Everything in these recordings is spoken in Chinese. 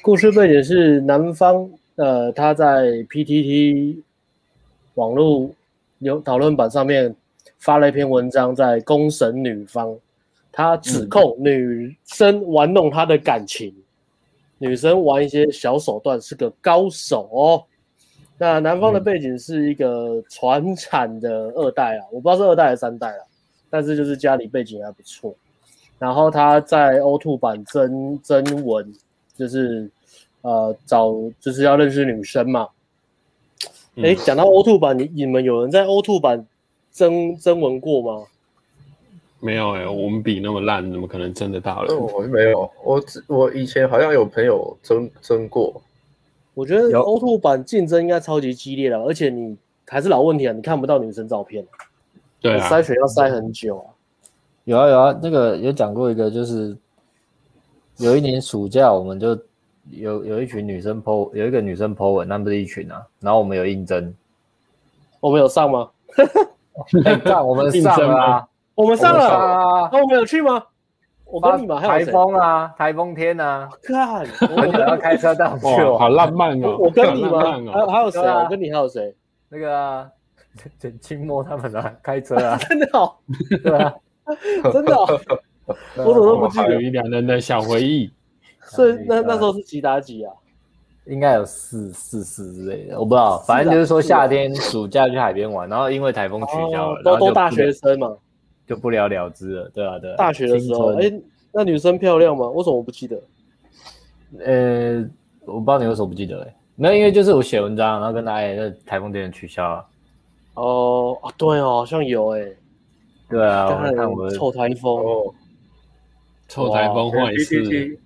故事背景是男方，呃，他在 PTT 网络有讨论版上面发了一篇文章，在公审女方，他指控女生玩弄他的感情，女生玩一些小手段，是个高手哦。那男方的背景是一个传产的二代啊，我不知道是二代还是三代啊，但是就是家里背景还不错。然后他在 O2 版征征文，就是呃找就是要认识女生嘛。哎、嗯，讲到 O two 版，你你们有人在 O two 版征征文过吗？没有哎、欸，我们比那么烂，怎么可能征得到了？我没有，我我以前好像有朋友征征过。我觉得 O two 版竞争应该超级激烈了，而且你还是老问题啊，你看不到女生照片，对啊，筛选要筛很久啊。有啊有啊，那个有讲过一个，就是有一年暑假，我们就有有一群女生 po，有一个女生 po 文，那不是一群啊，然后我们有应征，我们有上吗？上我们上了啊，我们上了啊，那我们有去吗？我跟你嘛，还有台风啊，台风天啊，看，我们要开车带我去，好浪漫哦。我跟你们？还有还有谁？我跟你还有谁？那个简清末他们啊，开车啊，真的好，对啊，真的，我怎么都不记得。有一两人的 小回忆。所以那那时候是几打几啊？应该有四四四之类的，我不知道。反正就是说夏天暑假去海边玩，然后因为台风取消了，都都大学生嘛。就不了了之了，对啊，对啊。大学的时候，哎、欸，那女生漂亮吗？为什么我不记得？呃，我不知道你为什么不记得、欸，哎，没有，因为就是我写文章，然后跟大家那台风天取消了。哦，啊，对哦，好像有哎、欸。对啊，我看我臭台风，哦、臭台风坏事。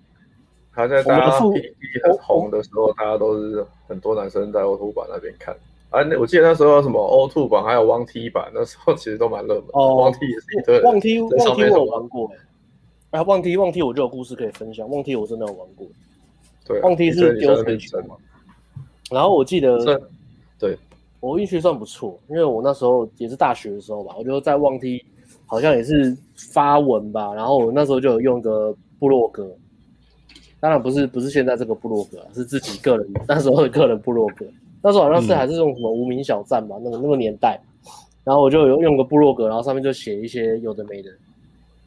他在大家 PTT 很红的时候，大家都是很多男生在 O2 版那边看。啊，那我记得那时候什么 O2 版，还有汪 T 版，那时候其实都蛮热门。哦，汪 T 也是一对。汪 T 汪 T 我有玩过哎，汪 T 汪 T 我就有故事可以分享。汪 T 我真的有玩过。对，汪 T 是丢水球嘛。然后我记得，对，我运气算不错，因为我那时候也是大学的时候吧，我就在汪 T 好像也是发文吧，然后我那时候就有用个部落格，当然不是不是现在这个部落格，是自己个人那时候的个人部落格。那时候好像是还是用什么无名小站吧，那个那个年代，然后我就有用个部落格，然后上面就写一些有的没的，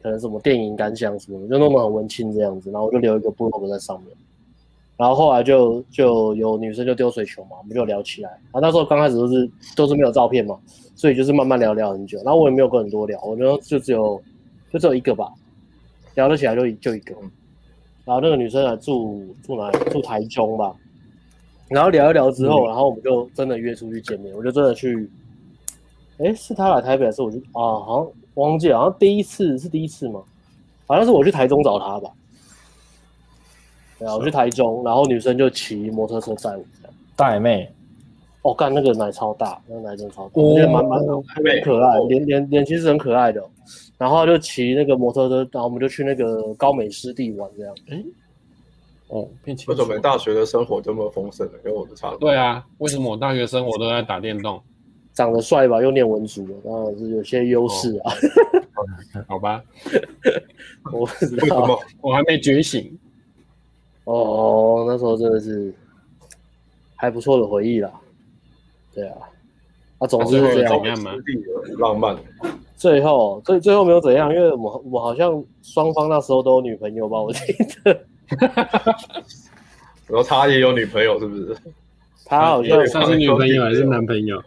可能什么电影感想什么的，就弄得很文青这样子，然后我就留一个部落格在上面，然后后来就就有女生就丢水球嘛，我们就聊起来，啊那时候刚开始都是都是没有照片嘛，所以就是慢慢聊聊很久，然后我也没有跟很多聊，我觉得就只有就只有一个吧，聊得起来就就一个，然后那个女生来住住哪里？住台中吧。然后聊一聊之后，嗯、然后我们就真的约出去见面。我就真的去，哎，是他来台北还是我去啊？好像忘记了，好像第一次是第一次吗？好像是我去台中找他吧。对啊，我去台中，然后女生就骑摩托车载我这样。大妹，哦，干那个奶超大，那个奶真超大，我觉得蛮蛮蛮可爱，脸脸脸其实很可爱的。然后就骑那个摩托车，然后我们就去那个高美湿地玩这样。哎。哦，为什么你大学的生活这么丰盛呢？跟我的差不多。对啊，为什么我大学生活都在打电动？长得帅吧，又念文当然是有些优势啊。哦、好吧，我不知道，我还没觉醒。哦，那时候真的是还不错的回忆啦。对啊，啊，总之是这样。怎样嘛？浪漫。最后，最最后没有怎样，因为我我好像双方那时候都有女朋友吧，我记得。然后他也有女朋友，是不是？他好像他是女朋友还是男朋友？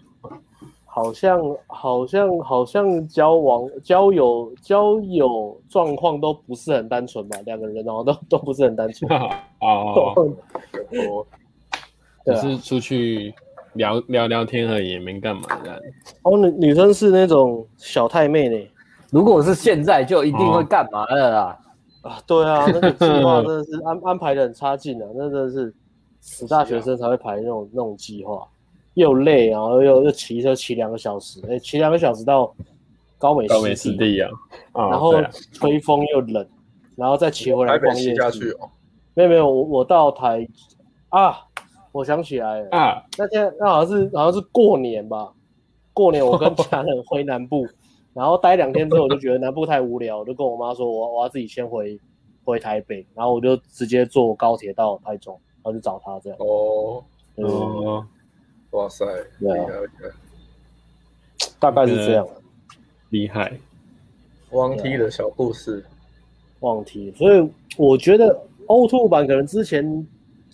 好像好像好像交往交友交友状况都不是很单纯吧，两个人然后都都不是很单纯。哦，只是出去聊聊聊天而已，没干嘛的。哦，女女生是那种小太妹呢。如果是现在，就一定会干嘛的啦。啊，对啊，那个 计划真的是安安排的很差劲啊，那真的是死大学生才会排那种那种计划，又累，然后又又骑车骑两个小时，哎，骑两个小时到高美高美湿地啊，然后吹风又冷，然后再骑回来逛夜市。没有没有，我我到台啊，我想起来了啊，那天那好像是好像是过年吧，过年我跟家人回南部。然后待两天之后，我就觉得南部太无聊，我就跟我妈说我，我我要自己先回回台北，然后我就直接坐高铁到台中，然后就找他这样。哦哦，哇塞，对啊厉害厉害！大概是这样。厉害。汪 T 的小故事，忘记，所以我觉得 O Two 版可能之前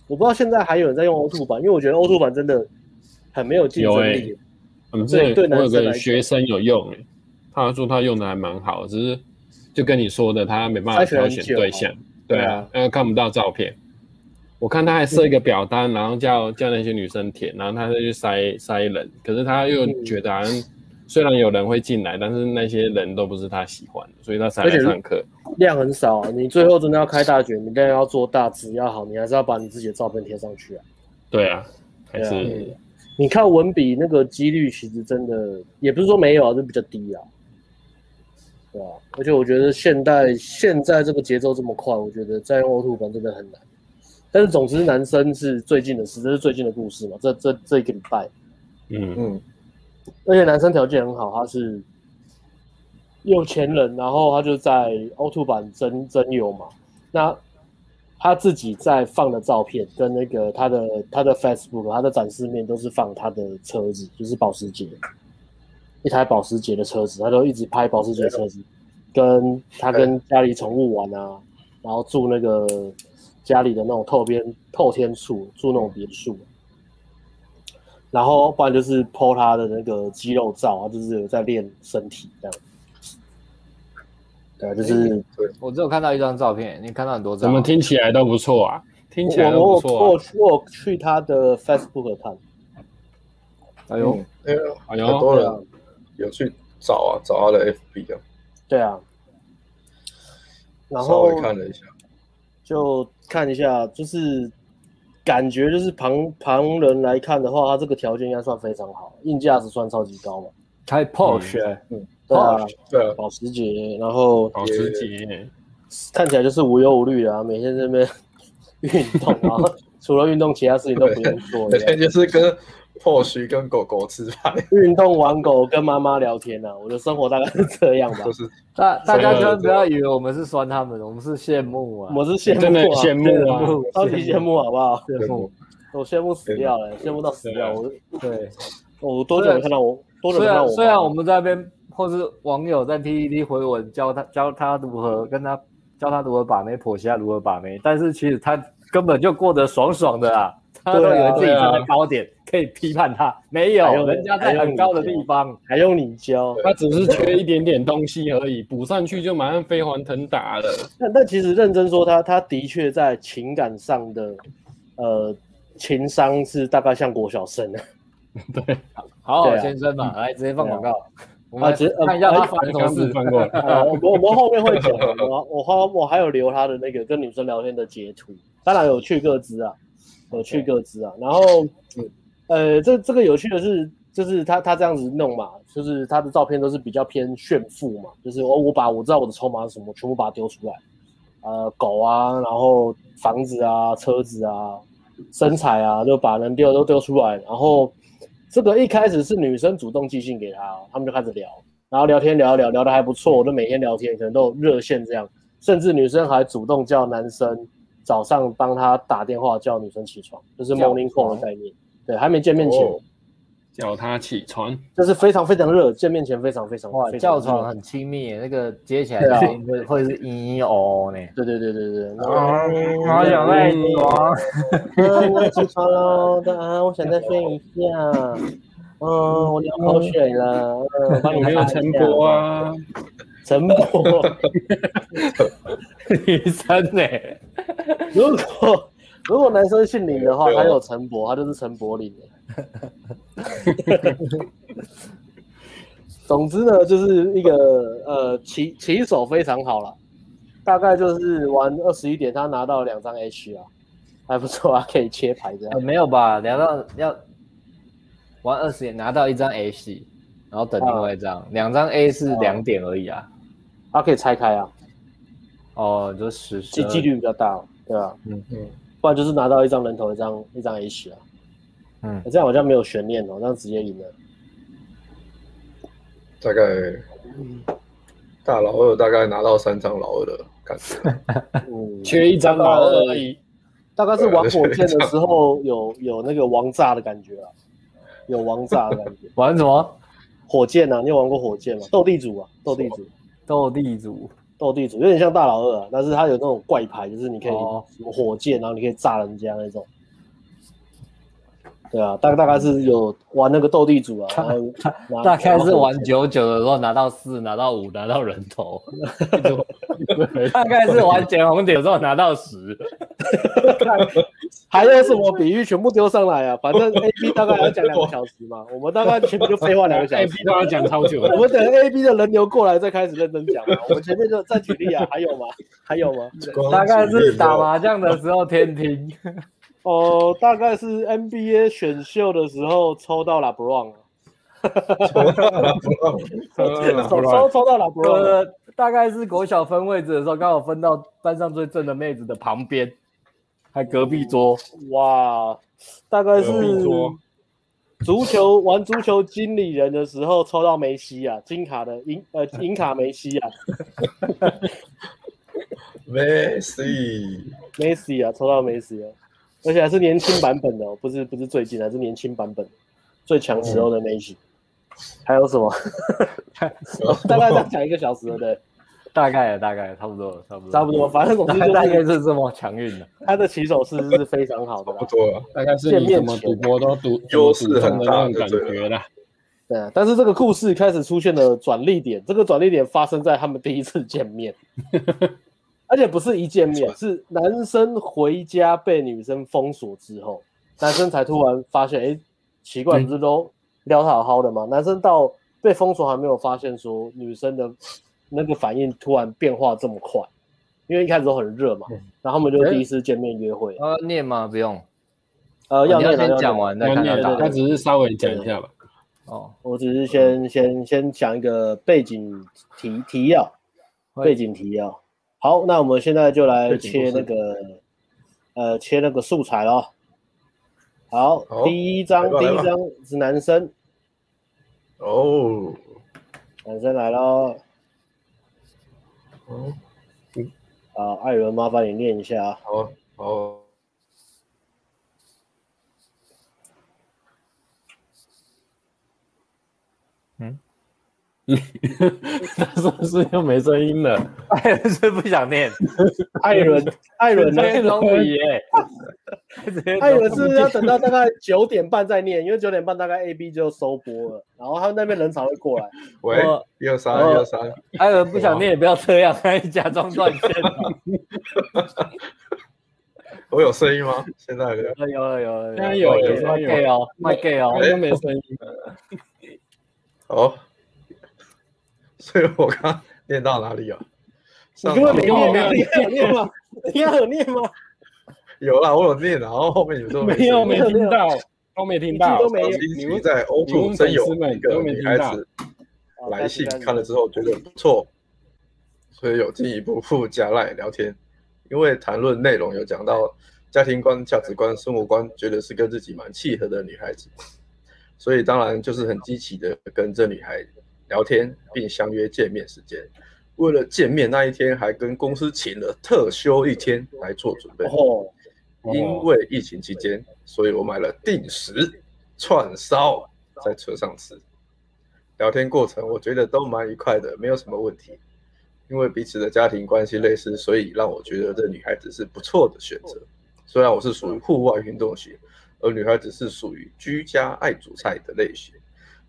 我不知道现在还有人在用 O Two 版，因为我觉得 O Two 版真的很没有竞争力。我们这对我有个学生有用诶，他说他用的还蛮好，只是就跟你说的，他没办法挑选对象，对啊，因为看不到照片。我看他还设一个表单，然后叫叫那些女生填，然后他再去筛筛人，可是他又觉得好像虽然有人会进来，但是那些人都不是他喜欢的，所以他才来上课。量很少啊，你最后真的要开大卷，你当然要做大，字要好，你还是要把你自己的照片贴上去啊。对啊，还是。你看文笔那个几率其实真的也不是说没有啊，就比较低啊，对啊，而且我觉得现代现在这个节奏这么快，我觉得再用 O2 版真的很难。但是总之，男生是最近的事，这是最近的故事嘛。这这这一个礼拜，嗯嗯，而且男生条件很好，他是有钱人，然后他就在凹凸版征征友嘛，那。他自己在放的照片跟那个他的他的 Facebook 他的展示面都是放他的车子，就是保时捷，一台保时捷的车子，他都一直拍保时捷的车子，跟他跟家里宠物玩啊，然后住那个家里的那种透边透天厝，住那种别墅，然后不然就是 po 他的那个肌肉照啊，就是有在练身体这样。对，就是我只有看到一张照片，你看到很多张，怎么听起来都不错啊？听起来都不错、啊。我我我去他的 Facebook 看，哎呦，哎呦，很多人有去找啊，找他的 FB 啊。对啊，然后稍微看了一下，就看一下，就是感觉就是旁旁人来看的话，他这个条件应该算非常好，硬价值算超级高嘛，开 Porsche，嗯。对啊，对啊，保时捷，然后保时捷看起来就是无忧无虑的啊，每天在那边运动啊，除了运动，其他事情都不用做。每天就是跟 Porsche 跟狗狗吃饭，运动玩狗跟妈妈聊天啊，我的生活大概是这样吧。就是大大家千万不要以为我们是酸他们，我们是羡慕啊，我是羡慕，真的羡慕啊，超级羡慕，好不好？羡慕，我羡慕死掉了，羡慕到死掉。我对，我多久没看到我？多久没看到我？虽然我们在那边。或是网友在 PTT 回文教他教他如何跟他教他如何把妹，婆媳如何把妹，但是其实他根本就过得爽爽的啊，他都以为自己站在高点可以批判他，没有，人家在很高的地方。还用你教，他只是缺一点点东西而已，补上去就马上飞黄腾达了。那那其实认真说他，他他的确在情感上的呃情商是大概像国小生。的，对，好好先生嘛，来直接放广告。啊，直接看一下他发什么事。我我们后面会讲，我我还我还有留他的那个跟女生聊天的截图，当然有趣个资啊，有趣个资啊。然后，呃，这这个有趣的是，就是他他这样子弄嘛，就是他的照片都是比较偏炫富嘛，就是我我把我知道我的筹码是什么，全部把它丢出来，呃，狗啊，然后房子啊，车子啊，身材啊，就把能丢的都丢出来，然后。这个一开始是女生主动寄信给他，他们就开始聊，然后聊天聊一聊，聊得还不错，我就每天聊天，可能都有热线这样，甚至女生还主动叫男生早上帮他打电话叫女生起床，就是 morning call 的概念。对，还没见面前。哦叫他起床，就是非常非常热。见面前非常非常哇，叫床很亲密，那个接起来会会是嘤嘤哦呢。对对对对对。好想赖床，我起床喽，啊，我想再睡一下。嗯，我流口水了，嗯，帮你没有陈柏啊，陈柏，女生呢？如果如果男生姓林的话，他有陈柏，他就是陈柏霖。总之呢，就是一个呃起起手非常好了，大概就是玩二十一点，他拿到两张 H 啊，还不错啊，可以切牌这样。呃、没有吧？聊到要玩二十点拿到一张 H，然后等另外一张，两、啊、张 A 是两点而已啊，他、啊、可以拆开啊。哦，就十几几率比较大，对吧？嗯嗯，不然就是拿到一张人头一张一张 H 啊。嗯，这样好像没有悬念哦，这样直接赢了。大概，大老二大概拿到三张老二的感觉，嗯，缺一张老二而已。大概是玩火箭的时候有有那个王炸的感觉啊，有王炸的感觉。玩什么？火箭啊？你有玩过火箭吗？斗地主啊，斗地主，斗地主，斗地主，有点像大老二啊，但是它有那种怪牌，就是你可以什么火箭，然后你可以炸人家那种。对啊，大大概是有玩那个斗地主啊，大概是玩九九的时候拿到四，拿到五，拿到人头。大概是玩捡红点的时候拿到十。还有什么比喻？全部丢上来啊！反正 A B 大概要讲两个小时嘛，我们大概前面就废话两个小时。A B 都要讲超久。我们等 A B 的人流过来再开始认真讲。我们前面就再举例啊，还有吗？还有吗？大概是打麻将的时候天听。哦，大概是 NBA 选秀的时候抽到了 LeBron，抽抽到了 LeBron，大概是国小分位置的时候，刚好分到班上最正的妹子的旁边，还隔壁桌，哇，大概是足球玩足球经理人的时候抽到梅西啊，金卡的银呃银卡梅西啊，梅西。梅西啊，抽到梅西啊。而且还是年轻版本的，不是不是最近，还是年轻版本，最强时候的梅西。还有什么？大概再讲一个小时了，对，大概大概差不多差不多差不多，反正总之就大概是这么强运的。他的起手式是非常好的，不错，大概是你什么赌博都赌优势很大的感觉啦。对啊，但是这个故事开始出现了转捩点，这个转捩点发生在他们第一次见面。而且不是一见面，是男生回家被女生封锁之后，男生才突然发现，哎，奇怪，不是都聊得好好的吗？男生到被封锁还没有发现说女生的那个反应突然变化这么快，因为一开始都很热嘛，然后他们就第一次见面约会。呃，念吗？不用，呃，要先讲完再看他，他只是稍微讲一下吧。哦，我只是先先先讲一个背景提提要，背景提要。好，那我们现在就来切那个，呃，切那个素材咯。好，好第一张，第一张是男生。哦，男生来咯。嗯，好，艾伦，麻烦你念一下啊。好，好。他说是又没声音了，艾伦是不想念，艾伦，艾伦念总比耶，艾伦是要等到大概九点半再念，因为九点半大概 A B 就收播了，然后他们那边人才会过来。喂，一二三，一二三，艾伦不想念也不要这样，可以假装断线。我有声音吗？现在有了，有了，有了，现在有了，麦 gay 哦，麦 gay 哦，又没声音。好。所以我刚念到哪里啊？你根本没念，没有念吗？你有念吗？有啦，我有念，然后后面有时候没有，没听到，都没听到。都没有。你们在 O2 真有一个女孩子来信，看了之后觉得不错，所以有进一步附加赖聊天。因为谈论内容有讲到家庭观、价值观、生活观，觉得是跟自己蛮契合的女孩子，所以当然就是很积极的跟这女孩聊天，并相约见面时间。为了见面那一天，还跟公司请了特休一天来做准备。哦，因为疫情期间，所以我买了定时串烧在车上吃。聊天过程我觉得都蛮愉快的，没有什么问题。因为彼此的家庭关系类似，所以让我觉得这女孩子是不错的选择。虽然我是属于户外运动型，而女孩子是属于居家爱煮菜的类型。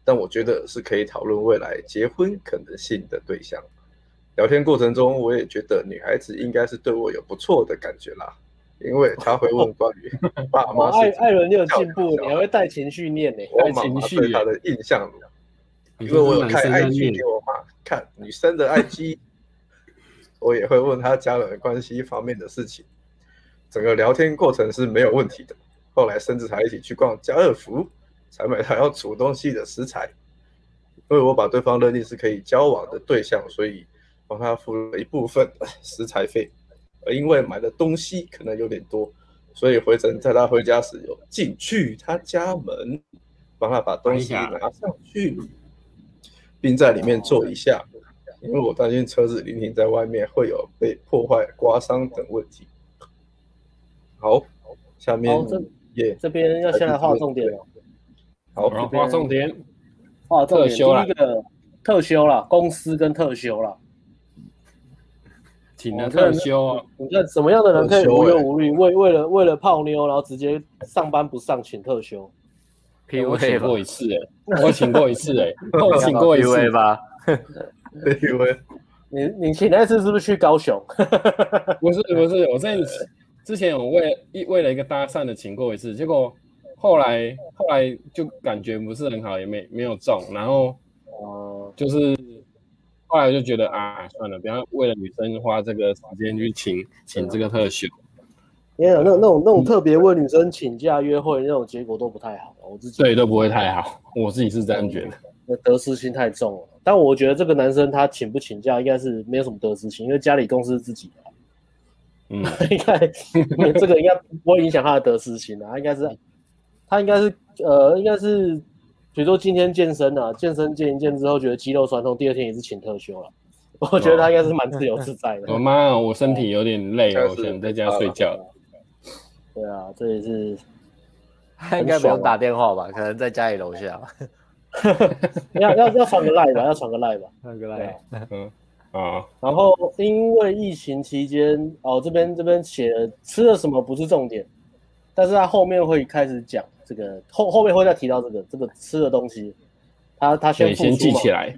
但我觉得是可以讨论未来结婚可能性的对象。聊天过程中，我也觉得女孩子应该是对我有不错的感觉啦，因为她会问关于 爸妈。艾艾伦，你有进步，你还会带情绪念呢？我情绪对她的印象，因为我有看 IG 给我妈看女生的 IG，我也会问她家人关系方面的事情。整个聊天过程是没有问题的，后来甚至还一起去逛家乐福。才买他要煮东西的食材，因为我把对方认定是可以交往的对象，所以帮他付了一部分食材费。而因为买的东西可能有点多，所以回程在他回家时有进去他家门，帮他把东西拿上去，并在里面坐一下，因为我担心车子临停在外面会有被破坏、刮伤等问题。好。下面这这边要先来画重点了。好，然后画重点，画重点。第一个特休了，公司跟特休了，请了特休。你看什么样的人可以无忧无虑，为为了为了泡妞，然后直接上班不上，请特休？我请过一次哎，我请过一次哎，我请过一次吧。因为你你请那次是不是去高雄？不是不是，我在之前我为一为了一个搭讪的请过一次，结果后来后来就感觉不是很好，也没没有中，然后哦，就是后来就觉得啊，算了，不要为了女生花这个时间去请请这个特休。没有那那种那种特别为女生请假约会那种结果都不太好，我自己对都不会太好，我自己是这样觉得。那得失心太重了，但我觉得这个男生他请不请假应该是没有什么得失心，因为家里公司自己的，嗯，应该这个应该不会影响他的得失心的，他应该是他应该是呃应该是比如说今天健身啊，健身健一健之后觉得肌肉酸痛，第二天也是请特休了，我觉得他应该是蛮自由自在的。我妈，我身体有点累，我想在家睡觉。对啊，这也是他应该不用打电话吧？可能在家里楼下。要要要传个赖吧，要传个赖吧，传个赖。嗯啊，然后因为疫情期间，哦，这边这边写了吃了什么不是重点，但是他后面会开始讲这个后后面会再提到这个这个吃的东西，他他先先记起来，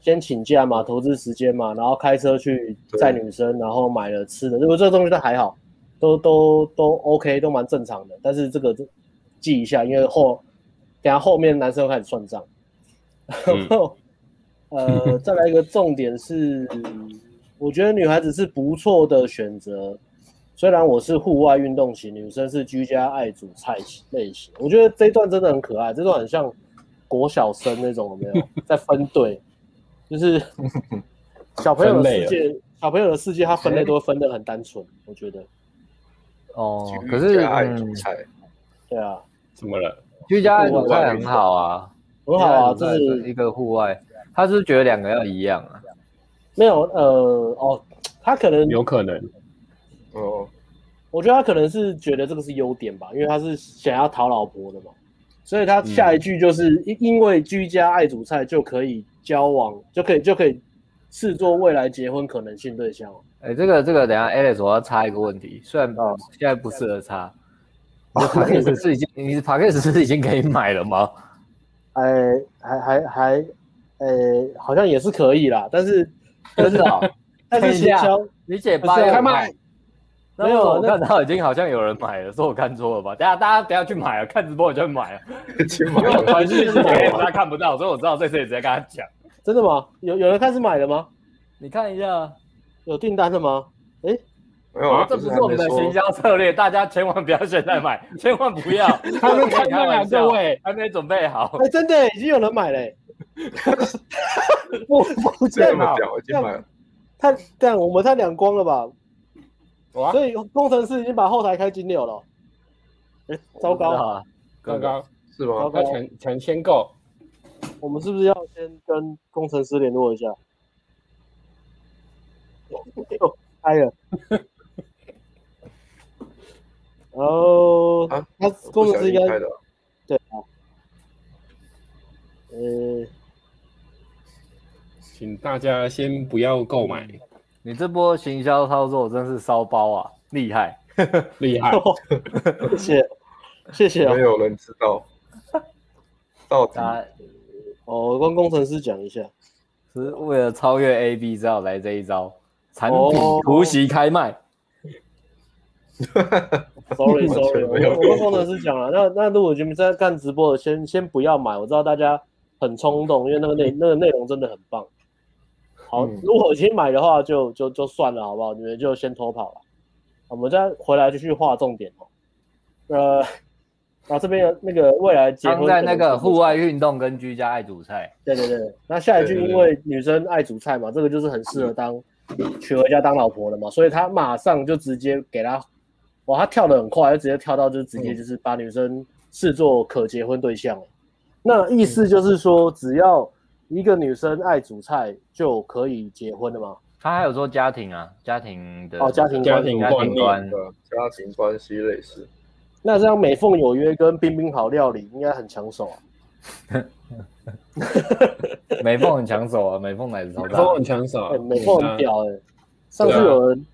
先请假嘛，投资时间嘛，然后开车去载女生，然后买了吃的，如果这个东西都还好，都都都 OK，都蛮正常的，但是这个就记一下，因为后等下后面男生会开始算账。然后，呃，再来一个重点是，我觉得女孩子是不错的选择。虽然我是户外运动型，女生是居家爱煮菜型类型。我觉得这一段真的很可爱，这段很像国小生那种，有没有 在分队？就是小朋友的世界，小朋友的世界，他分类都会分的很单纯。我觉得。哦，可是爱煮菜，对啊，怎么了？居家爱煮菜很好啊。很好啊，这是一个户外，他是觉得两个要一样啊？没有，呃，哦，他可能有可能，哦，我觉得他可能是觉得这个是优点吧，因为他是想要讨老婆的嘛，所以他下一句就是因因为居家爱煮菜就可以交往，就可以就可以视作未来结婚可能性对象。哎，这个这个，等下 Alex 我要插一个问题，虽然哦现在不适合插，你 Podcast 是已经你的 Podcast 是已经可以买了吗？哎，还还还，哎，好像也是可以啦，但是但是啊，但是行销，你姐八月开卖，没有，我看到已经好像有人买了，说我看错了吧？等下大家等下去买啊，看直播我就买了，去买，因为我传讯息 给他看不到，所以我知道这次也直接跟他讲，真的吗？有有人开始买了吗？你看一下，有订单的吗？哎。没有啊，这不是我们的行销策略，大家千万不要现在买，千万不要。还没开卖啊，各位还没准备好。哎，真的已经有人买了。不不这样表已经买了。太这样，我们太两光了吧？所以工程师已经把后台开金流了。哎，糟糕啊！糟糕，是吗？要抢抢先购。我们是不是要先跟工程师联络一下？开了。然后他工程师应该对啊，呃，请大家先不要购买。你这波行销操作真是烧包啊，厉害，厉害，谢谢，谢谢。没有人知道，到底哦，我跟工程师讲一下，是为了超越 AB，只好来这一招，产品突袭开卖。Sorry Sorry，我我跟工程师讲了，那那如果你们在看直播的，先先不要买。我知道大家很冲动，因为那个内那个内容真的很棒。好，嗯、如果已经买的话就，就就就算了，好不好？你们就先偷跑了。我们再回来继续画重点哦。呃，然后这边有那个未来结婚在那个户外运动跟居家爱煮菜。对对对，那下一句因为女生爱煮菜嘛，这个就是很适合当娶回家当老婆的嘛，所以他马上就直接给他。哇，他跳的很快，就直接跳到就直接就是把女生视作可结婚对象那意思就是说，只要一个女生爱煮菜就可以结婚了吗？他还有说家庭啊，家庭的哦，家庭家庭观家庭关系类似。那这样美凤有约跟冰冰好料理应该很抢手啊。美凤很抢手啊，美凤奶子超大。美凤很抢手、啊欸，美凤很屌哎、欸。上次有人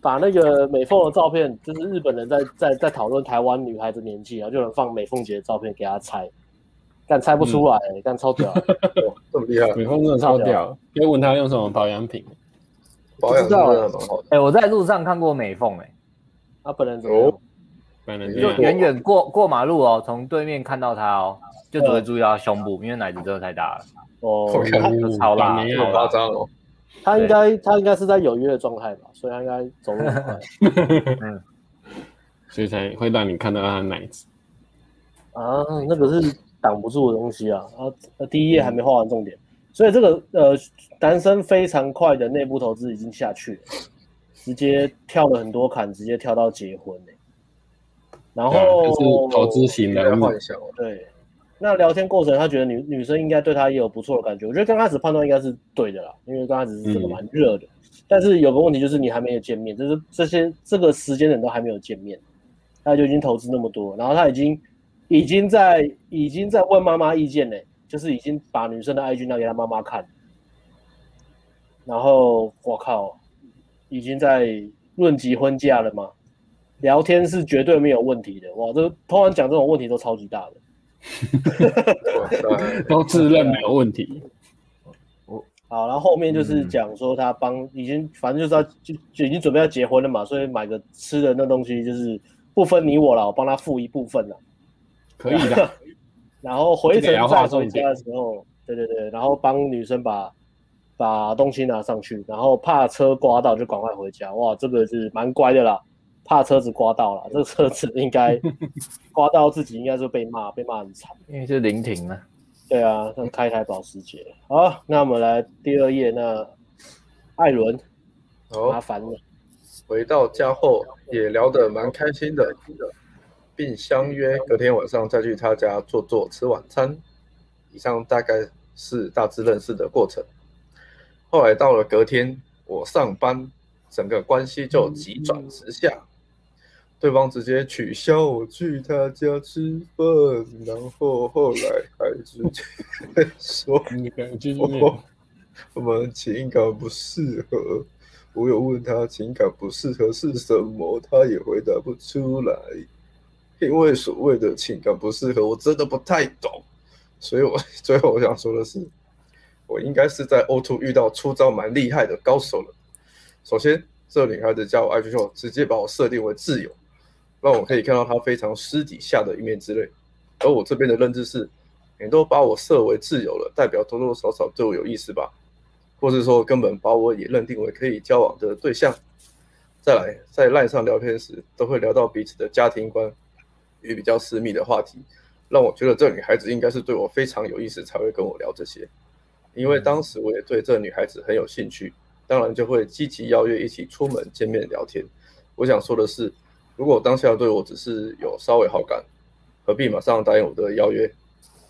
把那个美凤的照片，就是日本人在在在讨论台湾女孩子年纪，然后就能放美凤姐的照片给她猜，但猜不出来、欸，但、嗯、超屌，这么厉害，美凤真的超屌。可以问他用什么保养品？保养真的蛮好的。哎、欸，我在路上看过美凤、欸，哎，他本人怎么样？本人就远远过过马路哦，从对面看到他哦。就只会注意到胸部，因为奶子真的太大了。哦，超辣，好夸张哦。他应该他应该是在有约的状态吧，所以他应该走路很快。嗯，所以才会让你看到他的奶子。啊，那个是挡不住的东西啊！啊，第一页还没画完重点，所以这个呃，男生非常快的内部投资已经下去了，直接跳了很多坎，直接跳到结婚、欸、然后、就是投资型的幻想，对。那聊天过程，他觉得女女生应该对他也有不错的感觉。我觉得刚开始判断应该是对的啦，因为刚开始是这个蛮热的。嗯、但是有个问题就是你还没有见面，就是这些这个时间点都还没有见面，他就已经投资那么多，然后他已经已经在已经在问妈妈意见嘞，就是已经把女生的 IG 拿给他妈妈看，然后我靠，已经在论及婚嫁了吗？聊天是绝对没有问题的，哇，这通常讲这种问题都超级大的。都自认没有问题。好，然后后面就是讲说他帮已经，反正就是他就就已经准备要结婚了嘛，所以买个吃的那东西就是不分你我了，我帮他付一部分了，可以的。然后回程再回家的时候，对对对，然后帮女生把把东西拿上去，然后怕车刮到就赶快回家。哇，这个是蛮乖的啦。怕车子刮到了，这个车子应该刮到自己，应该是被骂，被骂很惨。因为是临停嘛。对啊，他开台保时捷。好，那我们来第二页。那艾伦，麻烦了。回到家后也聊得蛮开心的，并相约隔天晚上再去他家坐坐吃晚餐。以上大概是大致认识的过程。后来到了隔天，我上班，整个关系就急转直下。对方直接取消我去他家吃饭，然后后来还直接说我 我们情感不适合。我有问他情感不适合是什么，他也回答不出来。因为所谓的情感不适合，我真的不太懂。所以我 最后我想说的是，我应该是在 O2 遇到出招蛮厉害的高手了。首先，这女孩子加我 IG 后，直接把我设定为挚友。让我可以看到她非常私底下的一面之类，而我这边的认知是，你都把我设为挚友了，代表多多少少对我有意思吧，或是说根本把我也认定为可以交往的对象。再来，在赖上聊天时，都会聊到彼此的家庭观与比较私密的话题，让我觉得这女孩子应该是对我非常有意思才会跟我聊这些。因为当时我也对这女孩子很有兴趣，当然就会积极邀约一起出门见面聊天。我想说的是。如果当下对我只是有稍微好感，何必马上答应我的邀约？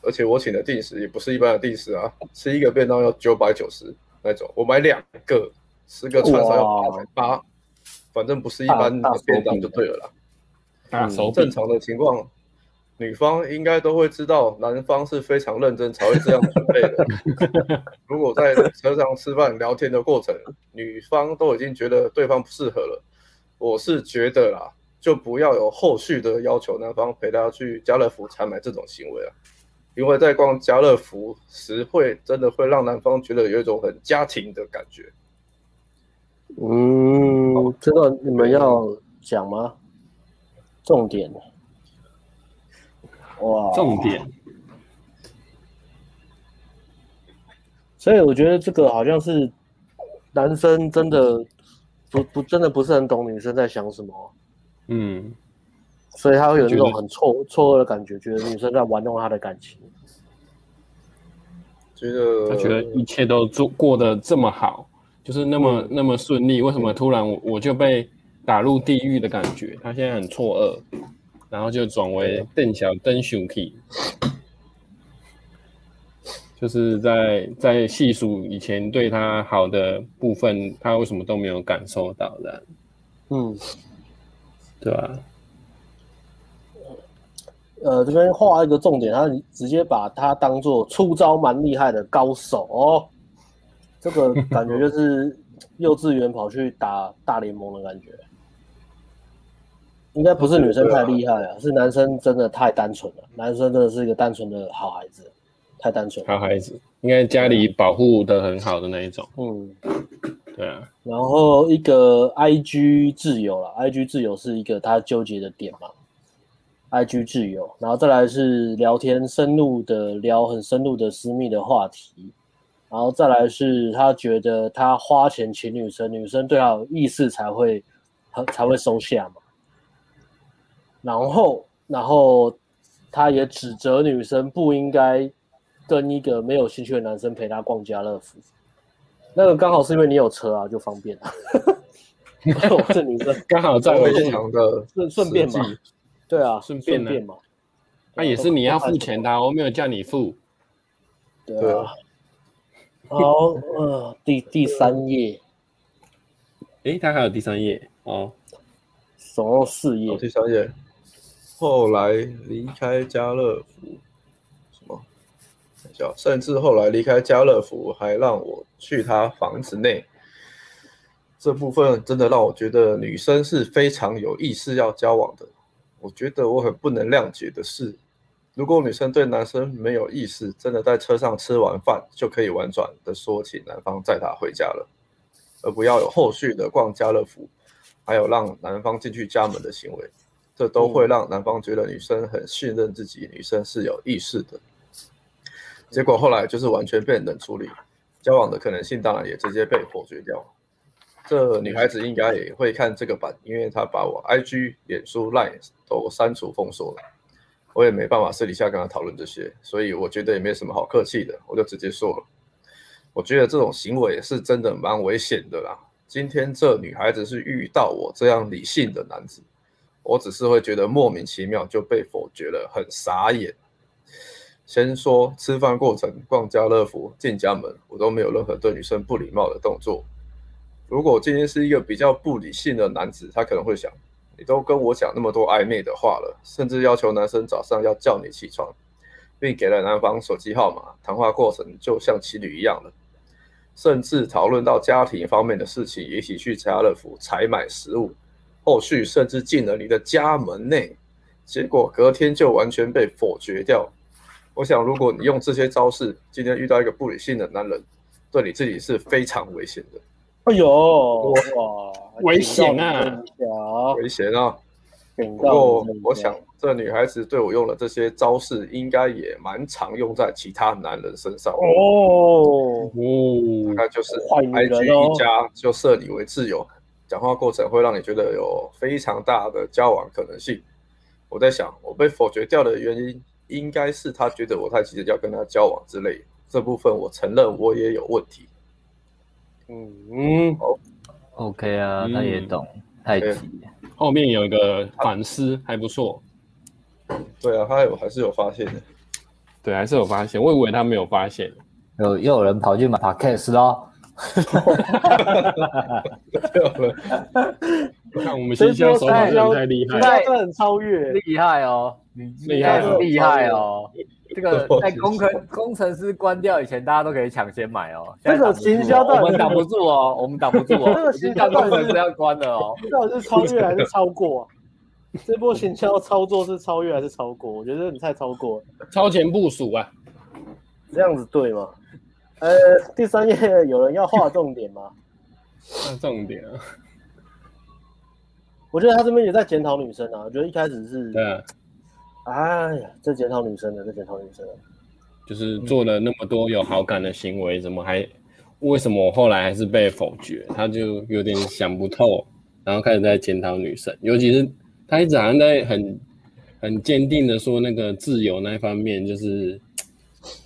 而且我请的定时也不是一般的定时啊，吃一个便当要九百九十那种，我买两个，十个串烧要八百八，反正不是一般的便当就对了啦。嗯，正常的情况，女方应该都会知道男方是非常认真才会这样准备的。如果在车上吃饭聊天的过程，女方都已经觉得对方不适合了，我是觉得啦。就不要有后续的要求，男方陪她去家乐福采买这种行为啊，因为在逛家乐福时，会真的会让男方觉得有一种很家庭的感觉。嗯，这个你们要讲吗？重点。哇，重点。所以我觉得这个好像是男生真的不不真的不是很懂女生在想什么。嗯，所以他会有那种很错错愕的感觉，觉得女生在玩弄他的感情，觉得他觉得一切都做过得这么好，就是那么、嗯、那么顺利，为什么突然我我就被打入地狱的感觉？他现在很错愕，然后就转为邓小登熊 key，就是在在细数以前对他好的部分，他为什么都没有感受到的？嗯。对吧？呃，这边画一个重点，他直接把他当做出招蛮厉害的高手哦。这个感觉就是 幼稚园跑去打大联盟的感觉。应该不是女生太厉害啊，是男生真的太单纯了。男生真的是一个单纯的好孩子，太单纯。好孩子，应该家里保护的很好的那一种。嗯，对啊。然后一个 IG 自由啦，IG 自由是一个他纠结的点嘛。IG 自由，然后再来是聊天，深入的聊很深入的私密的话题，然后再来是他觉得他花钱请女生，女生对他有意思才会才会收下嘛。然后，然后他也指责女生不应该跟一个没有兴趣的男生陪他逛家乐福。那个刚好是因为你有车啊，就方便了。我是女生，刚好在我现场的顺顺便嘛。对啊，顺便，顺便嘛。那、啊、也是你要付钱的、啊，我没有叫你付。对啊。好，呃，第第三页。诶，他还有第三页哦。总共四页。第三页。后来离开家乐福，什么？等一下，甚至后来离开家乐福，还让我去他房子内。这部分真的让我觉得女生是非常有意识要交往的。我觉得我很不能谅解的是，如果女生对男生没有意思，真的在车上吃完饭就可以婉转的说请男方载她回家了，而不要有后续的逛家乐福，还有让男方进去家门的行为。这都会让男方觉得女生很信任自己，女生是有意识的。结果后来就是完全被冷处理，交往的可能性当然也直接被否决掉。这女孩子应该也会看这个版，因为她把我 IG、脸书、Line 都删除封锁了，我也没办法私底下跟她讨论这些，所以我觉得也没什么好客气的，我就直接说了。我觉得这种行为是真的蛮危险的啦。今天这女孩子是遇到我这样理性的男子。我只是会觉得莫名其妙就被否决了，很傻眼。先说吃饭过程、逛家乐福、进家门，我都没有任何对女生不礼貌的动作。如果今天是一个比较不理性的男子，他可能会想：你都跟我讲那么多暧昧的话了，甚至要求男生早上要叫你起床，并给了男方手机号码，谈话过程就像情侣一样了。甚至讨论到家庭方面的事情，一起去家乐福采买食物。后续甚至进了你的家门内，结果隔天就完全被否决掉。我想，如果你用这些招式，今天遇到一个不理性的男人，对你自己是非常危险的。哎呦，哇，危险啊！危险啊！不过，我想这女孩子对我用的这些招式，应该也蛮常用在其他男人身上哦。哦，那就是 IG 一家就设你为挚友。讲话过程会让你觉得有非常大的交往可能性。我在想，我被否决掉的原因，应该是他觉得我太急着要跟他交往之类。这部分我承认我也有问题。嗯嗯，好，OK 啊，他也懂，嗯、太急。后面有一个反思，还不错。对啊，他有还是有发现的。对，还是有发现。我以为他没有发现。有又有人跑去买 Podcast 咯。哈哈哈哈哈！看我们行销手法真的太厉害，太很超越，厉害哦，厉害厉害哦！这个 在工程工程师关掉以前，大家都可以抢先买哦。这个行销我们挡不住哦，我们挡不住哦。这个行销工程师要关了哦。到底是超越还是超过？这波行销操作是超越还是超过？我觉得你太超过了，超前部署啊！这样子对吗？呃，第三页有人要画重点吗？画重点啊！我觉得他这边也在检讨女生啊。我觉得一开始是，对啊，哎呀，在检讨女生的，在检讨女生的，就是做了那么多有好感的行为，怎么还为什么我后来还是被否决？他就有点想不透，然后开始在检讨女生，尤其是他一直好像在很很坚定的说那个自由那一方面，就是。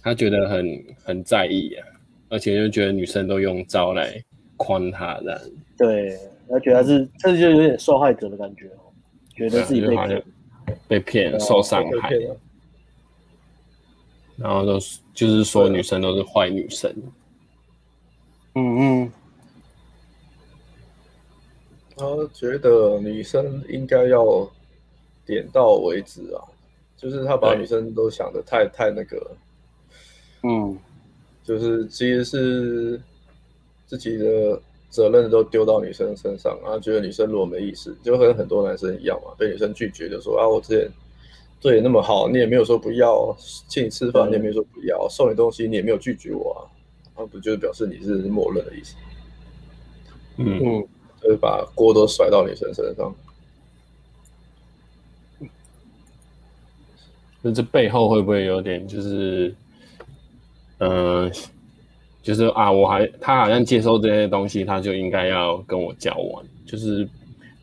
他觉得很很在意啊，而且就觉得女生都用招来框他这样。对，他觉得他是，这就有点受害者的感觉哦，觉得自己被骗，被骗受伤害，然后都是就是说女生都是坏女生。嗯嗯，他觉得女生应该要点到为止啊。就是他把女生都想的太太那个，嗯，就是其实是自己的责任都丢到女生身上，然后觉得女生如果没意思，就跟很多男生一样嘛，被女生拒绝就说啊，我之前对你那么好，你也没有说不要，请你吃饭你也没有说不要，送你东西你也没有拒绝我啊，那不就是表示你是默认的意思？嗯嗯，就是把锅都甩到女生身上。那这背后会不会有点就是，嗯、呃，就是啊，我还他好像接受这些东西，他就应该要跟我交往，就是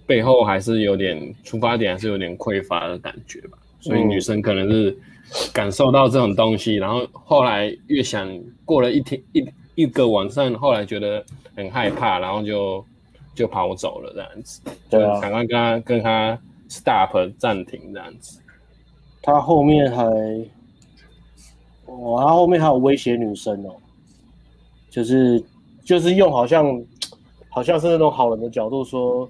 背后还是有点出发点还是有点匮乏的感觉吧。所以女生可能是感受到这种东西，然后后来越想过了一天一一个晚上，后来觉得很害怕，然后就就跑走了这样子，就赶快跟他跟他 stop 暂停这样子。他后面还，哦，他后面还有威胁女生哦，就是就是用好像好像是那种好人的角度说，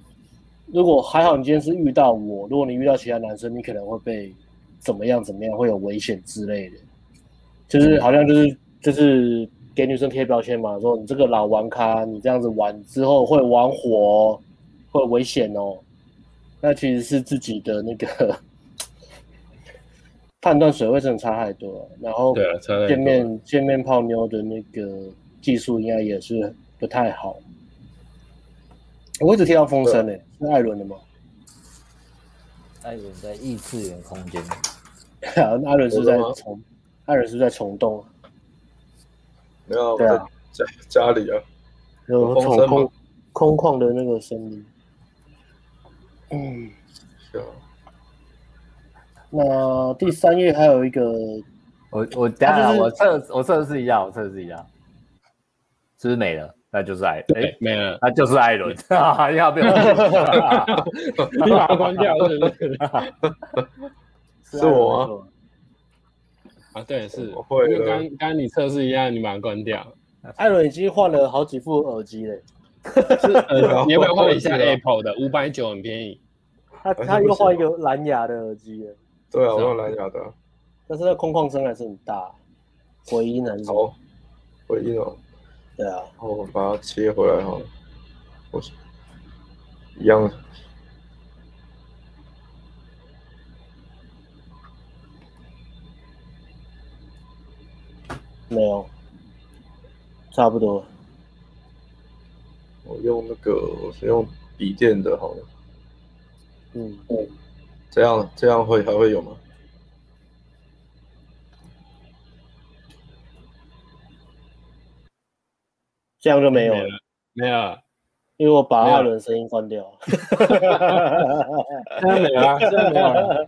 如果还好你今天是遇到我，如果你遇到其他男生，你可能会被怎么样怎么样，会有危险之类的，就是好像就是就是给女生贴标签嘛，说你这个老玩咖，你这样子玩之后会玩火，会危险哦，那其实是自己的那个。判断水位真的差太多了，然后见面见面泡妞的那个技术应该也是不太好。我一直听到风声呢，是艾伦的吗？艾伦在异次元空间。艾伦是在虫，艾伦是在虫洞。没有，对啊，在家里啊，有虫空空旷的那个声音。嗯，是啊。那第三页还有一个，我我等下我测我测试一下，我测试一下，是不是没了？那就是艾，哎，没了，那就是艾伦。要不要？你把它关掉，是不是？是我吗？啊，对，是。因为刚刚你测试一下，你把它关掉。艾伦已经换了好几副耳机嘞，是，你要不要换一下 Apple 的？五百九很便宜。他他又换一个蓝牙的耳机了。对啊，我用蓝牙的，但是那空旷声还是很大，回音还是好，回音哦。对啊，然后我把它切回来哈，我一样，没有，差不多。我用那个，我是用笔电的，好了。嗯嗯。这样这样会还会有吗？这样就没有了，没有，因为我把艾伦声音关掉了。现在没有啊，现在没有了，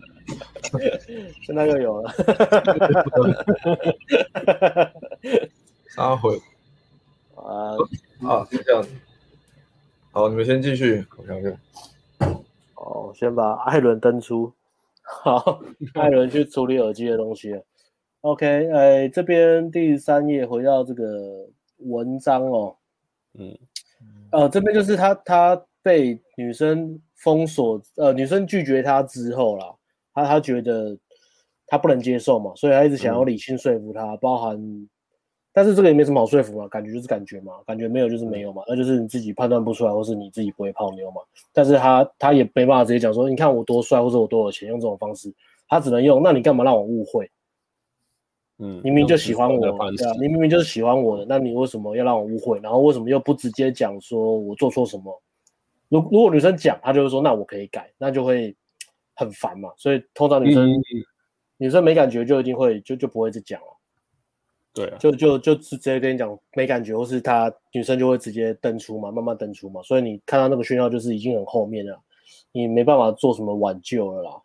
现在又有了。三回啊啊，这样子。好，你们先继续，我看看。哦，先把艾伦登出，好，艾伦去处理耳机的东西。OK，哎，这边第三页回到这个文章哦，嗯，呃，这边就是他他被女生封锁，呃，女生拒绝他之后啦，他他觉得他不能接受嘛，所以他一直想要理性说服他，嗯、包含。但是这个也没什么好说服嘛，感觉就是感觉嘛，感觉没有就是没有嘛，那就是你自己判断不出来，或是你自己不会泡妞嘛。但是他他也没办法直接讲说，你看我多帅，或者我多有钱，用这种方式，他只能用，那你干嘛让我误会？嗯，明明就喜欢我，对啊，你明明就是喜欢我的，那你为什么要让我误会？然后为什么又不直接讲说我做错什么？如如果女生讲，她就会说那我可以改，那就会很烦嘛。所以通常女生、嗯、女生没感觉就一定会就就不会再讲了。对、啊，就就就直接跟你讲没感觉，或是他女生就会直接登出嘛，慢慢登出嘛，所以你看到那个讯号就是已经很后面了，你没办法做什么挽救了啦。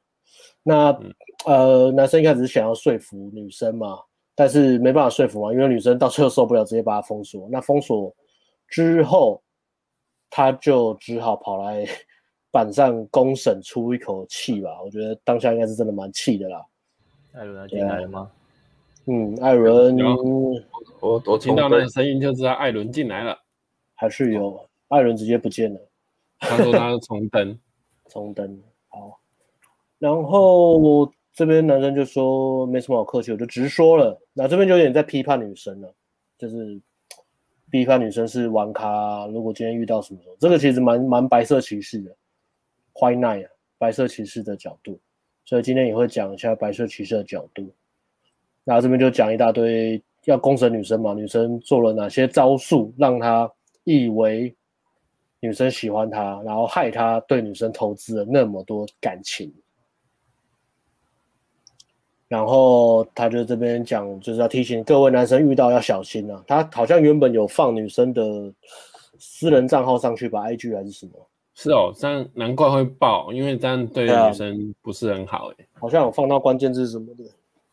那、嗯、呃，男生一开始是想要说服女生嘛，但是没办法说服嘛，因为女生到最后受不了，直接把他封锁。那封锁之后，他就只好跑来 板上公审出一口气吧。我觉得当下应该是真的蛮气的啦。艾伦进来了吗？嗯，艾伦，我我听到那个声音就知道艾伦进来了，还是有艾伦直接不见了。他说他是重登，重登。好，然后这边男生就说没什么好客气，我就直说了。那这边就有点在批判女生了，就是批判女生是玩咖。如果今天遇到什么，这个其实蛮蛮白色歧视的，White Knight 啊，白色歧视的角度。所以今天也会讲一下白色歧视的角度。那这边就讲一大堆，要攻审女生嘛，女生做了哪些招数，让她以为女生喜欢他，然后害他对女生投资了那么多感情。然后他就这边讲，就是要提醒各位男生遇到要小心啊。他好像原本有放女生的私人账号上去吧，IG 还是什么？是哦，这样难怪会爆，因为这样对女生不是很好诶。好像有放到关键字什么的，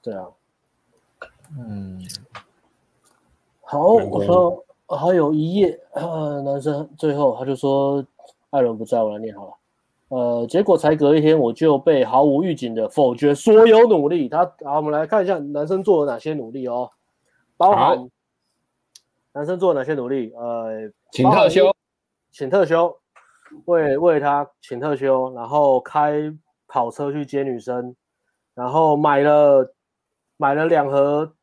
对啊。嗯，好，我说还有一页，呃，男生最后他就说，艾伦不在，我来念好了。呃，结果才隔一天，我就被毫无预警的否决所有努力。他，好，我们来看一下男生做了哪些努力哦，包含男生做了哪些努力？呃，请特休，请特休，为为他请特休，然后开跑车去接女生，然后买了买了两盒。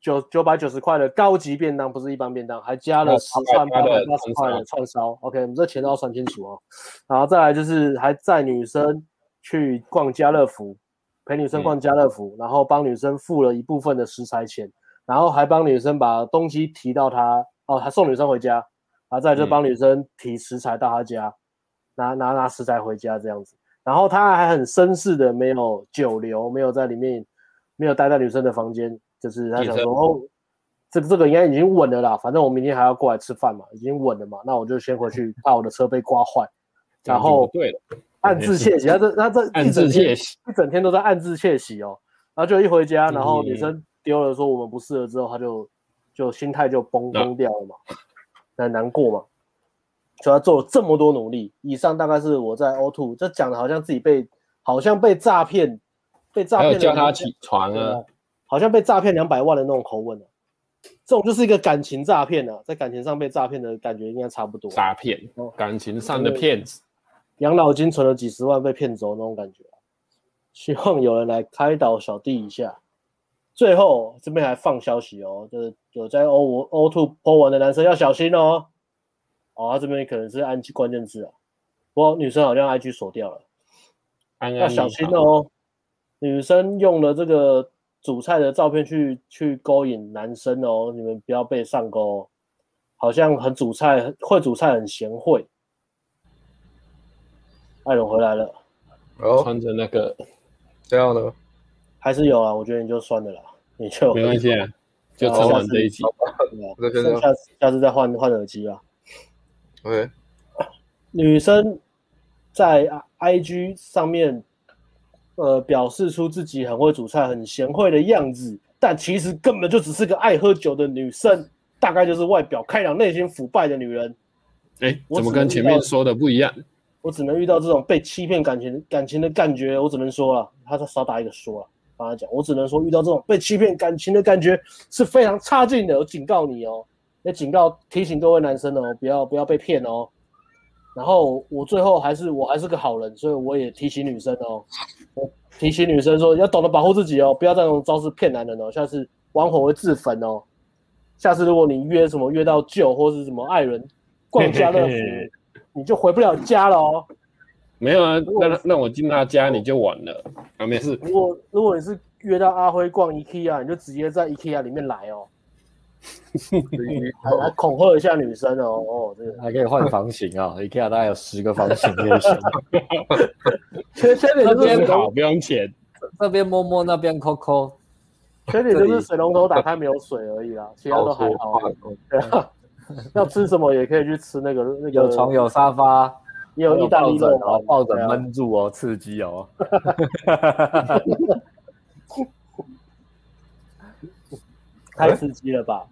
九九百九十块的高级便当，不是一般便当，还加了十串八百八十块的串烧。OK，我们这钱都要算清楚哦。然后再来就是还载女生去逛家乐福，陪女生逛家乐福，然后帮女生付了一部分的食材钱，然后还帮女生把东西提到她哦，还送女生回家，然后再就帮女生提食材到她家，拿拿拿食材回家这样子。然后他还很绅士的，没有久留，没有在里面，没有待在女生的房间。就是他想说，哦，这个这个应该已经稳了啦，反正我明天还要过来吃饭嘛，已经稳了嘛，那我就先回去 把我的车被刮坏，然后对了，暗自窃喜，他这他这一整天一整天都在暗自窃喜哦，然后就一回家，然后女生丢了说我们不适合之后，他就就心态就崩崩掉了嘛，很难过嘛，所以他做了这么多努力，以上大概是我在 O2，这讲的好像自己被好像被诈骗，被诈骗叫他起床啊。好像被诈骗两百万的那种口吻，这种就是一个感情诈骗啊，在感情上被诈骗的感觉应该差不多。诈骗，感情上的骗子，养老金存了几十万被骗走那种感觉。希望有人来开导小弟一下。最后这边还放消息哦，就是有在 O O2 po 文的男生要小心哦。哦，他这边可能是按关键字啊，不过女生好像 IG 锁掉了，要小心哦。女生用了这个。煮菜的照片去去勾引男生哦，你们不要被上钩。好像很主菜，会煮菜很贤惠。艾伦回来了，哦，穿着那个这样的，还是有啊？我觉得你就算了啦，你就没关系啊，就撑完这一集，下次下次再换换耳机啊。OK，女生在 IG 上面。呃，表示出自己很会煮菜、很贤惠的样子，但其实根本就只是个爱喝酒的女生，大概就是外表开朗、内心腐败的女人。哎、欸，怎么跟前面说的不一样？我只能遇到这种被欺骗感情、感情的感觉，我只能说了，他少打一个说了，帮他讲，我只能说遇到这种被欺骗感情的感觉是非常差劲的，我警告你哦，也警告提醒各位男生哦，不要不要被骗哦。然后我最后还是我还是个好人，所以我也提醒女生哦，我提醒女生说要懂得保护自己哦，不要再用招式骗男人哦，下次玩火会自焚哦。下次如果你约什么约到舅或是什么爱人 逛家乐福，你就回不了家了哦。没有啊，那那我进他家你就完了啊，没事。如果如果你是约到阿辉逛 IKEA，你就直接在 IKEA 里面来哦。还来恐吓一下女生哦哦，这个还可以换房型啊，IKEA 大概有十个房型可以选。缺缺点就是好不用钱，这边摸摸，那边抠抠。缺点就是水龙头打开没有水而已啦，其他都还好。对啊，要吃什么也可以去吃那个那个。有床有沙发，也有意大利肉哦，抱枕闷住哦，刺激哦。太刺激了吧，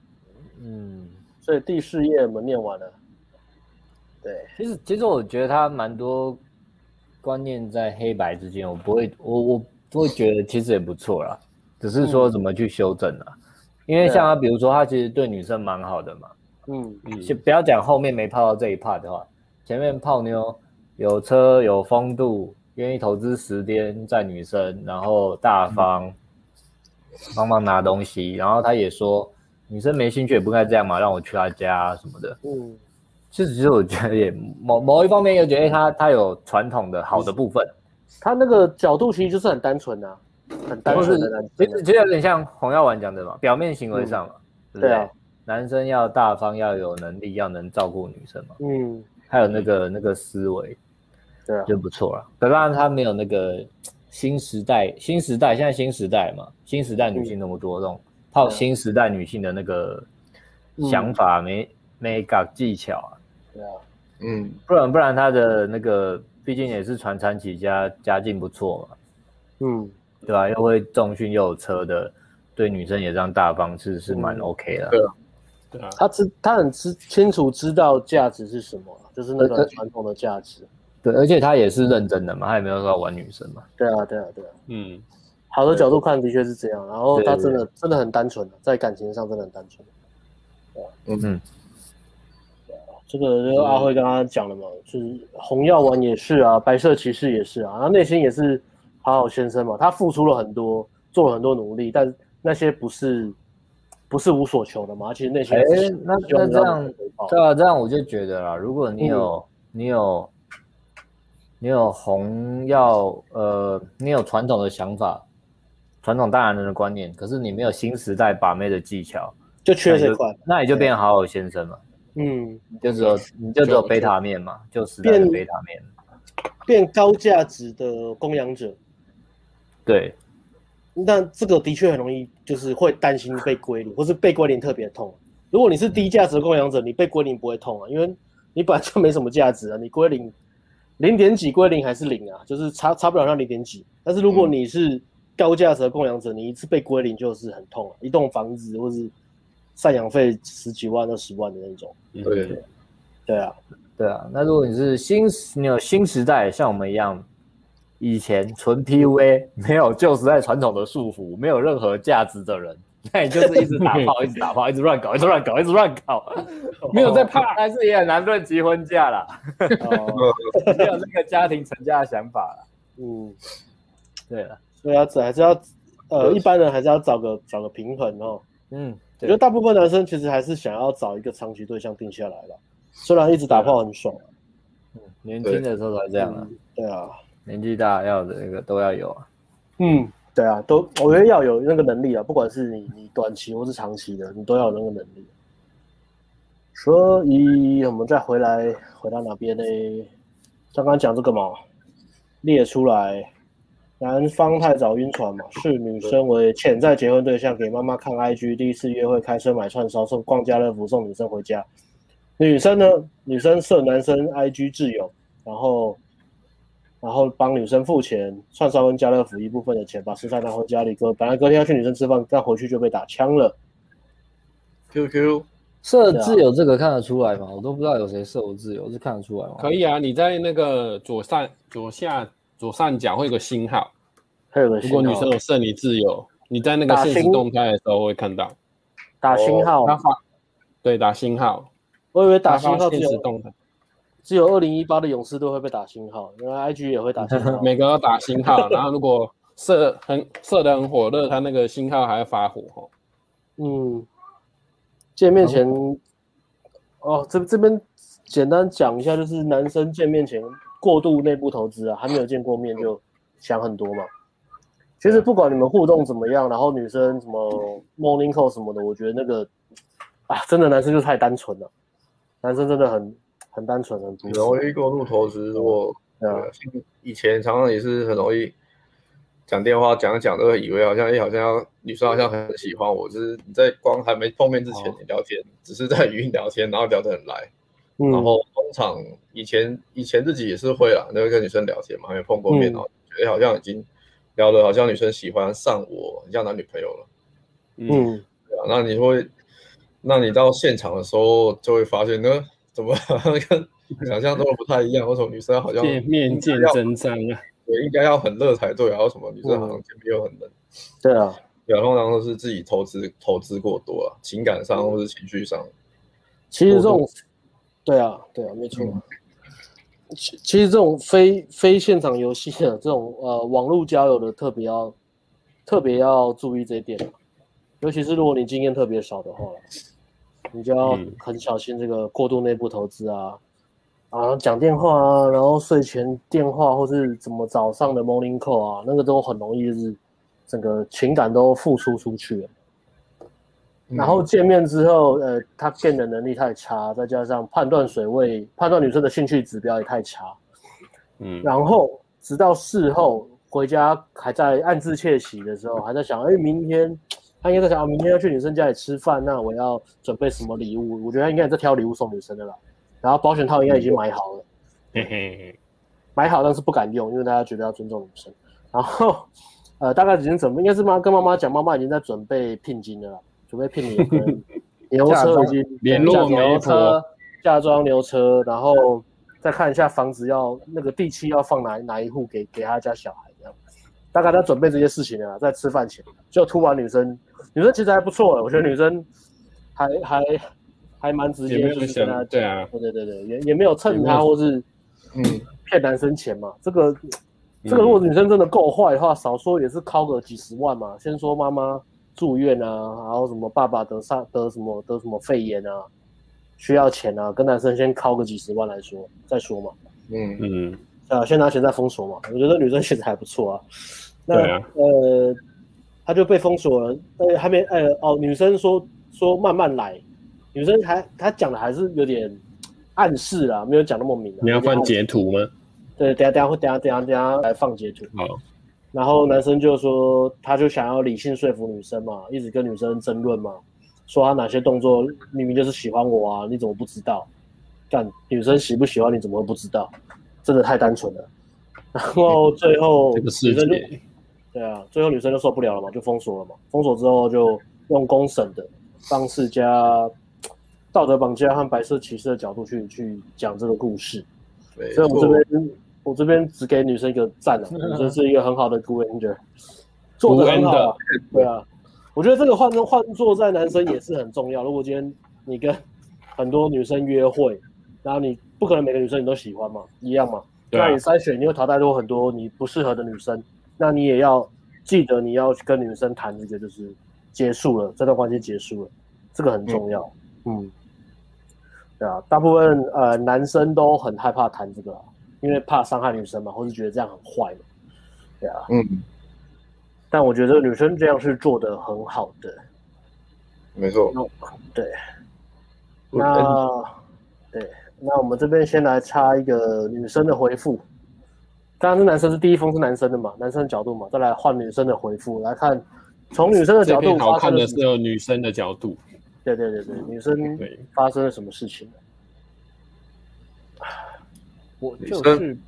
嗯，所以第四页我们念完了。对，其实其实我觉得他蛮多观念在黑白之间，我不会，我我不会觉得其实也不错啦，只是说怎么去修正啦。嗯、因为像他，比如说他其实对女生蛮好的嘛，嗯，先不要讲后面没泡到这一 part 的话，前面泡妞有车有风度，愿意投资时间在女生，然后大方，帮忙拿东西，然后他也说女生没兴趣也不该这样嘛，让我去他家什么的。嗯，其实其实我觉得也某某一方面又觉得他他有传统的好的部分，他那个角度其实就是很单纯啊，很单纯的。其实其实有点像洪耀文讲的嘛，表面行为上嘛，对不对？男生要大方，要有能力，要能照顾女生嘛。嗯，还有那个那个思维，对啊，就不错了。当然他没有那个新时代，新时代现在新时代嘛，新时代女性那么多，这种套新时代女性的那个想法没没搞技巧啊。对啊，嗯，不然不然他的那个毕竟也是传产起家，家境不错嘛。嗯，对吧？又会重训又有车的，对女生也这样大方，是是蛮 OK 的。对啊。对啊，他知他很知清楚知道价值是什么，就是那个传统的价值。对，而且他也是认真的嘛，他也没有说要玩女生嘛。对啊，对啊，对啊。嗯，好的角度看的确是这样。然后他真的真的很单纯，在感情上真的很单纯。对啊，嗯嗯。这个就阿辉刚刚讲了嘛，就是红药丸也是啊，白色骑士也是啊，他内心也是好好先生嘛，他付出了很多，做了很多努力，但那些不是。不是无所求的嘛？其实那些，哎，那那这样，对啊，这样我就觉得啦，如果你有，嗯、你有，你有红药，呃，你有传统的想法，传统大男人的观念，可是你没有新时代把妹的技巧，就缺这块，那你就变好好先生嘛。嗯，就只有你就只有贝塔面嘛，就时代的贝塔面，变高价值的供养者，对。那这个的确很容易，就是会担心被归零，或是被归零特别痛。如果你是低价值的供养者，你被归零不会痛啊，因为你本来就没什么价值啊，你归零零点几归零还是零啊，就是差差不了那零点几。但是如果你是高价值的供养者，你一次被归零就是很痛啊，一栋房子或是赡养费十几万、二十万的那种。对对对啊，对啊。那如果你是新你有新时代，像我们一样。以前纯 PUA 没有旧时代传统的束缚，没有任何价值的人，那你就是一直打炮，一直打炮，一直乱搞，一直乱搞，一直乱搞，没有在怕，但是也很难论及婚嫁啦，没有那个家庭成家的想法了。嗯，对了，所以要还是要呃，一般人还是要找个找个平衡哦。嗯，我觉得大部分男生其实还是想要找一个长期对象定下来了，虽然一直打炮很爽，嗯，年轻的时候才这样啊，对啊。年纪大要的那个都要有啊，嗯，对啊，都我觉得要有那个能力啊，不管是你你短期或是长期的，你都要有那个能力。所以我们再回来回到哪边呢？刚刚讲这个嘛，列出来，男方太早晕船嘛，视女生为潜在结婚对象，给妈妈看 IG，第一次约会开车买串烧送逛家乐福送女生回家。女生呢，女生设男生 IG 挚友，然后。然后帮女生付钱，串烧跟家乐福一部分的钱，把食材拿回家里。哥本来隔天要去女生吃饭，但回去就被打枪了。QQ 设置有这个看得出来吗？我都不知道有谁设我自由，是看得出来吗？可以啊，你在那个左上左下左上角会有个星号，还有个星号。如果女生有设你自由，你在那个限时动态的时候会看到打星号。他发对打星号，我以为打星号限时动态。只有二零一八的勇士队会被打星号，因为 IG 也会打星号，每个都打星号。然后如果射很射得很火热，他那个星号还要发火哈。嗯，见面前，哦，哦，这这边简单讲一下，就是男生见面前过度内部投资啊，还没有见过面就想很多嘛。其实不管你们互动怎么样，然后女生什么 morning call 什么的，我觉得那个啊，真的男生就太单纯了，男生真的很。很单纯，很容易过度投资。如果呃，以前常常也是很容易讲电话讲讲，都会以为好像哎，好像要女生好像很喜欢我，就是你在光还没碰面之前你聊天，只是在语音聊天，然后聊得很来。然后通常以前以前自己也是会啦，那会跟女生聊天嘛，还没碰过面，然后觉得好像已经聊得好像女生喜欢上我，很像男女朋友了。嗯，对啊，那你会，那你到现场的时候就会发现呢。怎么 跟想象中的不太一样？为什么女生好像见面见真章啊？对，应该要很热才对。然后什么女生好像见面又很冷？对啊，对，通常都是自己投资投资过多了，情感上或是情绪上。其实这种，对啊，对啊，没错。其其实这种非非现场游戏的这种呃网络交友的，特别要特别要注意这一点，尤其是如果你经验特别少的话，你就要很小心这个过度内部投资啊。啊，讲电话啊，然后睡前电话或是怎么早上的 morning call 啊，那个都很容易就是整个情感都付出出去了。然后见面之后，呃，他见的能力太差，再加上判断水位、判断女生的兴趣指标也太差。嗯，然后直到事后回家还在暗自窃喜的时候，还在想，哎，明天他应该在想，明天要去女生家里吃饭，那我要准备什么礼物？我觉得他应该也在挑礼物送女生的啦。然后保险套应该已经买好了，嘿嘿嘿，买好但是不敢用，因为大家觉得要尊重女生。然后，呃，大概已经准备，应该是妈跟妈妈讲，妈妈已经在准备聘金了啦，准备聘你的 牛车已经联络牛车，嫁妆牛车，然后再看一下房子要那个地契要放哪哪一户给给他家小孩大概在准备这些事情啊，在吃饭前就突然女生，女生其实还不错，我觉得女生还还。还蛮直接，就是跟他对啊，对对对对，也也没有蹭他或是嗯骗男生钱嘛。这个这个如果女生真的够坏的话，少说也是掏个几十万嘛。先说妈妈住院啊，然后什么爸爸得上得什么得什么肺炎啊，需要钱啊，跟男生先掏个几十万来说再说嘛。嗯嗯，啊，先拿钱再封锁嘛。我觉得女生其实还不错啊。那啊呃，他就被封锁了，呃，还没呃哦，女生说说慢慢来。女生还她讲的还是有点暗示啊，没有讲那么明。你要放截图吗？对，等下等下会等下等下等下来放截图。好。然后男生就说，他就想要理性说服女生嘛，一直跟女生争论嘛，说他哪些动作明明就是喜欢我啊，你怎么不知道？但女生喜不喜欢你怎么会不知道？真的太单纯了。然后最后女生就对啊，最后女生就受不了了嘛，就封锁了嘛。封锁之后就用公审的方式加。道德绑架和白色歧视的角度去去讲这个故事，所以我这边我这边只给女生一个赞了，女生是一个很好的 good ending，做的很好，啊，对啊，我觉得这个换换做在男生也是很重要。如果今天你跟很多女生约会，然后你不可能每个女生你都喜欢嘛，一样嘛，那你筛选你会淘汰出很多你不适合的女生，那你也要记得你要跟女生谈这个就是结束了，这段关系结束了，这个很重要，嗯。嗯对啊，大部分呃男生都很害怕谈这个，因为怕伤害女生嘛，或是觉得这样很坏嘛。对啊，嗯。但我觉得女生这样是做得很好的。没错。对。那对，那我们这边先来插一个女生的回复。刚刚是男生是第一封是男生的嘛，男生的角度嘛，再来换女生的回复来看，从女生的角度好看的是有女生的角度。对对对对，女生发生了什么事情？我就是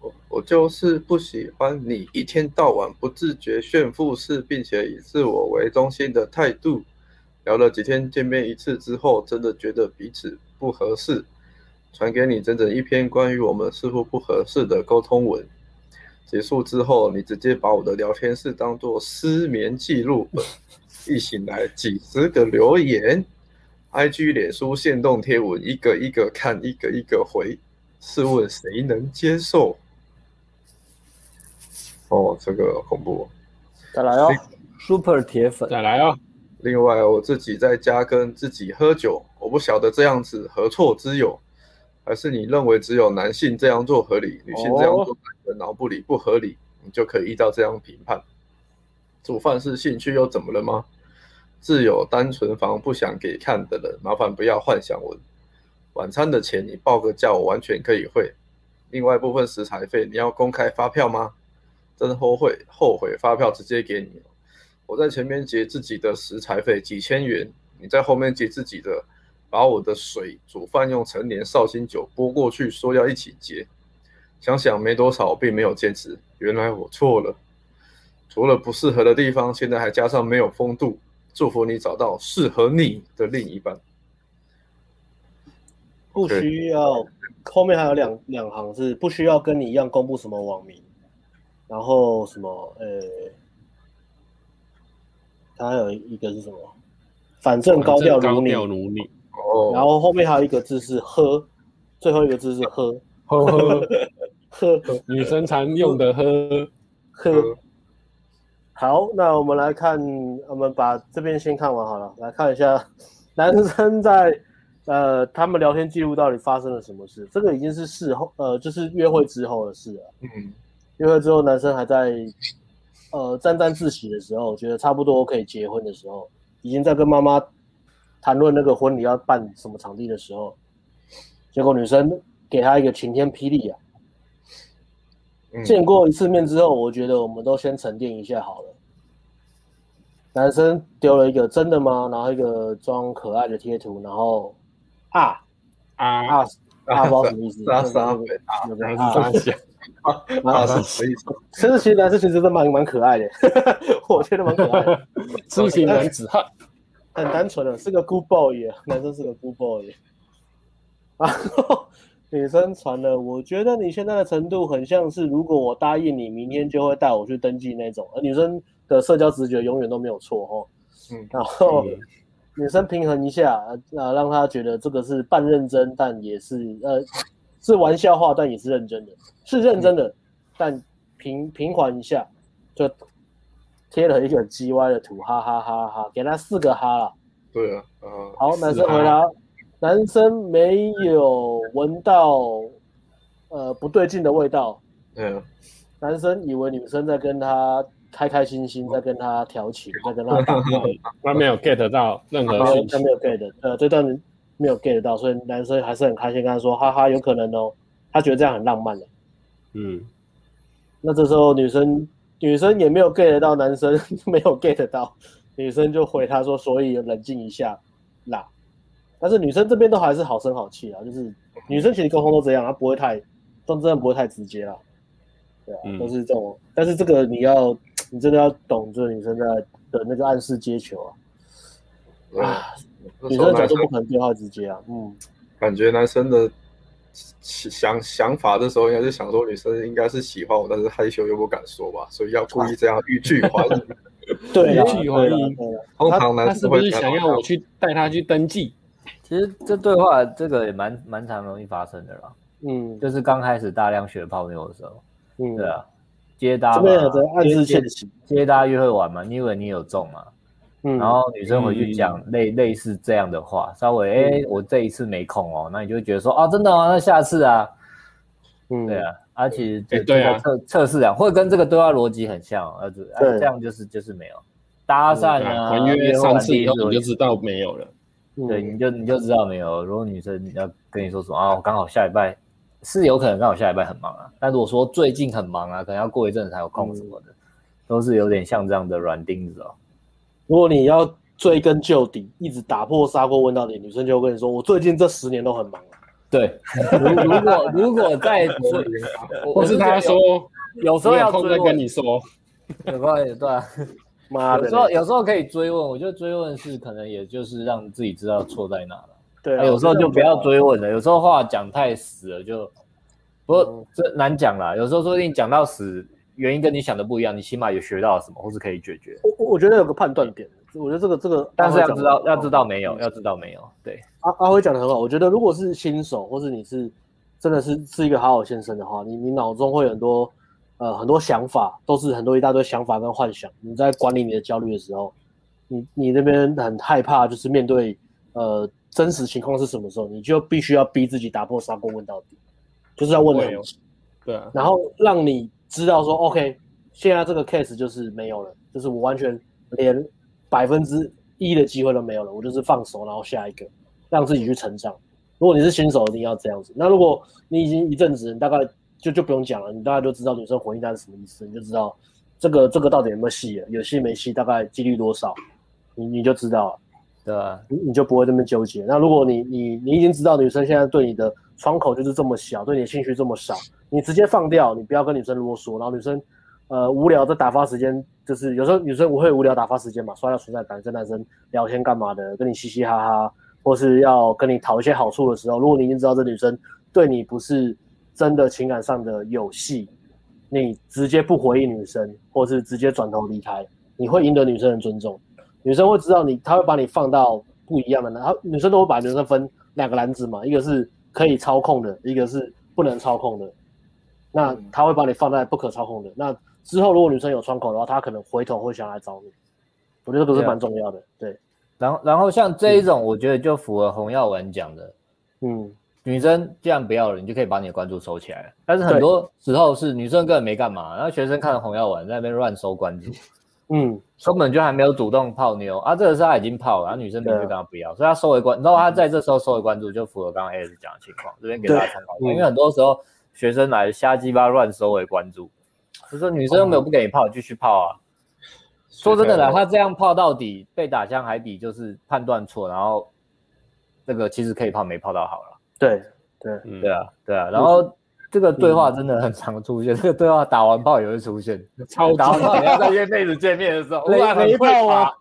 我，我就是不喜欢你一天到晚不自觉炫富式，并且以自我为中心的态度。聊了几天，见面一次之后，真的觉得彼此不合适。传给你整整一篇关于我们似乎不合适的沟通文。结束之后，你直接把我的聊天室当做失眠记录本。一醒来，几十个留言，IG、脸书、限动贴文，一个一个看，一个一个回。试问谁能接受？哦，这个恐怖。再来哦，Super 铁粉，再来哦。另外，我自己在家跟自己喝酒，我不晓得这样子何错之有，还是你认为只有男性这样做合理，女性这样做的脑不理不合理，你就可以依照这样评判？煮饭是兴趣又怎么了吗？自有单纯房不想给看的人，麻烦不要幻想文。晚餐的钱你报个价，我完全可以汇。另外一部分食材费你要公开发票吗？真后悔，后悔发票直接给你。我在前面结自己的食材费几千元，你在后面结自己的，把我的水煮饭用陈年绍兴酒拨过去，说要一起结。想想没多少，并没有坚持，原来我错了。除了不适合的地方，现在还加上没有风度。祝福你找到适合你的另一半。不需要，Okay. 后面还有两两行是不需要跟你一样公布什么网名，然后什么呃，它还有一个是什么？反正高调如你。然后后面还有一个字是喝，最后一个字是喝，呵呵呵，女生常用的呵呵。好，那我们来看，我们把这边先看完好了，来看一下男生在呃他们聊天记录到底发生了什么事。这个已经是事后，呃，就是约会之后的事了。嗯，约会之后，男生还在呃沾沾自喜的时候，觉得差不多可以结婚的时候，已经在跟妈妈谈论那个婚礼要办什么场地的时候，结果女生给他一个晴天霹雳啊！见过一次面之后，我觉得我们都先沉淀一下好了。男生丢了一个真的吗？然后一个装可爱的贴图，然后啊啊啊啊，不知道什么意思？啊啊啊！有个啊写啊是什么意思？其实其实男生其实都蛮蛮可爱的，我觉得蛮可爱的，痴情男子汉，很单纯的，是个 good boy，男生是个 good boy。然后女生传了，我觉得你现在的程度很像是，如果我答应你，明天就会带我去登记那种。而女生的社交直觉永远都没有错哦。嗯，然后女生平衡一下，啊，让她觉得这个是半认真，但也是呃是玩笑话，但也是认真的，是认真的，嗯、但平平缓一下，就贴了一个 G Y 的图，哈哈哈哈哈，给他四个哈了。对啊，嗯、好，男生回答。男生没有闻到呃不对劲的味道，嗯，男生以为女生在跟他开开心心，在跟他调情，在跟他打，他没有 get 到任何信息，他没有 get，呃，这段没有 get 到，所以男生还是很开心，跟他说哈哈，有可能哦，他觉得这样很浪漫的，嗯，那这时候女生女生也没有 get 到，男生 没有 get 到，女生就回他说，所以冷静一下啦。但是女生这边都还是好声好气啊，就是女生其实沟通都这样，她不会太，都真的不会太直接啦，对啊，嗯、都是这种。但是这个你要，你真的要懂这个女生在的那个暗示接球啊，嗯、啊，女生角度不可能变化直接啊，嗯，感觉男生的想想法的时候应该是想说女生应该是喜欢我，但是害羞又不敢说吧，所以要故意这样欲拒还迎，对，欲拒还迎。通常男生会是不是想要我去带他去登记？其实这对话这个也蛮蛮常容易发生的啦，嗯，就是刚开始大量学泡妞的时候，嗯，对啊，接搭嘛，接接接搭约会玩嘛，你以为你有中嘛，嗯，然后女生回去讲类类似这样的话，稍微哎，我这一次没空哦，那你就会觉得说啊，真的吗？那下次啊，嗯，对啊，而且这个测测试啊，或者跟这个对话逻辑很像，儿子，这样就是就是没有搭讪啊，还约三次以后你就知道没有了。对，你就你就知道没有。如果女生要跟你说什么啊，我刚好下礼拜是有可能刚好下礼拜很忙啊。但如果说最近很忙啊，可能要过一阵子才有空什么的，嗯、都是有点像这样的软钉子哦。如果你要追根究底，一直打破砂锅问到底，女生就会跟你说，我最近这十年都很忙。对，如果如果在追，或是他说有时候要空再跟你说，有关系，对啊。妈的，有时候有时候可以追问，我觉得追问是可能也就是让自己知道错在哪了。对、啊，有时候就不要追问了。有时候话讲太死了就，不过这难讲啦。有时候说不定讲到死，原因跟你想的不一样，你起码有学到了什么，或是可以解决。我我觉得有个判断点，我觉得这个这个，但是要知道要知道没有，要知道没有。对，阿阿辉讲的很好。我觉得如果是新手，或是你是真的是是一个好好先生的话，你你脑中会有很多。呃，很多想法都是很多一大堆想法跟幻想。你在管理你的焦虑的时候，你你那边很害怕，就是面对呃真实情况是什么时候，你就必须要逼自己打破砂锅问到底，就是要问的很。对啊。然后让你知道说，OK，现在这个 case 就是没有了，就是我完全连百分之一的机会都没有了，我就是放手，然后下一个，让自己去成长。如果你是新手，一定要这样子。那如果你已经一阵子，你大概。就就不用讲了，你大概就知道女生回应他是什么意思，你就知道这个这个到底有没有戏了，有戏没戏，大概几率多少，你你就知道了，对吧？你你就不会这么纠结。那如果你你你已经知道女生现在对你的窗口就是这么小，对你的兴趣这么少，你直接放掉，你不要跟女生啰嗦，然后女生呃无聊的打发时间，就是有时候女生我会无聊打发时间嘛，刷下存在感跟男生聊天干嘛的，跟你嘻嘻哈哈，或是要跟你讨一些好处的时候，如果你已经知道这女生对你不是。真的情感上的有戏，你直接不回应女生，或是直接转头离开，你会赢得女生的尊重。女生会知道你，她会把你放到不一样的，然后女生都会把女生分两个篮子嘛，一个是可以操控的，一个是不能操控的，那他会把你放在不可操控的。那之后如果女生有窗口的话，他可能回头会想来找你。我觉得这个是蛮重要的。对，对，然后然后像这一种，我觉得就符合洪耀文讲的，嗯。女生既然不要了，你就可以把你的关注收起来。但是很多时候是女生根本没干嘛，然后学生看了洪耀文在那边乱收关注，嗯，根本就还没有主动泡妞啊。这个时候他已经泡了，然后女生明明就跟他不要，所以他收回关，然后他在这时候收回关注，就符合刚刚 AS 讲的情况。这边给大家参考一下，因为很多时候学生来瞎鸡巴乱收回关注，就说女生又没有不给你泡，继续泡啊。说真的啦，他这样泡到底被打枪海底就是判断错，然后那个其实可以泡没泡到好了。对对、嗯、对啊。对啊，然后这个对话真的很常出现，嗯、这个对话打完炮也会出现，超打完炮你要在约妹子见面的时候，雷雷炮啊，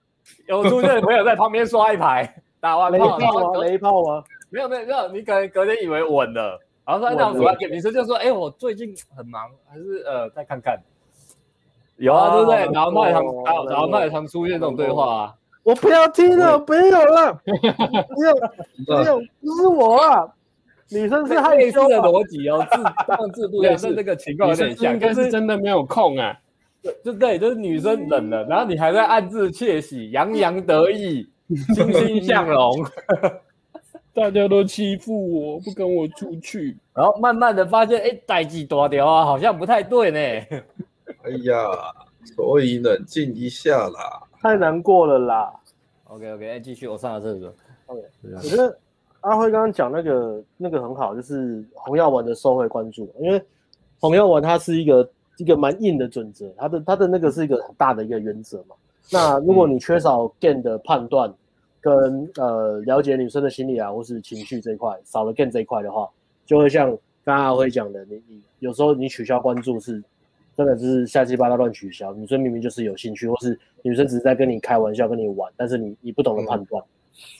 有出现的朋友在旁边刷一排，打完炮雷炮啊，雷炮啊，没有没有没有，你可能隔天以为稳了，然后说那我们给女生就说，哎，我最近很忙，还是呃再看看，有啊对不对？打完炮也常打打完炮也常出现这种对话啊，我不要听了，没有了，没有没有，不是我啊。女生是害羞的逻辑哦，字放字不一样，是那个情况有点像，应该是真的没有空啊。就对，就是女生冷了，然后你还在暗自窃喜，洋洋得意，欣欣向荣，大家都欺负我，不跟我出去，然后慢慢的发现，哎，代志大条啊，好像不太对呢。哎呀，所以冷静一下啦，太难过了啦。OK OK，哎，继续，我上了厕所。OK，我觉得。阿辉刚刚讲那个那个很好，就是红药丸的收回关注，因为红药丸它是一个一个蛮硬的准则，它的它的那个是一个很大的一个原则嘛。那如果你缺少 gain 的判断跟呃了解女生的心理啊，或是情绪这一块，少了 game 这一块的话，就会像刚刚阿辉讲的，你你有时候你取消关注是真的就是瞎七八糟乱取消，女生明明就是有兴趣，或是女生只是在跟你开玩笑跟你玩，但是你你不懂得判断。嗯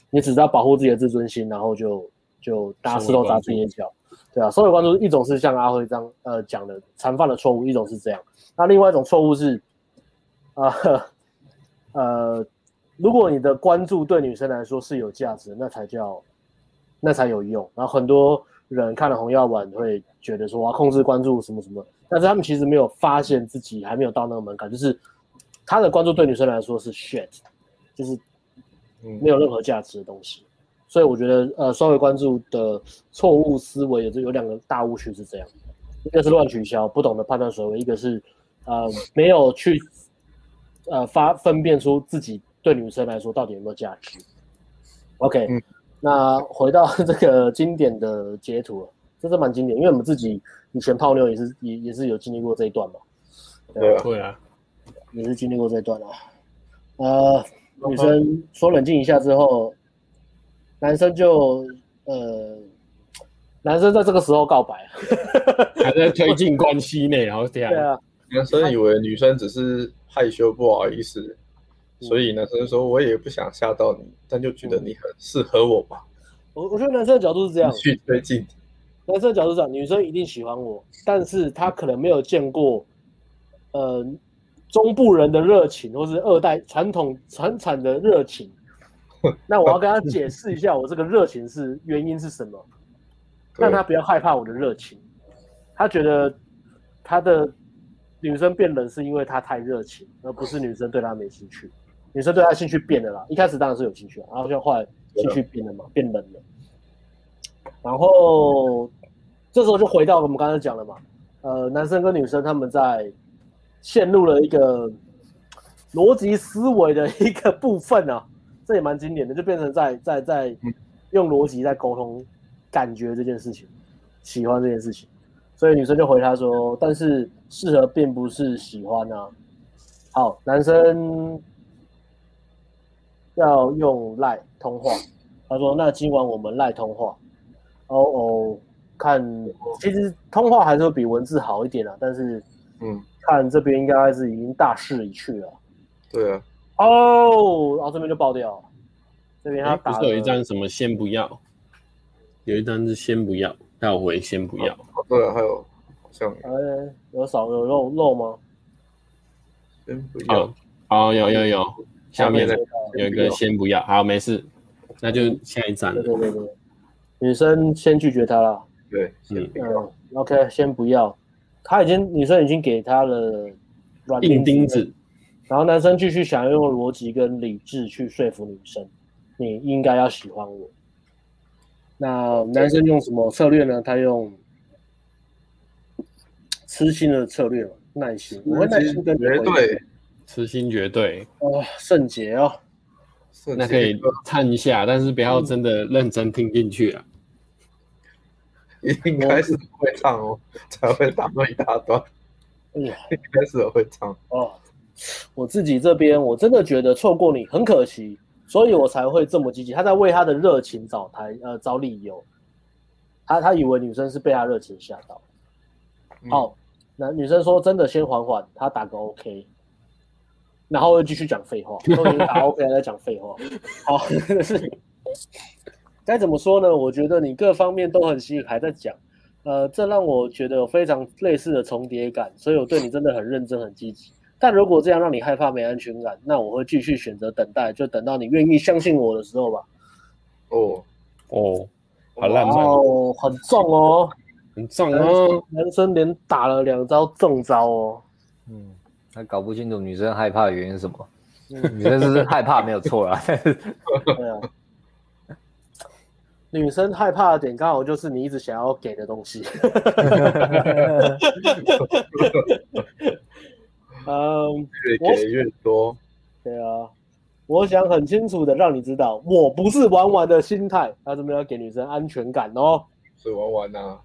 你只知道保护自己的自尊心，然后就就大石头砸自己的脚，对啊。所有关注一种是像阿辉这样呃讲的常犯的错误，一种是这样。那另外一种错误是，啊 呃，呃，如果你的关注对女生来说是有价值，那才叫那才有用。然后很多人看了红药丸会觉得说我要控制关注什么什么，但是他们其实没有发现自己还没有到那个门槛，就是他的关注对女生来说是 shit，就是。没有任何价值的东西，所以我觉得，呃，收回关注的错误思维也是有两个大误区是这样，一个是乱取消，不懂得判断水位，一个是，呃，没有去，呃，发分辨出自己对女生来说到底有没有价值。OK，嗯，那回到这个经典的截图，这是蛮经典，因为我们自己以前泡妞也是也也是有经历过这一段嘛，对啊，对啊，也是经历过这一段啊，呃。女生说冷静一下之后，男生就呃，男生在这个时候告白，还在推进关系内，然后这样。对啊，男生以为女生只是害羞不好意思，所以男生说我也不想吓到你，但就觉得你很适合我吧。我我觉得男生的角度是这样，去推进。男生的角度是这样，女生一定喜欢我，但是她可能没有见过，呃。中部人的热情，或是二代传统传产的热情，那我要跟她解释一下，我这个热情是原因是什么，让她不要害怕我的热情。她觉得她的女生变冷是因为她太热情，而不是女生对她没兴趣。女生对他兴趣变了啦，一开始当然是有兴趣，然后就后来兴趣变了嘛，变冷了。然后这时候就回到我们刚才讲了嘛，呃，男生跟女生他们在。陷入了一个逻辑思维的一个部分啊，这也蛮经典的，就变成在在在用逻辑在沟通感觉这件事情，喜欢这件事情，所以女生就回他说，但是适合并不是喜欢啊。好，男生要用赖通话，他说那今晚我们赖通话，哦哦，看其实通话还是会比文字好一点啊，但是嗯。看这边应该是已经大势已去了，对啊，哦，然后这边就爆掉。了，这边他打不是有一张什么先不要，有一张是先不要，倒回先不要，哦、对啊，还有好像哎有少有肉肉吗？先不要，哦，哦有有有，下面有一个先不要，好没事，那就下一站，对对对对，女生先拒绝他了，对。嗯，OK，先不要。他已经女生已经给他了软硬钉子，然后男生继续想要用逻辑跟理智去说服女生，你应该要喜欢我。那男生用什么策略呢？他用痴心的策略，耐心，我会耐心跟绝对，痴心绝对哦，圣洁哦。那可以唱一下，但是不要真的认真听进去啊。应该是会唱哦，才会打那一大段。哎呀，应该是会唱哦。我自己这边我真的觉得错过你很可惜，所以我才会这么积极。他在为他的热情找台呃找理由。他他以为女生是被他热情吓到。好，那女生说真的先缓缓，他打个 OK。然后又继续讲废话，都已经打 OK 还在讲废话。好，是 该怎么说呢？我觉得你各方面都很吸引，还在讲，呃，这让我觉得有非常类似的重叠感，所以我对你真的很认真、很积极。但如果这样让你害怕、没安全感，那我会继续选择等待，就等到你愿意相信我的时候吧。哦哦，好浪漫哦，很重哦，很重哦，男生连打了两招中招哦，嗯。他搞不清楚女生害怕的原因是什么，女生是害怕没有错啦。对啊，女生害怕的点刚好就是你一直想要给的东西。嗯，越给越多。对啊，我想很清楚的让你知道，我不是玩玩的心态，他这边要给女生安全感哦。是玩玩啊。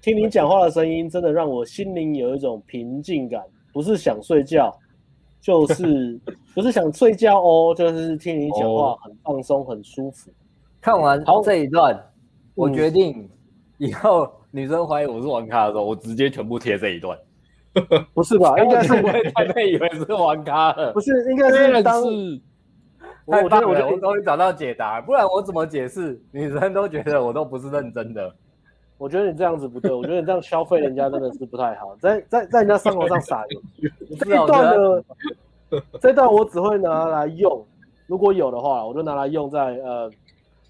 听你讲话的声音，真的让我心灵有一种平静感。不是想睡觉，就是不是想睡觉哦，就是听你讲话很放松，很舒服。看完这一段，我决定以后女生怀疑我是玩咖的时候，我直接全部贴这一段。不是吧？应该是不会他们以为是玩咖了，不是？应该是当是。我觉得我终于找到解答，不然我怎么解释？女生都觉得我都不是认真的。我觉得你这样子不对，我觉得你这样消费人家真的是不太好，在在在人家伤口上撒盐。这一段呢，这段我只会拿来用，如果有的话，我就拿来用在呃，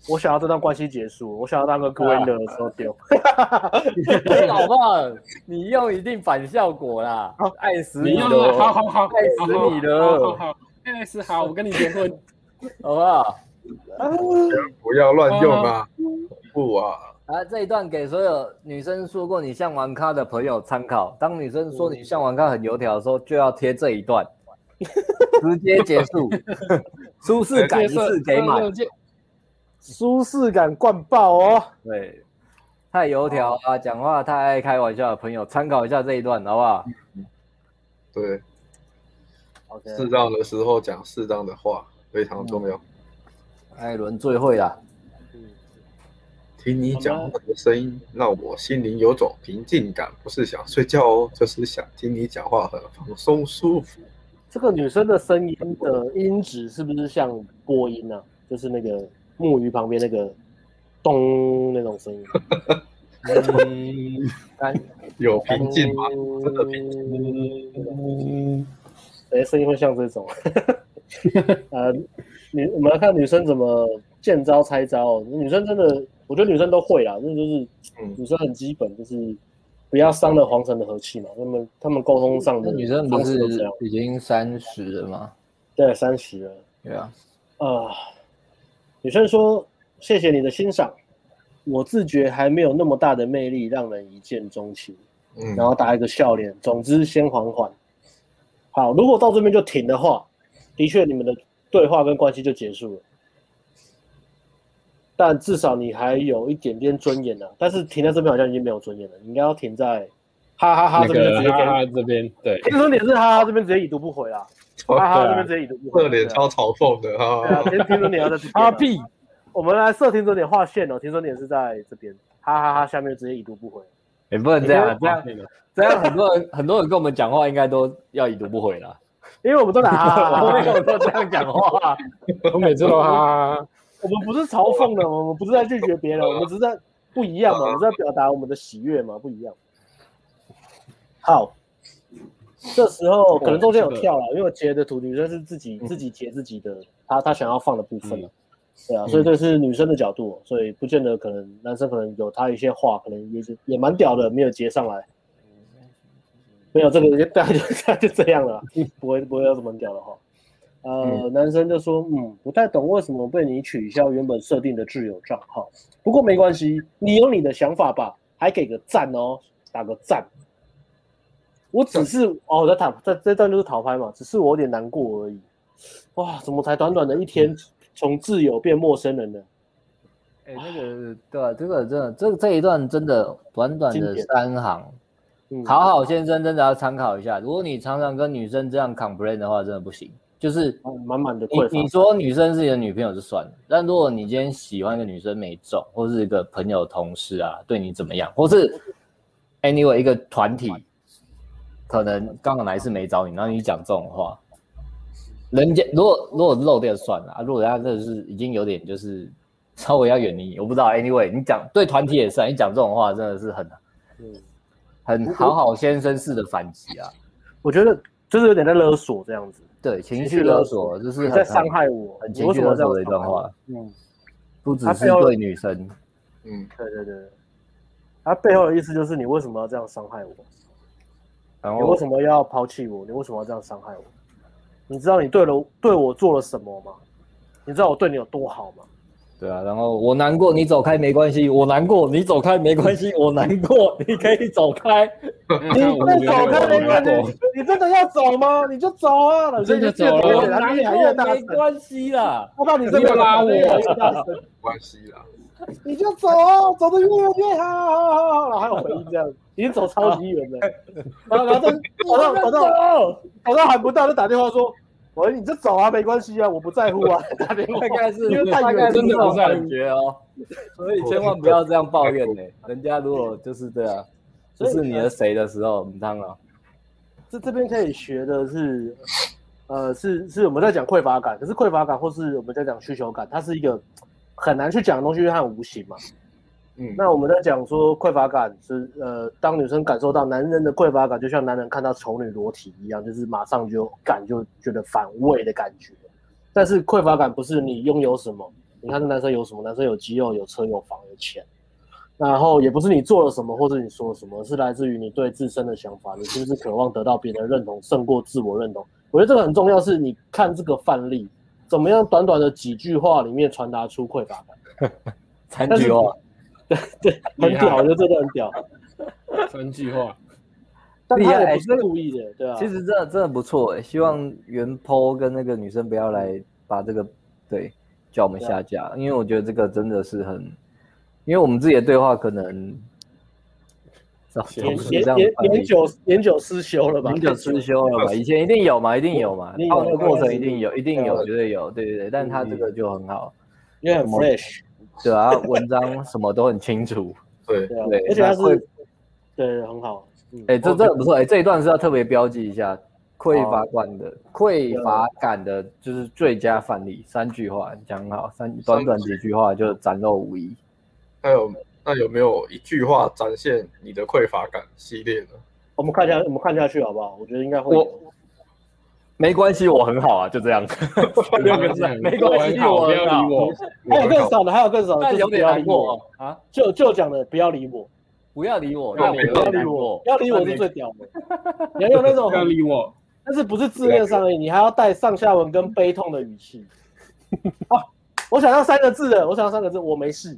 我想要这段关系结束，我想要当个 Grindr 的时候丢。老棒，你用一定反效果啦，爱死你了，好好好，爱死你了，好好，爱死好，我跟你结婚，好不好？不要乱用啊，不啊。啊，这一段给所有女生说过你像玩咖的朋友参考。当女生说你像玩咖很油条的时候，就要贴这一段，直接结束，舒适感一次给满，舒适感灌爆哦。对，太油条啊，讲话太爱开玩笑的朋友参考一下这一段，好不好？对，OK，适当的时候讲适当的话非常重要。艾伦最会啦。听你讲话的声音，让我心里有种平静感。不是想睡觉哦，就是想听你讲话，很放松舒服。这个女生的声音的音质是不是像播音呢、啊？就是那个木鱼旁边那个咚那种声音。嗯，有平静吗？真的平静。哎，声音会像这种。呃，女，我们来看女生怎么见招拆招。女生真的。我觉得女生都会啦，那就是女生很基本，就是不要伤了皇城的和气嘛。他们他们沟通上的女生不是已经三十了吗？对，三十了。对啊，啊，女生说：“谢谢你的欣赏，我自觉还没有那么大的魅力让人一见钟情。”嗯，然后打一个笑脸。总之，先缓缓。好，如果到这边就停的话，的确你们的对话跟关系就结束了。但至少你还有一点点尊严的，但是停在这边好像已经没有尊严了。你应该要停在哈哈哈这边直接哈哈这边，对，听说你是哈哈这边直接已读不回啦，哈哈这边直接已读不回，这脸超嘲讽的哈。对啊，先听说你要在哈屁，我们来设停准点划线哦。听说你是在这边，哈哈哈，下面直接已读不回。也不能这样，这样这样很多人很多人跟我们讲话应该都要已读不回了，因为我们都拿哈哈，我们有都这样讲话，我每次都哈哈。我们不是嘲讽的，我们不是在拒绝别人，我们只是在不一样嘛，我们在表达我们的喜悦嘛，不一样。好，这时候可能中间有跳了，因为我截的图女生是自己自己截自己的，她她想要放的部分了。对啊，所以这是女生的角度，所以不见得可能男生可能有他一些话，可能也是也蛮屌的，没有接上来。没有这个，大概就大家就这样了，不会不会有什么屌的话。呃，嗯、男生就说，嗯，不太懂为什么被你取消原本设定的挚友账号，不过没关系，你有你的想法吧，还给个赞哦，打个赞。我只是哦，在讨在这段就是讨拍嘛，只是我有点难过而已。哇，怎么才短短的一天，从挚友变陌生人呢？哎、欸，那个对啊，这个真的，这这一段真的短短的三行。好好先生真的要参考一下，如果你常常跟女生这样 complain 的话，真的不行。就是满满的你。你说女生是你的女朋友就算了，但如果你今天喜欢一个女生没中，或是一个朋友、同事啊对你怎么样，或是 anyway 一个团体，可能刚好来是没找你，然后你讲这种话，人家如果如果漏掉算了啊，如果人家真的是已经有点就是稍微要远离你，我不知道 anyway 你讲对团体也是，你讲这种话真的是很嗯。很好好先生式的反击啊，我觉得就是有点在勒索这样子，对，情绪勒索就是在伤害我，很情绪勒索的一段话，嗯，不只是对女生，嗯，对对对，他背后的意思就是你为什么要这样伤害我？然后你为什么要抛弃我？你为什么要这样伤害我？你知道你对了对我做了什么吗？你知道我对你有多好吗？对啊，然后我难过，你走开没关系。我难过，你走开没关系。我难过，你可以走开。你不走开没关系。你真的要走吗？你就走啊！真的走了，哪里还越大没关系啦。我怕你真的拉我，没关系啦。你就走啊，走得越远越好。好好好，还有回应这样，已经走超级远了。然后然后走到走到走到喊不到，就打电话说。喂，你就走啊，没关系啊，我不在乎啊。大概是因为大概真的不是感觉哦，所以千万不要这样抱怨呢。人家如果就是这样，就是你的谁的时候，你当然。这这边可以学的是，呃，是是我们在讲匮乏感，可是匮乏感或是我们在讲需求感，它是一个很难去讲的东西，因为它很无形嘛。嗯，那我们在讲说匮乏感是呃，当女生感受到男人的匮乏感，就像男人看到丑女裸体一样，就是马上就感就觉得反胃的感觉。但是匮乏感不是你拥有什么，你看这男生有什么？男生有肌肉、有车、有房、有钱，然后也不是你做了什么或者你说了什么，是来自于你对自身的想法，你是不是渴望得到别人的认同胜过自我认同？我觉得这个很重要，是你看这个范例怎么样，短短的几句话里面传达出匮乏感，三句话。对 对，很屌，我觉得真的很屌。三句话，但他也不是故意的，对啊。其实真的真的不错哎，希望原 po 跟那个女生不要来把这个对叫我们下架，因为我觉得这个真的是很，因为我们自己的对话可能年年年年久年久失修了吧？年久失修了吧？以前一定有嘛，一定有嘛，泡的过程一定有，一定有，绝对有，对对对。但他这个就很好，因为很 fresh。对啊，文章什么都很清楚。对对，而且他是对很好。哎，这这不错哎，这一段是要特别标记一下匮乏感的匮乏感的，就是最佳范例。三句话讲好，三短短几句话就展露无遗。还有那有没有一句话展现你的匮乏感系列呢？我们看下，我们看下去好不好？我觉得应该会有。没关系，我很好啊，就这样。六个字，没关系，我不要理我。还有更少的，还有更少的，有点难过啊。就就讲的不要理我，不要理我，不要理我，不要理我是最屌的。你要用那种不要理我，但是不是字面上的，你还要带上下文跟悲痛的语气。啊，我想要三个字的，我想要三个字，我没事。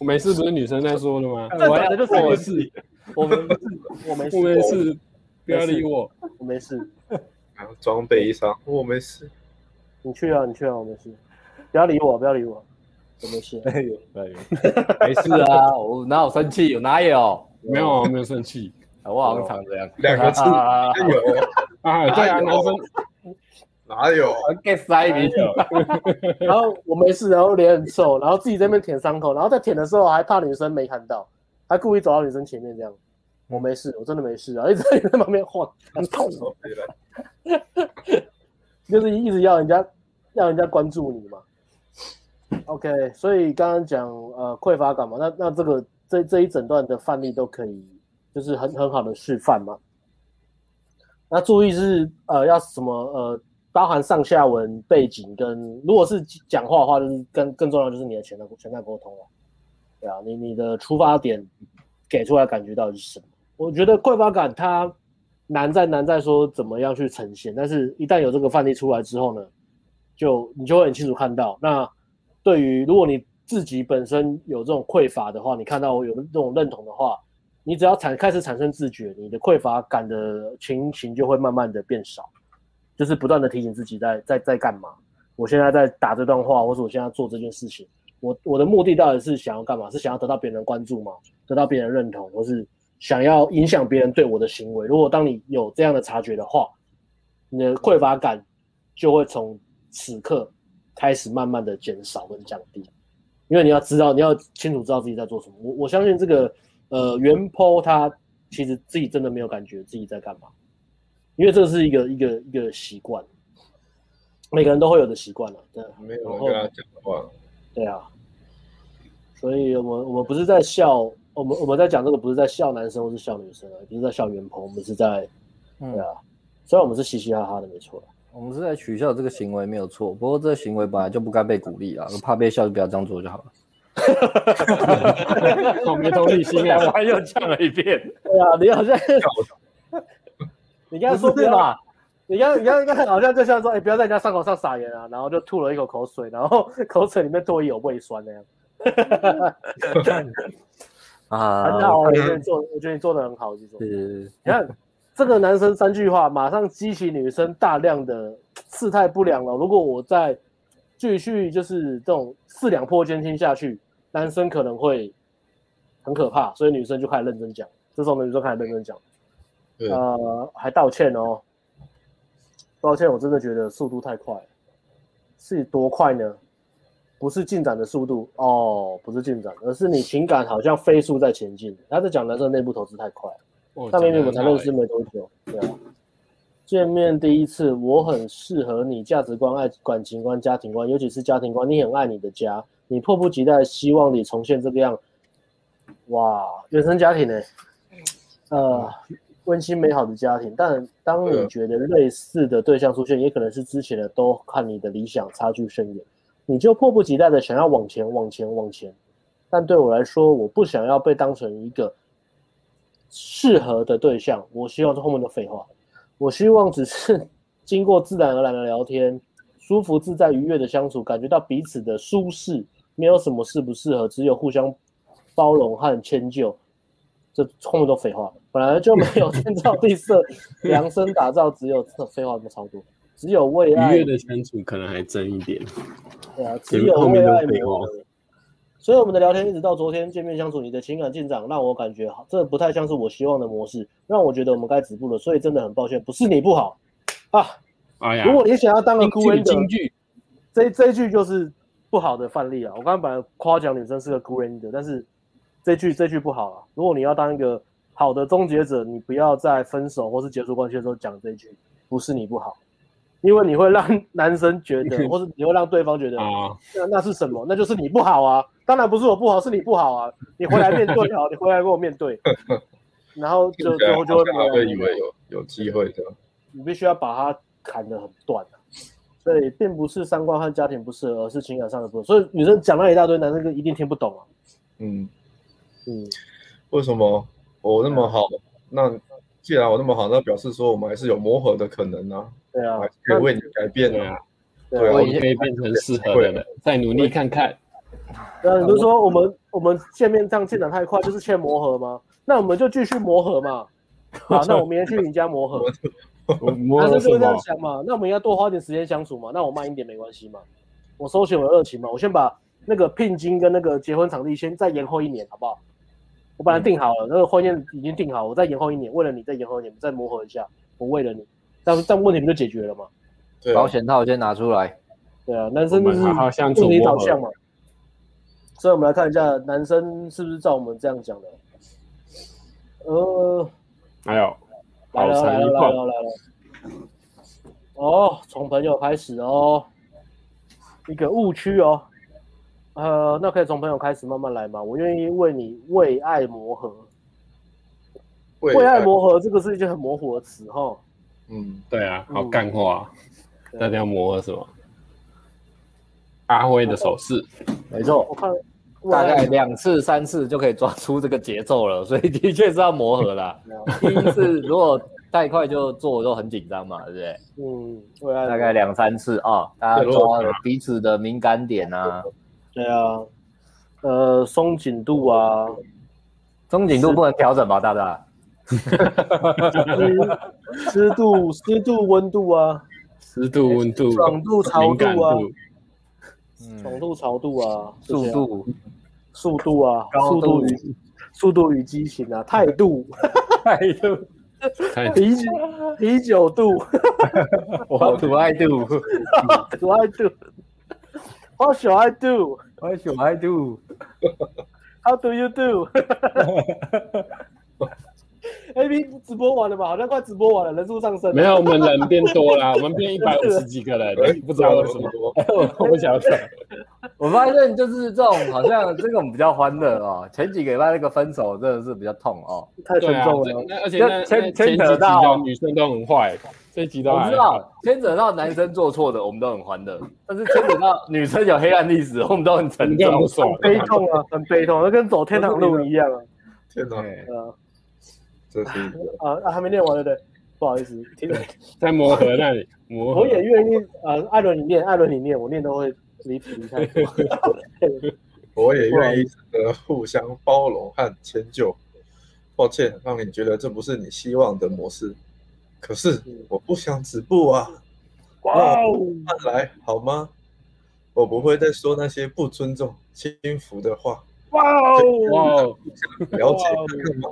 我没事，不是女生在说的吗？我就是我没事，我没事，我没事，我没事，不要理我，我没事。装悲伤，我没事。你去啊，你去啊，我没事。不要理我，不要理我，我没事。哎呦，哎呦，没事啊，我哪有生气？有哪有？没有，没有生气。我好像常这样。两个字有啊，对啊，男生哪有？get 塞你。然后我没事，然后脸很臭，然后自己在那边舔伤口，然后在舔的时候还怕女生没看到，还故意走到女生前面这样。我没事，我真的没事啊！一直在在旁边晃，很痛哦。就是一直要人家，要人家关注你嘛。OK，所以刚刚讲呃匮乏感嘛，那那这个这这一整段的范例都可以，就是很很好的示范嘛。那注意是呃要什么呃包含上下文背景跟，如果是讲话的话，就是更更重要就是你的潜在潜在沟通了。对啊，你你的出发点给出来感觉到底是什么？我觉得匮乏感它难在难在说怎么样去呈现，但是一旦有这个范例出来之后呢，就你就会很清楚看到。那对于如果你自己本身有这种匮乏的话，你看到我有这种认同的话，你只要产开始产生自觉，你的匮乏感的情形就会慢慢的变少，就是不断的提醒自己在在在干嘛。我现在在打这段话，或者我现在做这件事情，我我的目的到底是想要干嘛？是想要得到别人的关注吗？得到别人认同，或是想要影响别人对我的行为？如果当你有这样的察觉的话，你的匮乏感就会从此刻开始慢慢的减少跟降低。因为你要知道，你要清楚知道自己在做什么。我我相信这个，呃，原 po 他其实自己真的没有感觉自己在干嘛，因为这是一个一个一个习惯，每个人都会有的习惯了。对，没有人跟他讲的话。对啊，所以我们我们不是在笑，我们我们在讲这个不是在笑男生或是笑女生啊，不是在笑原 po，我们是在，对啊，嗯、虽然我们是嘻嘻哈哈的，没错。我们是在取笑这个行为没有错，不过这个行为本来就不该被鼓励啊，怕被笑就不要这样做就好了。我没同理心啊！我还又讲了一遍。对啊，你好像，你刚刚说对吧？你刚你刚刚好像就像说，哎、欸，不要在人家伤口上撒盐啊，然后就吐了一口口水，然后 口水里面多有胃酸那样。啊，很好，我觉得你做，我觉得你做的很好，就是你看。这个男生三句话，马上激起女生大量的事态不良了。如果我再继续就是这种四两拨千斤下去，男生可能会很可怕，所以女生就开始认真讲。这时候女生开始认真讲，对呃，还道歉哦，抱歉，我真的觉得速度太快，是多快呢？不是进展的速度哦，不是进展，而是你情感好像飞速在前进。他在讲男生内部投资太快。上面我们才认识没多久，对啊。见面第一次，我很适合你价值观、爱感情观、家庭观，尤其是家庭观。你很爱你的家，你迫不及待希望你重现这个样。哇，原生家庭呢？呃，温馨美好的家庭。但当你觉得类似的对象出现，也可能是之前的，都看你的理想差距甚远，你就迫不及待的想要往前、往前、往前。但对我来说，我不想要被当成一个。适合的对象，我希望这后面的废话，我希望只是 经过自然而然的聊天，舒服自在愉悦的相处，感觉到彼此的舒适，没有什么适不适合，只有互相包容和迁就。这后面都废话，本来就没有 天造 地设量身打造，只有这废话这么超多，只有为爱愉悦的相处可能还真一点。对啊，只有为爱没有。所以我们的聊天一直到昨天见面相处，你的情感进展让我感觉好，这不太像是我希望的模式，让我觉得我们该止步了。所以真的很抱歉，不是你不好啊。哎呀，如果你想要当个孤儿，京剧，这这一句就是不好的范例啊。我刚刚本来夸奖女生是个孤儿的，但是这句这句不好啊。如果你要当一个好的终结者，你不要在分手或是结束关系的时候讲这一句，不是你不好。因为你会让男生觉得，或是你会让对方觉得，那那是什么？那就是你不好啊！当然不是我不好，是你不好啊！你回来面对好，你回来跟我面对，然后就最后就会会以为有有机会的。你必须要把它砍得很断啊！所以并不是三观和家庭不适合，而是情感上的不合。所以女生讲了一大堆，男生就一定听不懂啊！嗯嗯，为什么我那么好？那既然我那么好，那表示说我们还是有磨合的可能啊！对啊，可以为你改变啊，对啊，我也可以变成适合的人，再努力看看。对啊，你不是说我们我们见面这样进展太快，就是欠磨合吗？那我们就继续磨合嘛。好，那我明天去你家磨合。男生就是这样想嘛。那我们要多花点时间相处嘛。那我慢一点没关系嘛。我收起我的热情嘛。我先把那个聘金跟那个结婚场地先再延后一年，好不好？我本来定好了，那个婚宴已经定好，我再延后一年，为了你再延后一年，再磨合一下。我为了你。但但问题不就解决了吗？对，保险套先拿出来。对啊，男生就是问题导向嘛。所以我们来看一下，男生是不是照我们这样讲的？呃，还有，来了来了来了来了。哦，从朋友开始哦，一个误区哦。呃，那可以从朋友开始慢慢来嘛。我愿意为你为爱磨合。为爱磨合这个是一件很模糊的词哈。嗯，对啊，好干话。大家要磨合什么？阿辉的手势，没错，我看大概两次三次就可以抓出这个节奏了，所以的确是要磨合啦。第一次如果太快就做都很紧张嘛，对不对？嗯，大概两三次啊，大家抓彼此的敏感点啊。对啊，呃，松紧度啊，松紧度不能调整吧，大大？湿度、湿度、温度啊，湿度、温度、爽度、潮度啊。爽度、潮度啊，速度、速度啊，速度与速度与激情啊，态度、态度、啤酒啤酒度，我土爱度，土爱度，What shall I What should I do? How do you do? A B 直播完了吧？好像快直播完了，人数上升。没有，我们人变多了，我们变一百五十几个人，不知道为什么。我不晓得。我发现就是这种，好像这种比较欢乐哦。前几个礼拜那个分手真的是比较痛哦，太沉重了。而且牵牵扯到女生都很坏，这几都我知道。牵扯到男生做错的，我们都很欢乐；但是牵扯到女生有黑暗历史，我们都很沉重，很悲痛啊，很悲痛，那跟走天堂路一样啊。天堂。这是啊啊，还没念完对不对？不好意思，听在磨合那里磨合。我也愿意啊，艾伦你念，艾伦你念，我念都会离题太多。我也愿意呃互相包容和迁就。抱歉，让你觉得这不是你希望的模式。可是我不想止步啊！哇哦，慢来好吗？我不会再说那些不尊重、轻浮的话。哇哦，了解看看吗？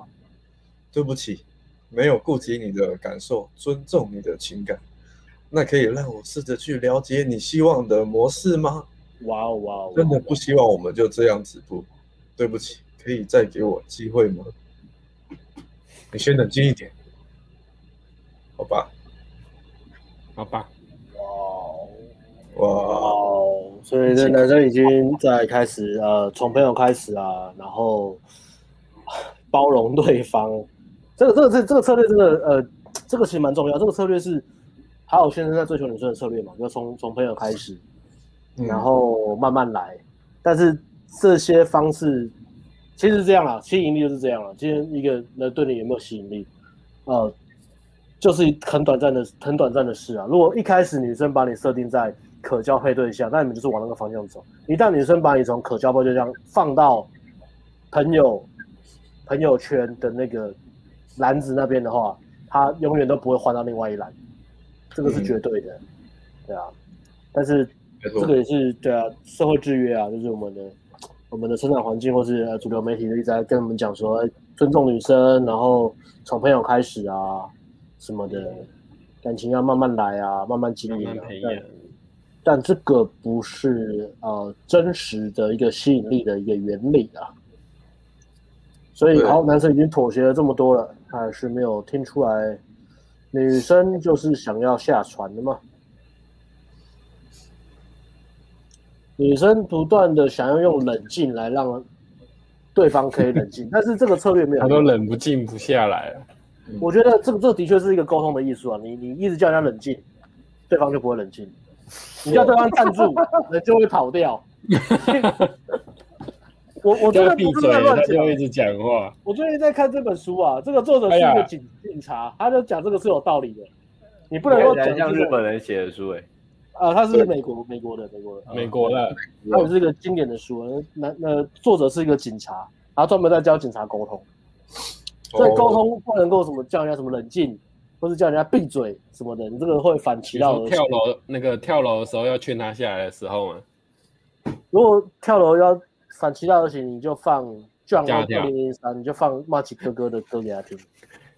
对不起，没有顾及你的感受，尊重你的情感，那可以让我试着去了解你希望的模式吗？哇哦哇哦，真的不希望我们就这样止步。对不起，可以再给我机会吗？你先冷静一点，好吧？好吧。哇哇，所以这男生已经在开始呃，从朋友开始啊，然后包容对方。这个这个这这个策略真的呃，这个其实蛮重要。这个策略是还有先生在追求女生的策略嘛，就从从朋友开始，然后慢慢来。但是这些方式其实是这样啦，吸引力就是这样啦。今天一个人对你有没有吸引力，呃，就是很短暂的很短暂的事啊。如果一开始女生把你设定在可交配对象，那你们就是往那个方向走。一旦女生把你从可交配对象放到朋友朋友圈的那个。篮子那边的话，他永远都不会换到另外一篮，这个是绝对的，嗯、对啊。但是这个也是对啊，社会制约啊，就是我们的我们的生长环境或是主流媒体一直在跟我们讲说，尊重女生，然后从朋友开始啊什么的，感情要慢慢来啊，慢慢经营啊。但，但这个不是呃真实的一个吸引力的一个原理啊。所以，好，男生已经妥协了这么多了，他还是没有听出来，女生就是想要下船的嘛。女生不断的想要用冷静来让对方可以冷静，但是这个策略没有，他都冷不静不下来。我觉得这个这的确是一个沟通的艺术啊，你你一直叫人家冷静，对方就不会冷静；你叫对方站住，人就会跑掉。我我真的不是在乱讲，就一直讲话。我最近在看这本书啊，这个作者是一个警警察，他就讲这个是有道理的。你不能够讲像日本人写的书哎，啊，他是美国美国的美国的美国的，他也是一个经典的书。那那作者是一个警察，然后专门在教警察沟通，所以沟通不能够什么叫人家什么冷静，或是叫人家闭嘴什么的，你这个会反其道而行。跳楼那个跳楼的时候要劝他下来的时候嘛，如果跳楼要。反其道而行，你就放《二零零三》，你就放马奇哥哥的歌给他听。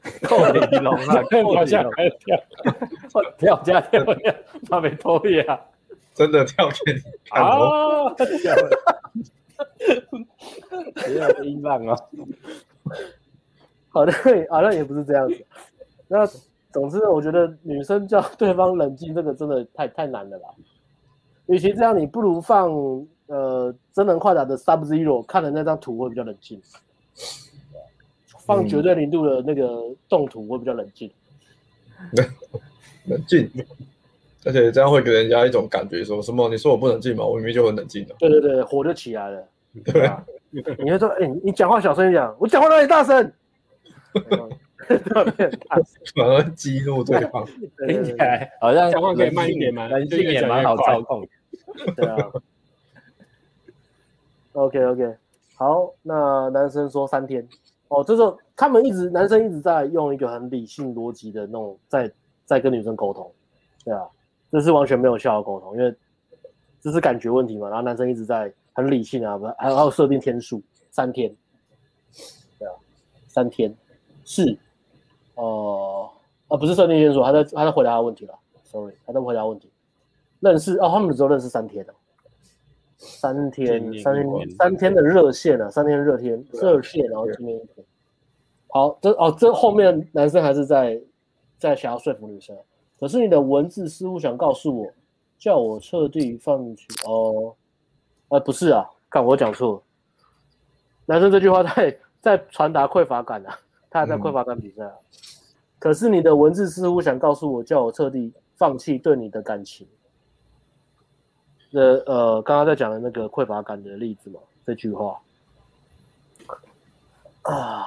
扣你龙啊！跳下来跳，跳加跳跳！他没偷呀！真的跳给你看哦！跳了，不要音浪啊！好的，好像也不是这样子。那总之，我觉得女生叫对方冷静，这个真的太太难了吧？与其这样，你不如放。呃，真人快打的 Sub Zero 看的那张图会比较冷静，放绝对零度的那个动图会比较冷静，冷静，而且这样会给人家一种感觉，说什么？你说我不冷静嘛？我明明就很冷静的。对对对，火就起来了。对啊，你会说，哎、欸，你讲话小声一点，我讲话哪里大声？反而激怒对方，听起来好像讲话可以慢一点嘛，冷静也蛮好操控。对啊。OK OK，好，那男生说三天。哦，这时候他们一直男生一直在用一个很理性逻辑的那种在在跟女生沟通，对啊，这是完全没有效的沟通，因为这是感觉问题嘛。然后男生一直在很理性啊，不还要设定天数三天，对啊，三天是。哦，啊，不是设定天数，他在他在回答他问题了，sorry，他在回答问题。认识哦，他们只有认识三天了，三天，三天，三天的热线啊，三天热天热线，然后今天一天。好，这哦，这后面男生还是在在想要说服女生，可是你的文字似乎想告诉我，叫我彻底放弃哦，呃，不是啊，看我讲错了，男生这句话在在传达匮乏感啊。他还在匮乏感比赛，啊，嗯、可是你的文字似乎想告诉我，叫我彻底放弃对你的感情。呃呃，刚刚在讲的那个匮乏感的例子嘛，这句话啊，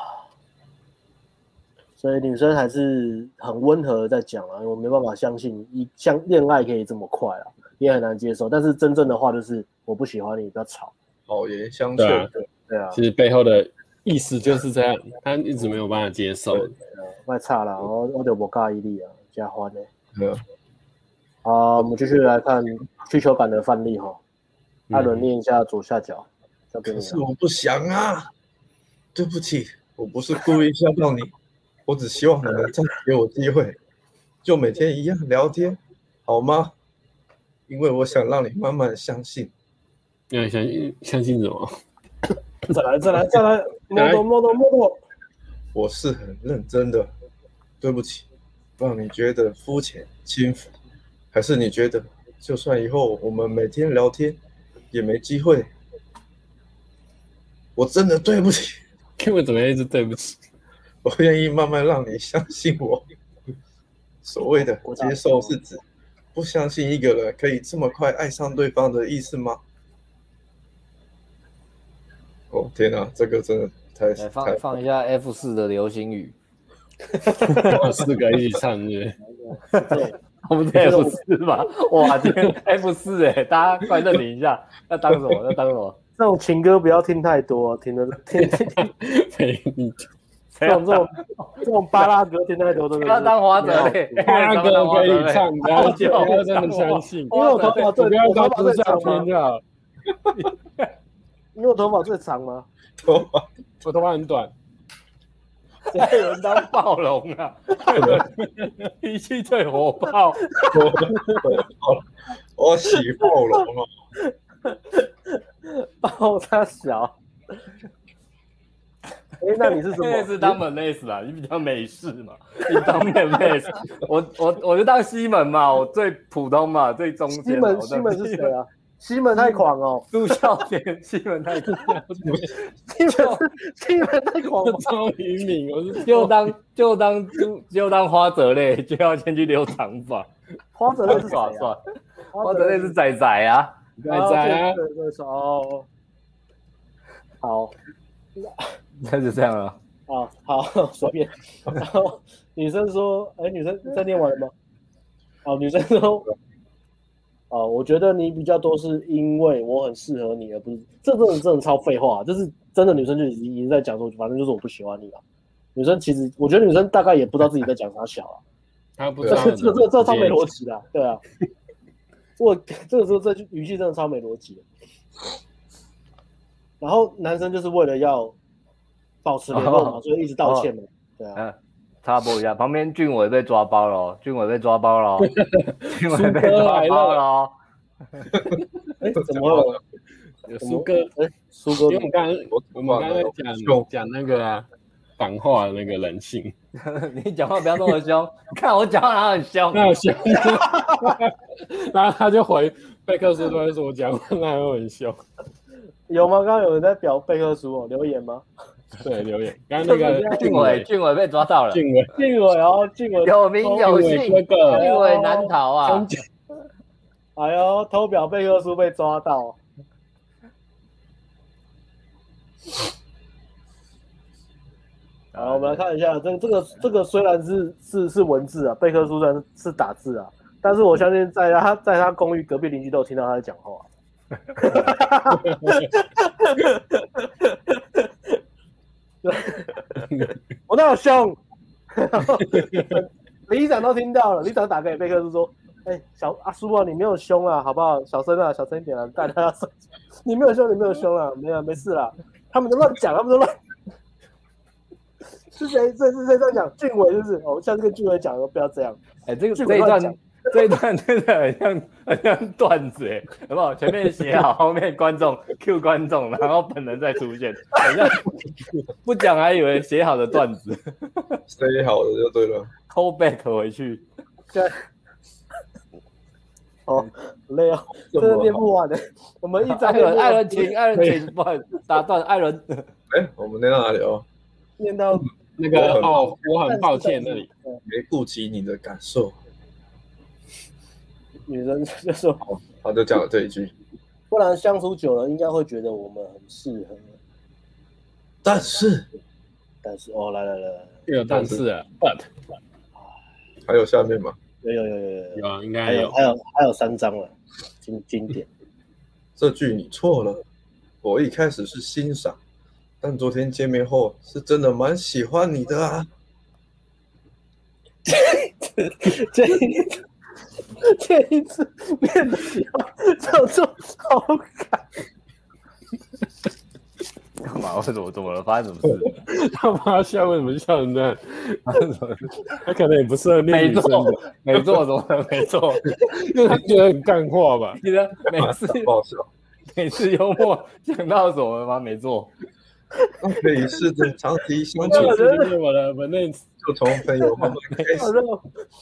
所以女生还是很温和的在讲啊，我没办法相信一相恋爱可以这么快啊，也很难接受。但是真正的话就是我不喜欢你，不要吵。哦言相劝，对啊，对啊，其实背后的。意思就是这样，他一直没有办法接受。太差了，我我就不介意你啊，加欢的。嗯。好，我们继续来看需求版的范例哈。艾伦念一下左下角。可是我不想啊，对不起，我不是故意吓到你，我只希望你能再给我机会，就每天一样聊天，好吗？因为我想让你慢慢相信。要相信相信什么？再来再来再来，摸多摸多摸多。我是很认真的，对不起，让你觉得肤浅轻浮，还是你觉得就算以后我们每天聊天也没机会？我真的对不起，因为怎么样一直对不起？我愿意慢慢让你相信我。所谓的接受是指不相信一个人可以这么快爱上对方的意思吗？哦天哪，这个真的太……放放一下 F 四的流星雨，四个一起唱是不是？对，我们 F 四吧。哇，今天 F 四哎，大家快认领一下，要当什么？要当什么？这种情歌不要听太多，听的听听 听。这种这种这种巴拉歌听太多都是。要当华仔嘞，巴拉歌可以唱，不要不要这么相信。因为我头发最，我头发最长吗？你有头发最长吗？头发，我头发很短。这有人当暴龙啊！脾气最火爆。我喜暴龙哦。暴他小。哎，那你是什么？你是当门内斯啊？你比较美式嘛？你当门内斯，我我我就当西门嘛，我最普通嘛，最中间。西门西门是谁啊？西门太狂哦，朱孝天，西门太狂，西门西门太狂，超愚民，我是就当就当就就当花泽类，就要先去留长发。花泽类是耍帅，花泽类。是仔仔啊，仔仔啊，哦，好，那就这样了。啊，好，随便。然后女生说：“哎，女生在念完了吗？”好，女生说。啊、呃，我觉得你比较多是因为我很适合你，而不是这真的真的超废话，就是真的女生就已经已经在讲说，反正就是我不喜欢你了。女生其实我觉得女生大概也不知道自己在讲啥小啊，她不知道这这这这超没逻辑的，对啊，我这个时候这句语气真的超没逻辑。然后男生就是为了要保持联络嘛，所以一直道歉嘛，对啊。插播一下，旁边俊伟被抓包了，俊伟被抓包了，俊伟被抓包了。哎，怎么了？有苏哥，哎，苏哥，因为我们刚刚我们刚刚讲讲那个啊反话的那个人性，你讲话不要那么凶，看我讲话哪很凶？那很凶。然后他就回贝克斯，都在说我讲话哪有很凶？有吗？刚刚有人在表贝克斯哦，留言吗？对，留言。刚刚那个俊伟，俊伟被抓到了。俊伟，俊伟哦，俊伟有名有姓，俊伟难逃啊。哎呦，偷表贝克书被抓到。好，我们来看一下，这个、这个这个虽然是是是文字啊，贝克书虽然是是打字啊，但是我相信在他在他公寓隔壁邻居都有听到他在讲话。我那有凶，里长都听到了，李长打给贝克斯说：“哎、欸，小阿叔啊，你没有凶啊，好不好？小声啊，小声一点啊，大家要生气。你没有凶，你没有凶啊，没有，没事啦。他们都乱讲，他们都乱。”是谁？这是谁在讲？俊伟就是，是，哦，下次跟俊伟讲，不要这样。哎、欸，这个这一段，这一段真的很像 很像段子，哎，好不好？前面写好，后面观众 Q 观众，然后本人再出现，好像不讲还以为写好的段子，写好的就对了。Call back 回去。对。哦，累哦，真的念不完的。我们一张艾伦，艾伦请，艾伦请，不好意思，打断艾伦。哎，我们念到哪里哦？念到。那个哦，我很抱歉，那里没顾及你的感受。女人 就说：“他就讲了这一句，不然相处久了，应该会觉得我们很适合。”但是，但是哦，来来来来，有但是啊，but，还有下面吗？有有有有有有啊，应该还有还有还有三张了，经经典。这句你错了，我一开始是欣赏。但昨天见面后，是真的蛮喜欢你的啊！这一次，这一次变得喜欢叫做好感。干嘛？为什么？怎么了？发生什么事？他妈笑？为什么笑成这样？他 可能也不适合念女生的。没错，没错，怎么了？没错，因为他觉得很干话吧？记得每次每次幽默讲到什么吗？没错。可以试着长期相处，我的反正就从朋友慢慢开始，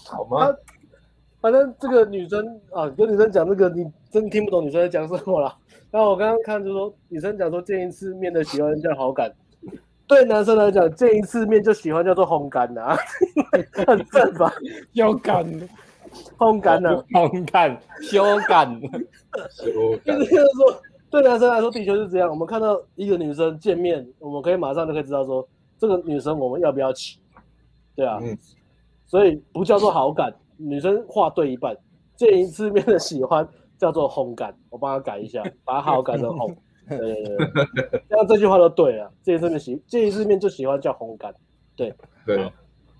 好吗？反正这个女生啊，跟女生讲这个，你真听不懂女生在讲什么了。然后我刚刚看就说，女生讲说见一次面的喜欢叫好感，对男生来讲见一次面就喜欢叫做烘干呐，很正吧？要干，烘干呐，烘干，修干，修干，就是说。对男生来说，的确是这样。我们看到一个女生见面，我们可以马上就可以知道说，这个女生我们要不要起，对啊。嗯。所以不叫做好感，女生话对一半，见一次面的喜欢叫做烘干。我帮她改一下，把好改成 烘。对对对。这样这句话都对了。见一次面喜，见一次面就喜欢叫烘干。对对。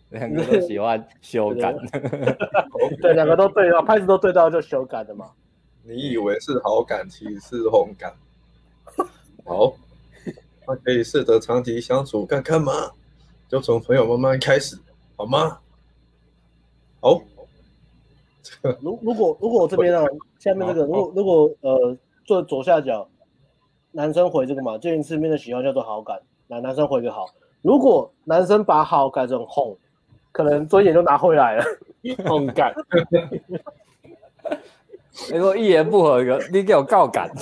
两个都喜欢修改。对，两个都对啊，拍子都对到就修改的嘛。你以为是好感，其实是烘感。好，那可以试着长期相处看看吗？就从朋友慢慢开始，好吗？好。如如果如果我这边啊，下面这个，如果如果呃，做左下角，男生回这个嘛，见一次面的喜欢叫做好感，男男生回个好。如果男生把好改成哄，可能尊严就拿回来了，红感。你说一言不合个，你给我告感，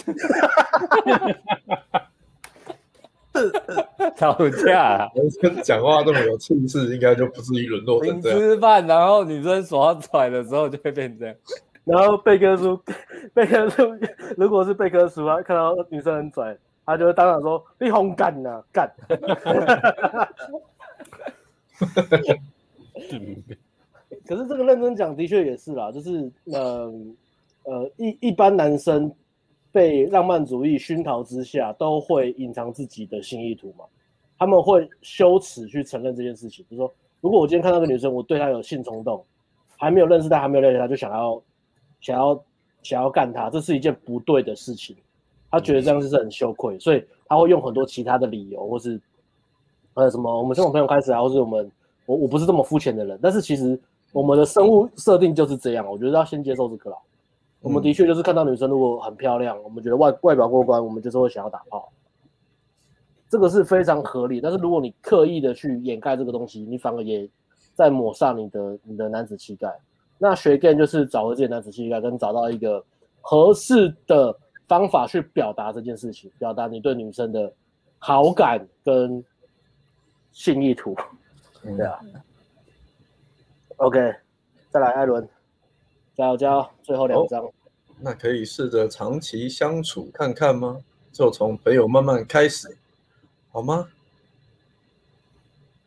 吵架、啊。男生讲话这么有气势，应该就不至于沦落成这样。吃饭，然后女生耍拽的时候就会变这样。然后贝克叔，贝克叔，如果是贝克叔啊，看到女生很拽，他就会当场说：“你红干呐，干。”可是这个认真讲，的确也是啦，就是嗯。呃呃，一一般男生被浪漫主义熏陶之下，都会隐藏自己的性意图嘛。他们会羞耻去承认这件事情，比如说，如果我今天看到个女生，我对她有性冲动，还没有认识她，还没有了解她，就想要想要想要干她，这是一件不对的事情。他觉得这样子是很羞愧，所以他会用很多其他的理由，或是呃什么，我们先从朋友开始啊，或是我们我我不是这么肤浅的人，但是其实我们的生物设定就是这样，我觉得要先接受这个啦。我们的确就是看到女生如果很漂亮，我们觉得外外表过关，我们就是会想要打炮，这个是非常合理。但是如果你刻意的去掩盖这个东西，你反而也在抹杀你的你的男子气概。那学 gay 就是找回自己的男子气概，跟找到一个合适的方法去表达这件事情，表达你对女生的好感跟性意图。对啊。OK，再来艾伦。加油加油！最后两张，那可以试着长期相处看看吗？就从朋友慢慢开始，好吗？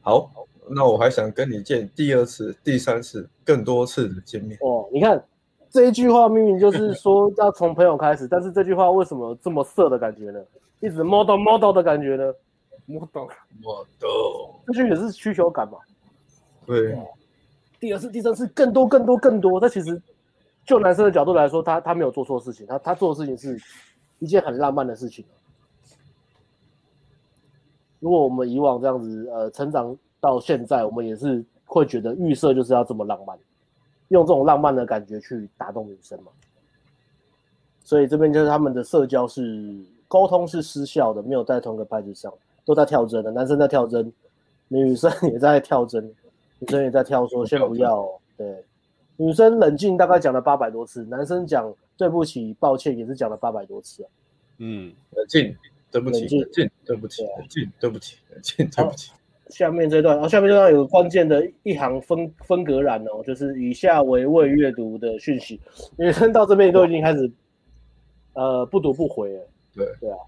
好，那我还想跟你见第二次、第三次、更多次的见面。哦，你看这一句话明明就是说要从朋友开始，但是这句话为什么这么色的感觉呢？一直 model model 的感觉呢？model model，这句也是需求感嘛？对。第二次、第三次，更多、更多、更多。这其实就男生的角度来说，他他没有做错事情，他他做的事情是一件很浪漫的事情。如果我们以往这样子呃成长到现在，我们也是会觉得预设就是要这么浪漫，用这种浪漫的感觉去打动女生嘛。所以这边就是他们的社交是沟通是失效的，没有在同一个拍子上，都在跳针的。男生在跳针，女生也在跳针。女生也在跳说，先不要。对，女生冷静大概讲了八百多次，男生讲对不起、抱歉也是讲了八百多次啊。嗯，冷静，对不起，冷静，对不起，冷静，对不起，冷静，对不起。下面这段，然后下面这段有个关键的一行分分隔栏哦，就是以下为未阅读的讯息。女生到这边都已经开始，呃，不读不回了。对对啊，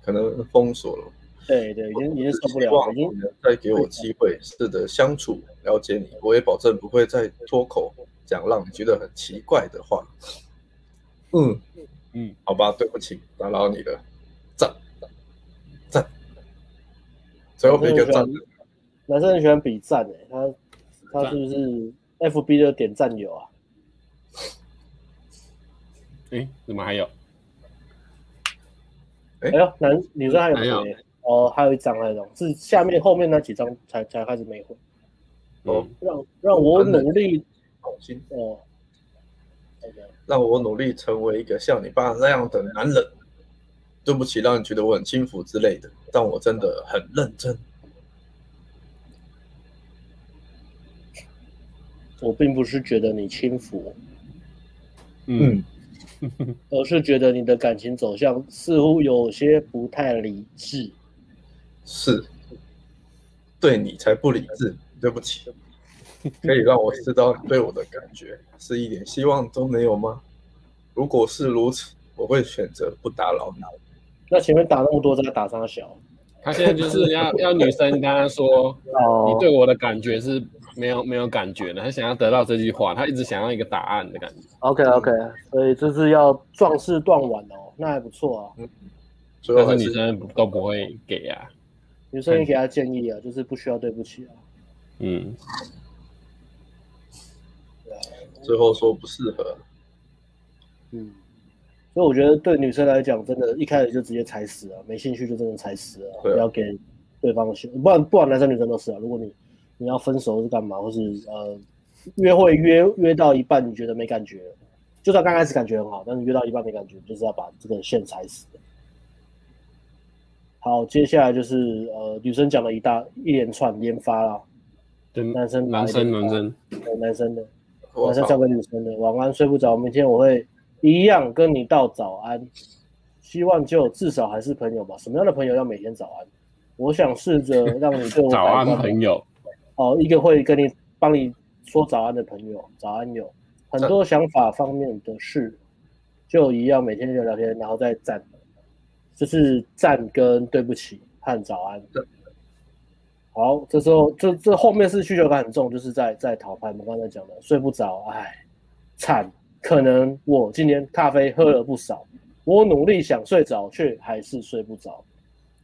可能封锁了。对对，已经已经受不了了，已经再给我机会试着相处了解你，我也保证不会再脱口讲让你觉得很奇怪的话。嗯嗯，好吧，对不起，打扰你了。赞赞，最后一个赞。男生很喜欢比赞诶，他他是不是 FB 的点赞友啊？哎，怎么还有？哎呦，男女生还有谁？哦，还有一张那种，是下面后面那几张才才开始没回。哦，让让我努力，哦，让我努力成为一个像你爸那样的男人。对不起，让你觉得我很轻浮之类的，但我真的很认真。我并不是觉得你轻浮，嗯，而是觉得你的感情走向似乎有些不太理智。是，对你才不理智，对不起。可以让我知道你对我的感觉是一点希望都没有吗？如果是如此，我会选择不打扰你。那前面打那么多，再打三小。他现在就是要 要女生跟他说，你对我的感觉是没有没有感觉的。他想要得到这句话，他一直想要一个答案的感觉。OK OK，所以这是要壮士断腕哦，那还不错啊。嗯，但是女生都不会给啊。女生也给他建议啊，就是不需要对不起啊。嗯。最后说不适合。嗯。所以我觉得对女生来讲，真的，一开始就直接踩死啊，没兴趣就真的踩死啊，不要给对方的不然不管男生女生都是啊。如果你你要分手是干嘛，或是呃约会约约到一半你觉得没感觉，就算刚开始感觉很好，但是约到一半没感觉，就是要把这个线踩死。好，接下来就是呃，女生讲了一大一连串连发啦，对，男生男生男生，对，男生的，男生交给女生的，晚安，睡不着，明天我会一样跟你道早安，希望就至少还是朋友吧。什么样的朋友要每天早安？我想试着 让你对我早安朋友，哦，一个会跟你帮你说早安的朋友，早安友，很多想法方面的事，就一样每天就聊天，然后再赞。就是赞跟对不起和早安。好，这时候这这后面是需求感很重，就是在在讨拍。我们刚才讲的睡不着，唉，惨。可能我今天咖啡喝了不少，我努力想睡着，却还是睡不着。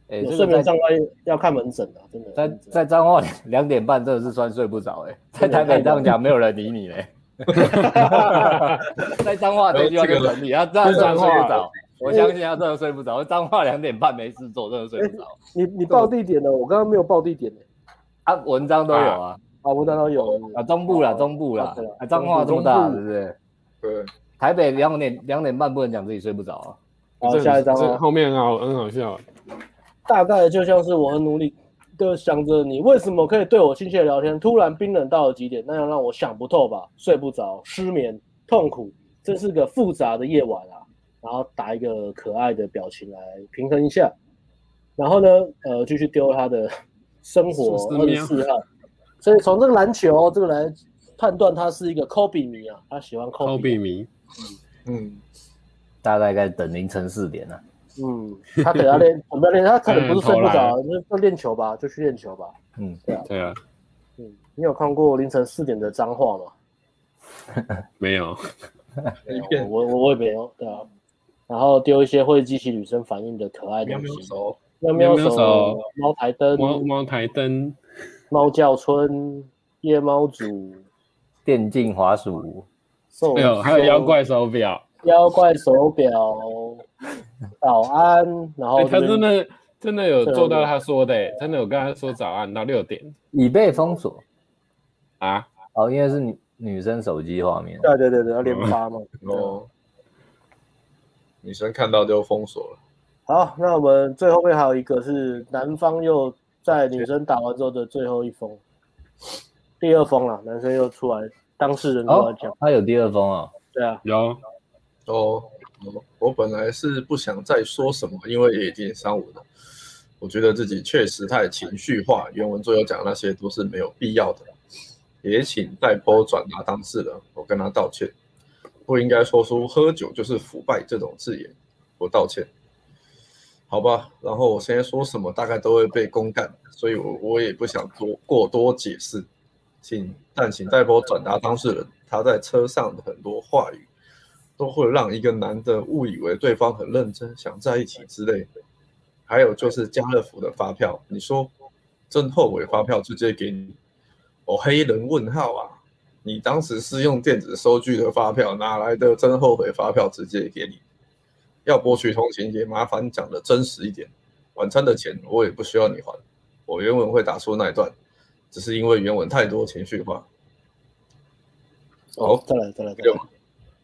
哎，有睡眠障碍要看门诊的，真的。在在彰化两点半真的是算睡不着哎，在台北这样讲没有人理你嘞。在彰化这句话就很理，他这样算睡不着。我相信他真的睡不着，脏话两点半没事做，真的睡不着。你你报地点了，我刚刚没有报地点呢。啊，文章都有啊，啊，文章都有啊，中部啦，中部啦，啊，彰化这么大，对不对？对。台北两点两点半不能讲自己睡不着啊。好，下一张啊，后面好，很好笑。大概就像是我很努力的想着你为什么可以对我亲切聊天，突然冰冷到了极点，那样让我想不透吧，睡不着，失眠，痛苦，这是个复杂的夜晚啊。然后打一个可爱的表情来平衡一下，然后呢，呃，继续丢他的生活二十四号，所以从这个篮球这个来判断他是一个科比迷啊，他喜欢科比迷。嗯嗯，大概在等凌晨四点啊。嗯，他等下练，我们练，他可能不是睡不着，就就练球吧，就去练球吧。嗯，对啊，对啊。嗯，你有看过凌晨四点的脏话吗？没有，我 我我也没有，对啊。然后丢一些会激起女生反应的可爱东西，喵喵手、猫台灯、猫猫台灯、猫叫春、夜猫组、电竞滑鼠，没有，还有妖怪手表。妖怪手表，早安。然后、欸、他真的真的有做到他说的、欸，真的有跟他说早安到六点，已被封锁啊？哦，因为是女女生手机画面。对对对对，要连发嘛。哦，女生看到就封锁了。好，那我们最后面还有一个是男方又在女生打完之后的最后一封，第二封了，男生又出来，当事人出来讲、哦，他有第二封啊？对啊，有。哦，我本来是不想再说什么，因为也已经三五了。我觉得自己确实太情绪化，原文最后讲那些都是没有必要的。也请代 po 转达当事人，我跟他道歉，不应该说出喝酒就是腐败这种字眼，我道歉。好吧，然后我现在说什么大概都会被公干，所以我我也不想多过多解释，请但请代 po 转达当事人他在车上的很多话语。都会让一个男的误以为对方很认真，想在一起之类的。还有就是家乐福的发票，你说真后悔发票直接给你，哦，黑人问号啊！你当时是用电子收据的发票，哪来的真后悔发票直接给你？要博取同情也麻烦讲的真实一点。晚餐的钱我也不需要你还，我原文会打出那一段，只是因为原文太多情绪化。哦，再来再来再来。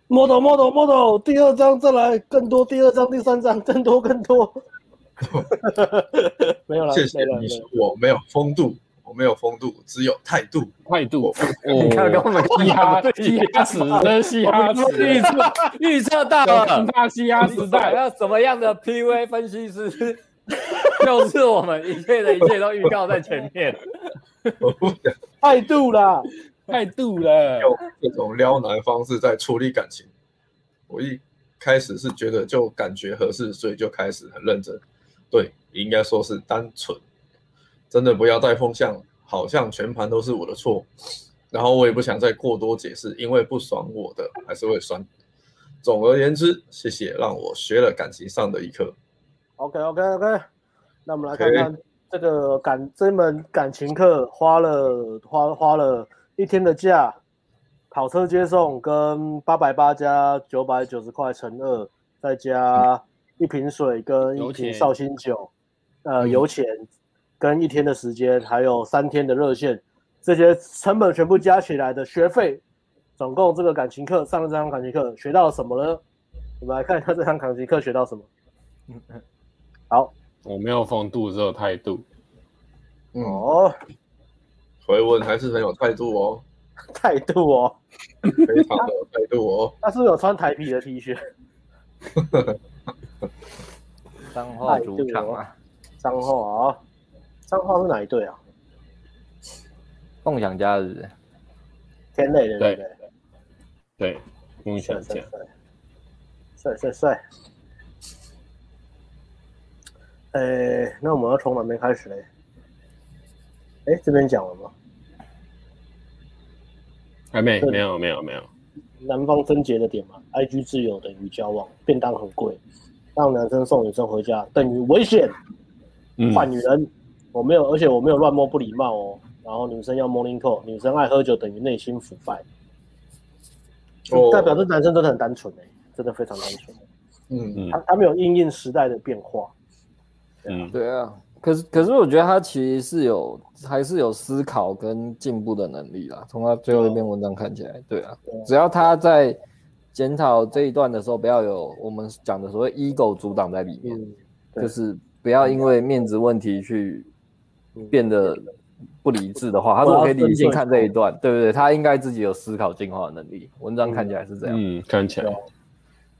model model model，第二章再来更多，第二章第三章更多更多。没有了，谢谢你说我没有风度，我没有风度，只有态度，态度。你看跟我们嘻哈嘻哈时的嘻哈时预测预测到了大嘻哈时代那什么样的 PV 分析师，就是我们一切的一切都预告在前面。态度啦。态度了，用这种撩男方式在处理感情。我一开始是觉得就感觉合适，所以就开始很认真。对，应该说是单纯，真的不要带风向，好像全盘都是我的错。然后我也不想再过多解释，因为不爽我的还是会酸。总而言之，谢谢让我学了感情上的一课。OK OK OK，那我们来看看这个感这门感情课花了花花了。一天的假，跑车接送跟八百八加九百九十块乘二，再加一瓶水跟一瓶绍兴酒，呃，油钱跟一天的时间，还有三天的热线，这些成本全部加起来的学费，总共这个感情课上了这堂感情课学到了什么呢？我们来看一下这堂感情课学到什么。嗯好，我没有风度，只有态度。哦。回文还是很有态度哦，态度哦，非常的有态度哦。他是不是有穿台皮的 T 恤？彰化主场啊，彰化啊，彰化是哪一队啊？梦想家是天磊的对不对？对，梦想家，帅帅帅。呃，那我们要从哪边开始嘞？哎，这边讲了吗？还没，没有，没有，没有。南方症结的点嘛，IG 自由等于交往，便当很贵，让男生送女生回家等于危险，换女人。我没有，而且我没有乱摸不礼貌哦。然后女生要 morning call，女生爱喝酒等于内心腐败。哦，代表这男生真的很单纯哎，真的非常单纯。嗯嗯，他他没有应应时代的变化。嗯，对啊。可是，可是我觉得他其实是有，还是有思考跟进步的能力啦。从他最后一篇文章看起来，对啊，只要他在检讨这一段的时候，不要有我们讲的所谓 ego 阻挡在里面，就是不要因为面子问题去变得不理智的话，他说可以理性看这一段，对不对？他应该自己有思考进化的能力。文章看起来是这样，嗯，看起来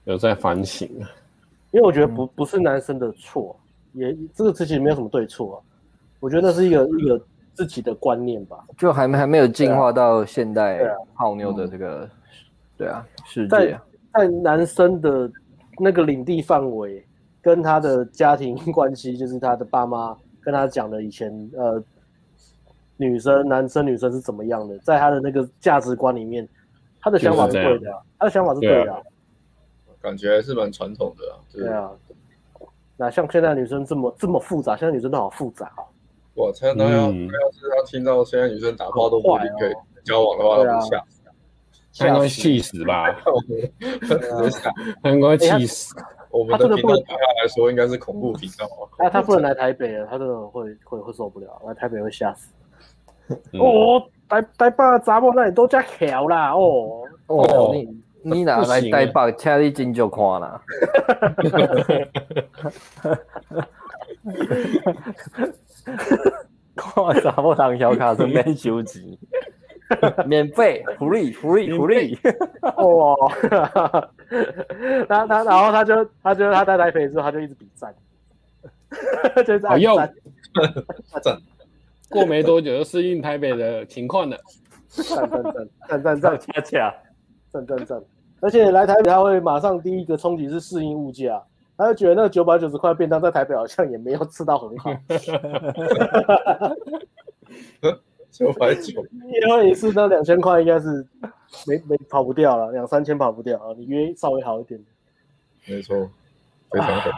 有在反省。因为我觉得不不是男生的错。也这个事情没有什么对错啊，我觉得那是一个一个自己的观念吧，就还没还没有进化到现代泡妞的这个，对啊，世界。在在男生的那个领地范围，跟他的家庭关系，就是他的爸妈跟他讲的以前呃，女生、男生、女生是怎么样的，在他的那个价值观里面，他的想法是对的，他的想法是对的，感觉还是蛮传统的啊。对啊，那像现在女生这么这么复杂，现在女生都好复杂啊。我猜那要他要是他听到现在女生打炮都不一定可以交往的话，吓死，他应该气死吧？他应该气死。我们的频道对他来说应该是恐怖频道。那他不能来台北了，他真的会会会受不了，来台北会吓死。哦，台台北查某那里都加巧啦，哦哦，你你哪来台北，请你真就看啦。看查某当小卡是免收钱，免费福利福利福利。哦，他他然后他就他就他在台北之后他就一直比赞，好用，赞。过没多久就适应台北的情况了，赞赞赞赞赞赞恰恰，赞赞赞。而且来台北他会马上第一个冲击是适应物价。他就觉得那九百九十块便当在台北好像也没有吃到很好。九百九，约会一次那两千块应该是没没跑不掉了，两三千跑不掉啊。你约稍微好一点。没错，非常好。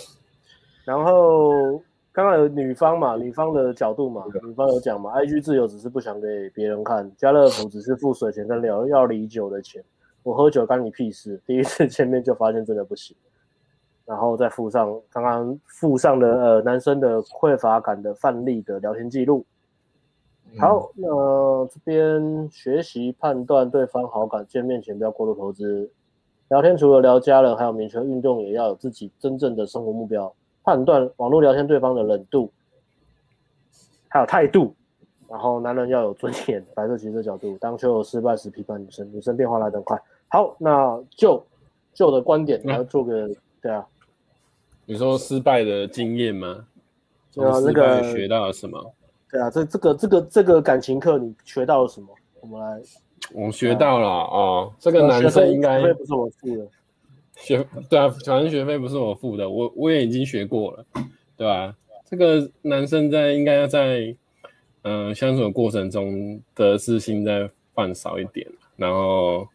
然后刚刚有女方嘛，女方的角度嘛，女方有讲嘛，IG 自由只是不想给别人看，家乐福只是付水钱跟聊要礼酒的钱，我喝酒干你屁事。第一次见面就发现真的不行。然后再附上刚刚附上的呃男生的匮乏感的范例的聊天记录。好，那这边学习判断对方好感，见面前不要过度投资。聊天除了聊家人，还有明确运动，也要有自己真正的生活目标。判断网络聊天对方的冷度，还有态度。然后男人要有尊严，白色骑士角度。当求偶失败时批判女生，女生变化来得快。好，那就就的观点，然后做个、嗯、对啊。你说失败的经验吗？从失败学到了什么？对啊，这这个这个这个感情课你学到了什么？我们来，我学到了哦。这个男生应该学费不是我付的，学对啊，反正学费不是我付的，我我也已经学过了，对吧、啊？这个男生在应该要在嗯、呃、相处的过程中得失心再放少一点，然后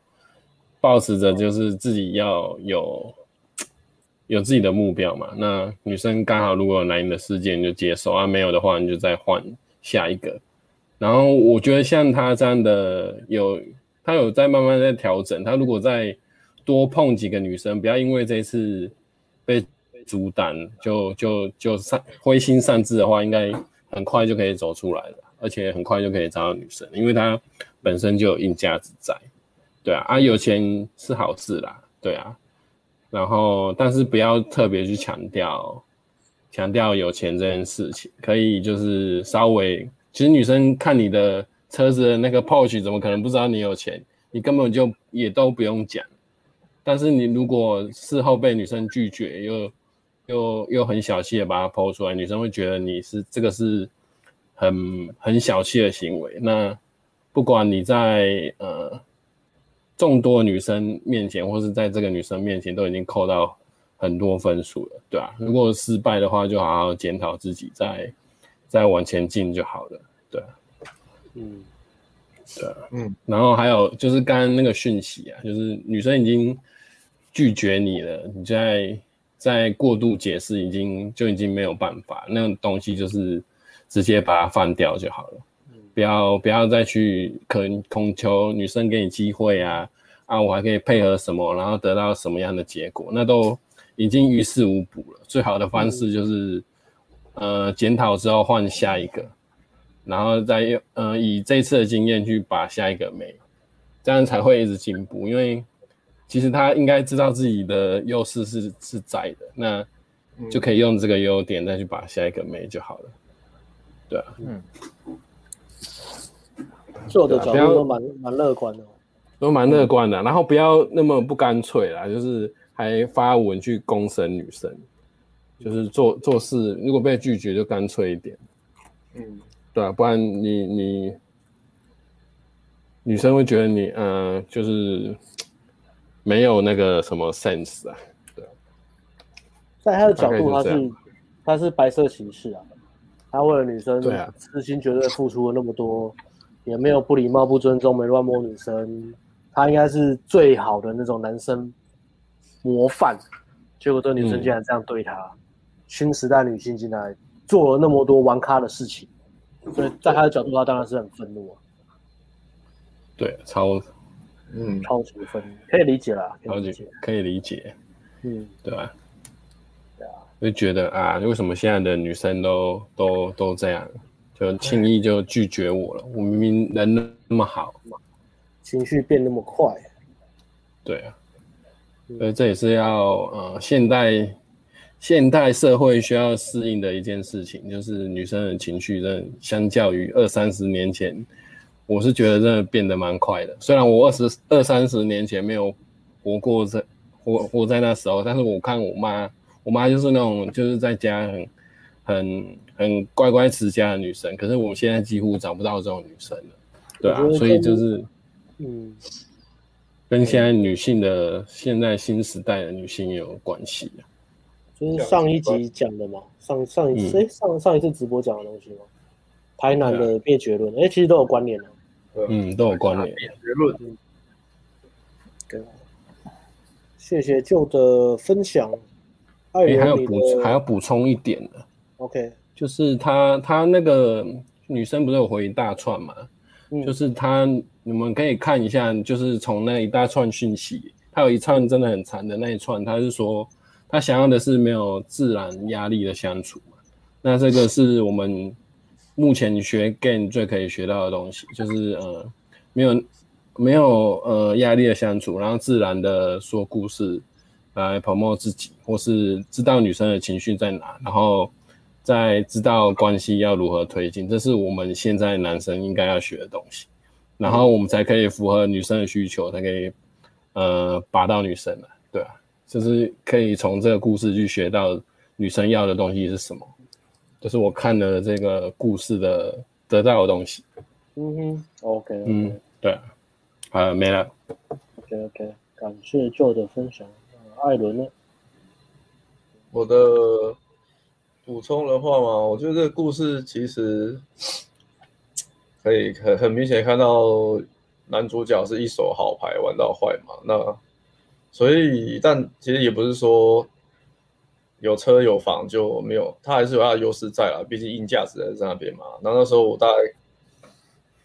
保持着就是自己要有。有自己的目标嘛？那女生刚好如果有来你的世界，你就接受啊；没有的话，你就再换下一个。然后我觉得像他这样的，有他有在慢慢在调整。他如果再多碰几个女生，不要因为这次被阻挡就就就散灰心丧志的话，应该很快就可以走出来了，而且很快就可以找到女生，因为他本身就有硬价值在。对啊，啊有钱是好事啦，对啊。然后，但是不要特别去强调强调有钱这件事情，可以就是稍微，其实女生看你的车子的那个 Porsche，怎么可能不知道你有钱？你根本就也都不用讲。但是你如果事后被女生拒绝，又又又很小气的把它 po 出来，女生会觉得你是这个是很很小气的行为。那不管你在呃。众多女生面前，或是在这个女生面前，都已经扣到很多分数了，对啊，如果失败的话，就好好检讨自己，再再往前进就好了，对啊，嗯，对啊，嗯，然后还有就是刚刚那个讯息啊，就是女生已经拒绝你了，你再再过度解释，已经就已经没有办法，那种东西就是直接把它放掉就好了。不要不要再去恳恳求女生给你机会啊啊！我还可以配合什么，然后得到什么样的结果？那都已经于事无补了。最好的方式就是，呃，检讨之后换下一个，然后再用呃以这次的经验去把下一个没，这样才会一直进步。因为其实他应该知道自己的优势是是在的，那就可以用这个优点再去把下一个没就好了。对啊，嗯。做的角度都蛮蛮乐观的，都蛮乐观的。然后不要那么不干脆啦，就是还发文去公审女生，就是做做事如果被拒绝就干脆一点。嗯，对啊，不然你你女生会觉得你嗯、呃，就是没有那个什么 sense 啊。对，在他的角度，他是他是白色骑士啊，他为了女生，对啊，痴心绝对付出了那么多，也没有不礼貌、不尊重，没乱摸女生，他应该是最好的那种男生模范。结果这女生竟然这样对他，嗯、新时代女性进来做了那么多玩咖的事情，所以在他的角度，他当然是很愤怒啊。对，超，嗯，超级愤怒，可以理解啦，可以理解，可以理解，嗯，对吧？对啊，就觉得啊，为什么现在的女生都都都这样，就轻易就拒绝我了？我明明人那么好，情绪变那么快，对啊。所以这也是要呃现代现代社会需要适应的一件事情，就是女生的情绪，真的相较于二三十年前，我是觉得真的变得蛮快的。虽然我二十二三十年前没有活过在活活在那时候，但是我看我妈，我妈就是那种就是在家很很很乖乖持家的女生，可是我现在几乎找不到这种女生了，对啊，所以就是嗯。跟现在女性的现在新时代的女性也有关系啊，就是上一集讲的嘛，上上一次、嗯、上上一次直播讲的东西嘛，台南的灭绝论，哎、欸，其实都有关联的，嗯，都有关联。灭绝论，对，谢谢旧的分享。哎、欸，还有补还要补充一点的，OK，就是他他那个女生不是有回一大串嘛？就是他，你们可以看一下，就是从那一大串讯息，他有一串真的很长的那一串，他是说他想要的是没有自然压力的相处。那这个是我们目前学 game 最可以学到的东西，就是呃没有没有呃压力的相处，然后自然的说故事来 promote 自己，或是知道女生的情绪在哪，然后。在知道关系要如何推进，这是我们现在男生应该要学的东西，然后我们才可以符合女生的需求，才可以呃拔到女生的，对啊，就是可以从这个故事去学到女生要的东西是什么，就是我看了这个故事的得到的东西。嗯哼，OK，, okay. 嗯，对啊，啊没了。OK OK，感谢 Joe 的分享。艾伦呢？我的。补充的话嘛，我觉得这个故事其实可以很很明显看到男主角是一手好牌玩到坏嘛，那所以但其实也不是说有车有房就没有，他还是有他的优势在啦，毕竟硬价值在那边嘛。那那时候我大概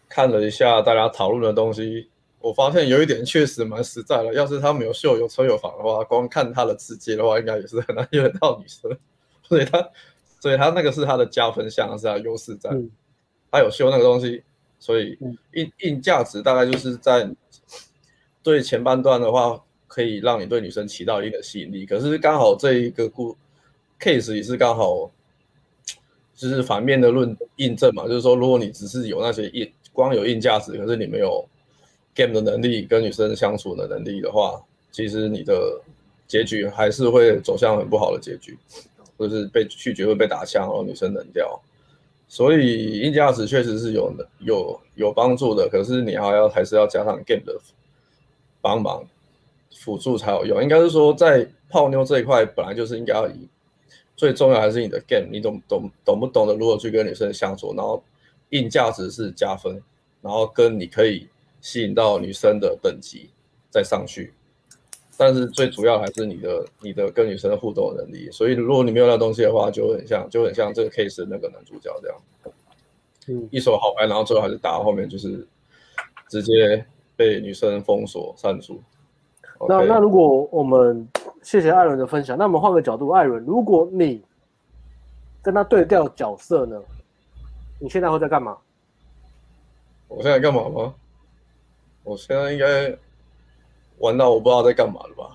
看了一下大家讨论的东西，我发现有一点确实蛮实在的，要是他没有秀有车有房的话，光看他的字迹的话，应该也是很难约到女生，所以他。所以他那个是他的加分项，是他优势在，嗯、他有修那个东西，所以硬硬价值大概就是在对前半段的话，可以让你对女生起到一定的吸引力。可是刚好这一个故 case 也是刚好，就是反面的论印证嘛，就是说如果你只是有那些硬光有硬价值，可是你没有 game 的能力跟女生相处的能力的话，其实你的结局还是会走向很不好的结局。就是被拒绝会被打枪，然后女生冷掉，所以硬价值确实是有有有帮助的。可是你还要还是要加上 game 的帮忙辅助才有用。应该是说，在泡妞这一块，本来就是应该要以最重要还是你的 game，你懂懂懂不懂得如何去跟女生相处，然后硬价值是加分，然后跟你可以吸引到女生的等级再上去。但是最主要还是你的你的跟女生的互动能力，所以如果你没有那东西的话，就很像就很像这个 case 的那个男主角这样，嗯，一手好牌，然后最后还是打到后面就是直接被女生封锁删除。那那如果我们谢谢艾伦的分享，那我们换个角度，艾伦，如果你跟他对调角色呢？你现在会在干嘛？我现在干嘛吗？我现在应该。玩到我不知道在干嘛了吧？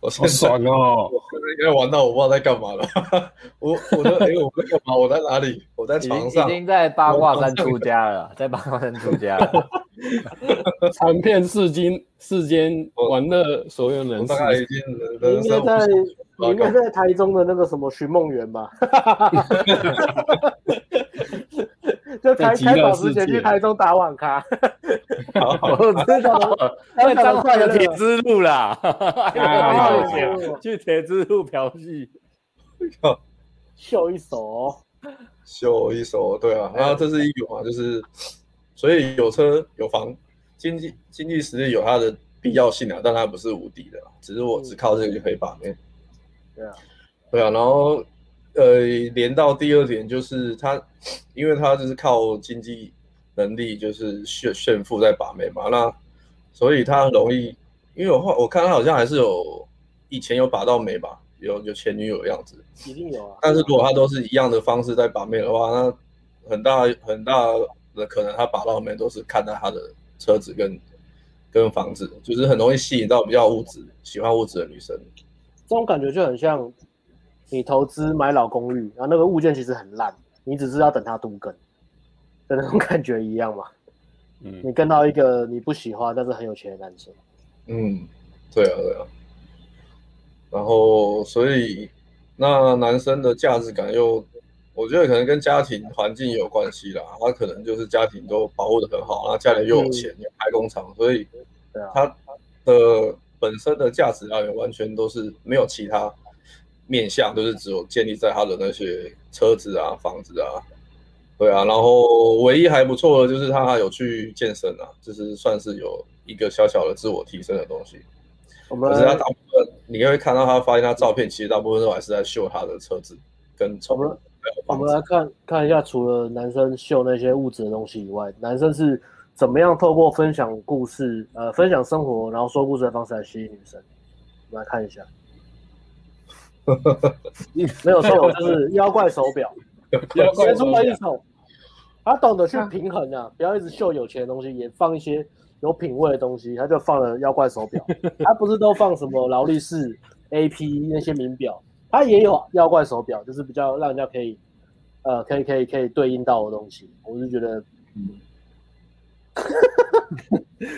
我好爽哦！我现在应该玩到我不知道在干嘛了。我我的哎，我在干嘛？我在哪里？我在床上。已经在八卦山出家了，在八卦山出家了。传遍世间世间玩乐所有人，大概已经应该在应该在台中的那个什么寻梦园吧？就开开跑之前去台中打网咖。我知道，因为彰化有铁之路啦，去铁之路嫖妓，秀一手，秀一手，对啊，然后这是一个嘛，就是所以有车有房，经济经济实力有它的必要性啊，但它不是无敌的，只是我只靠这个就可以把妹。对啊，对啊，然后。呃，连到第二点就是他，因为他就是靠经济能力，就是炫炫富在把妹嘛，那所以他容易，因为我我看他好像还是有以前有把到妹吧，有有前女友的样子，一定有啊。但是如果他都是一样的方式在把妹的话，那很大很大的可能他把到妹都是看在他的车子跟跟房子，就是很容易吸引到比较物质、喜欢物质的女生。这种感觉就很像。你投资买老公寓，然后那个物件其实很烂，你只是要等它都更，的那种感觉一样嘛。嗯，你跟到一个你不喜欢但是很有钱的男生。嗯，对啊，对啊。然后，所以那男生的价值感又，我觉得可能跟家庭环境也有关系啦。他可能就是家庭都保护的很好，然后家里又有钱，有开工厂，所以他的本身的价值来源完全都是没有其他。面向都是只有建立在他的那些车子啊、房子啊，对啊，然后唯一还不错的就是他还有去健身啊，就是算是有一个小小的自我提升的东西。我们可是他大部分你会看到他发现他照片，其实大部分都还是在秀他的车子跟宠物。我们来看看一下，除了男生秀那些物质的东西以外，男生是怎么样透过分享故事、呃，分享生活，然后说故事的方式来吸引女生？我们来看一下。没有错，就是妖怪手表，先出了一手，他懂得去平衡啊，不要一直秀有钱的东西，也放一些有品味的东西，他就放了妖怪手表，他不是都放什么劳力士、AP 那些名表，他也有妖怪手表，就是比较让人家可以，呃，可以可以可以对应到的东西，我就觉得，嗯，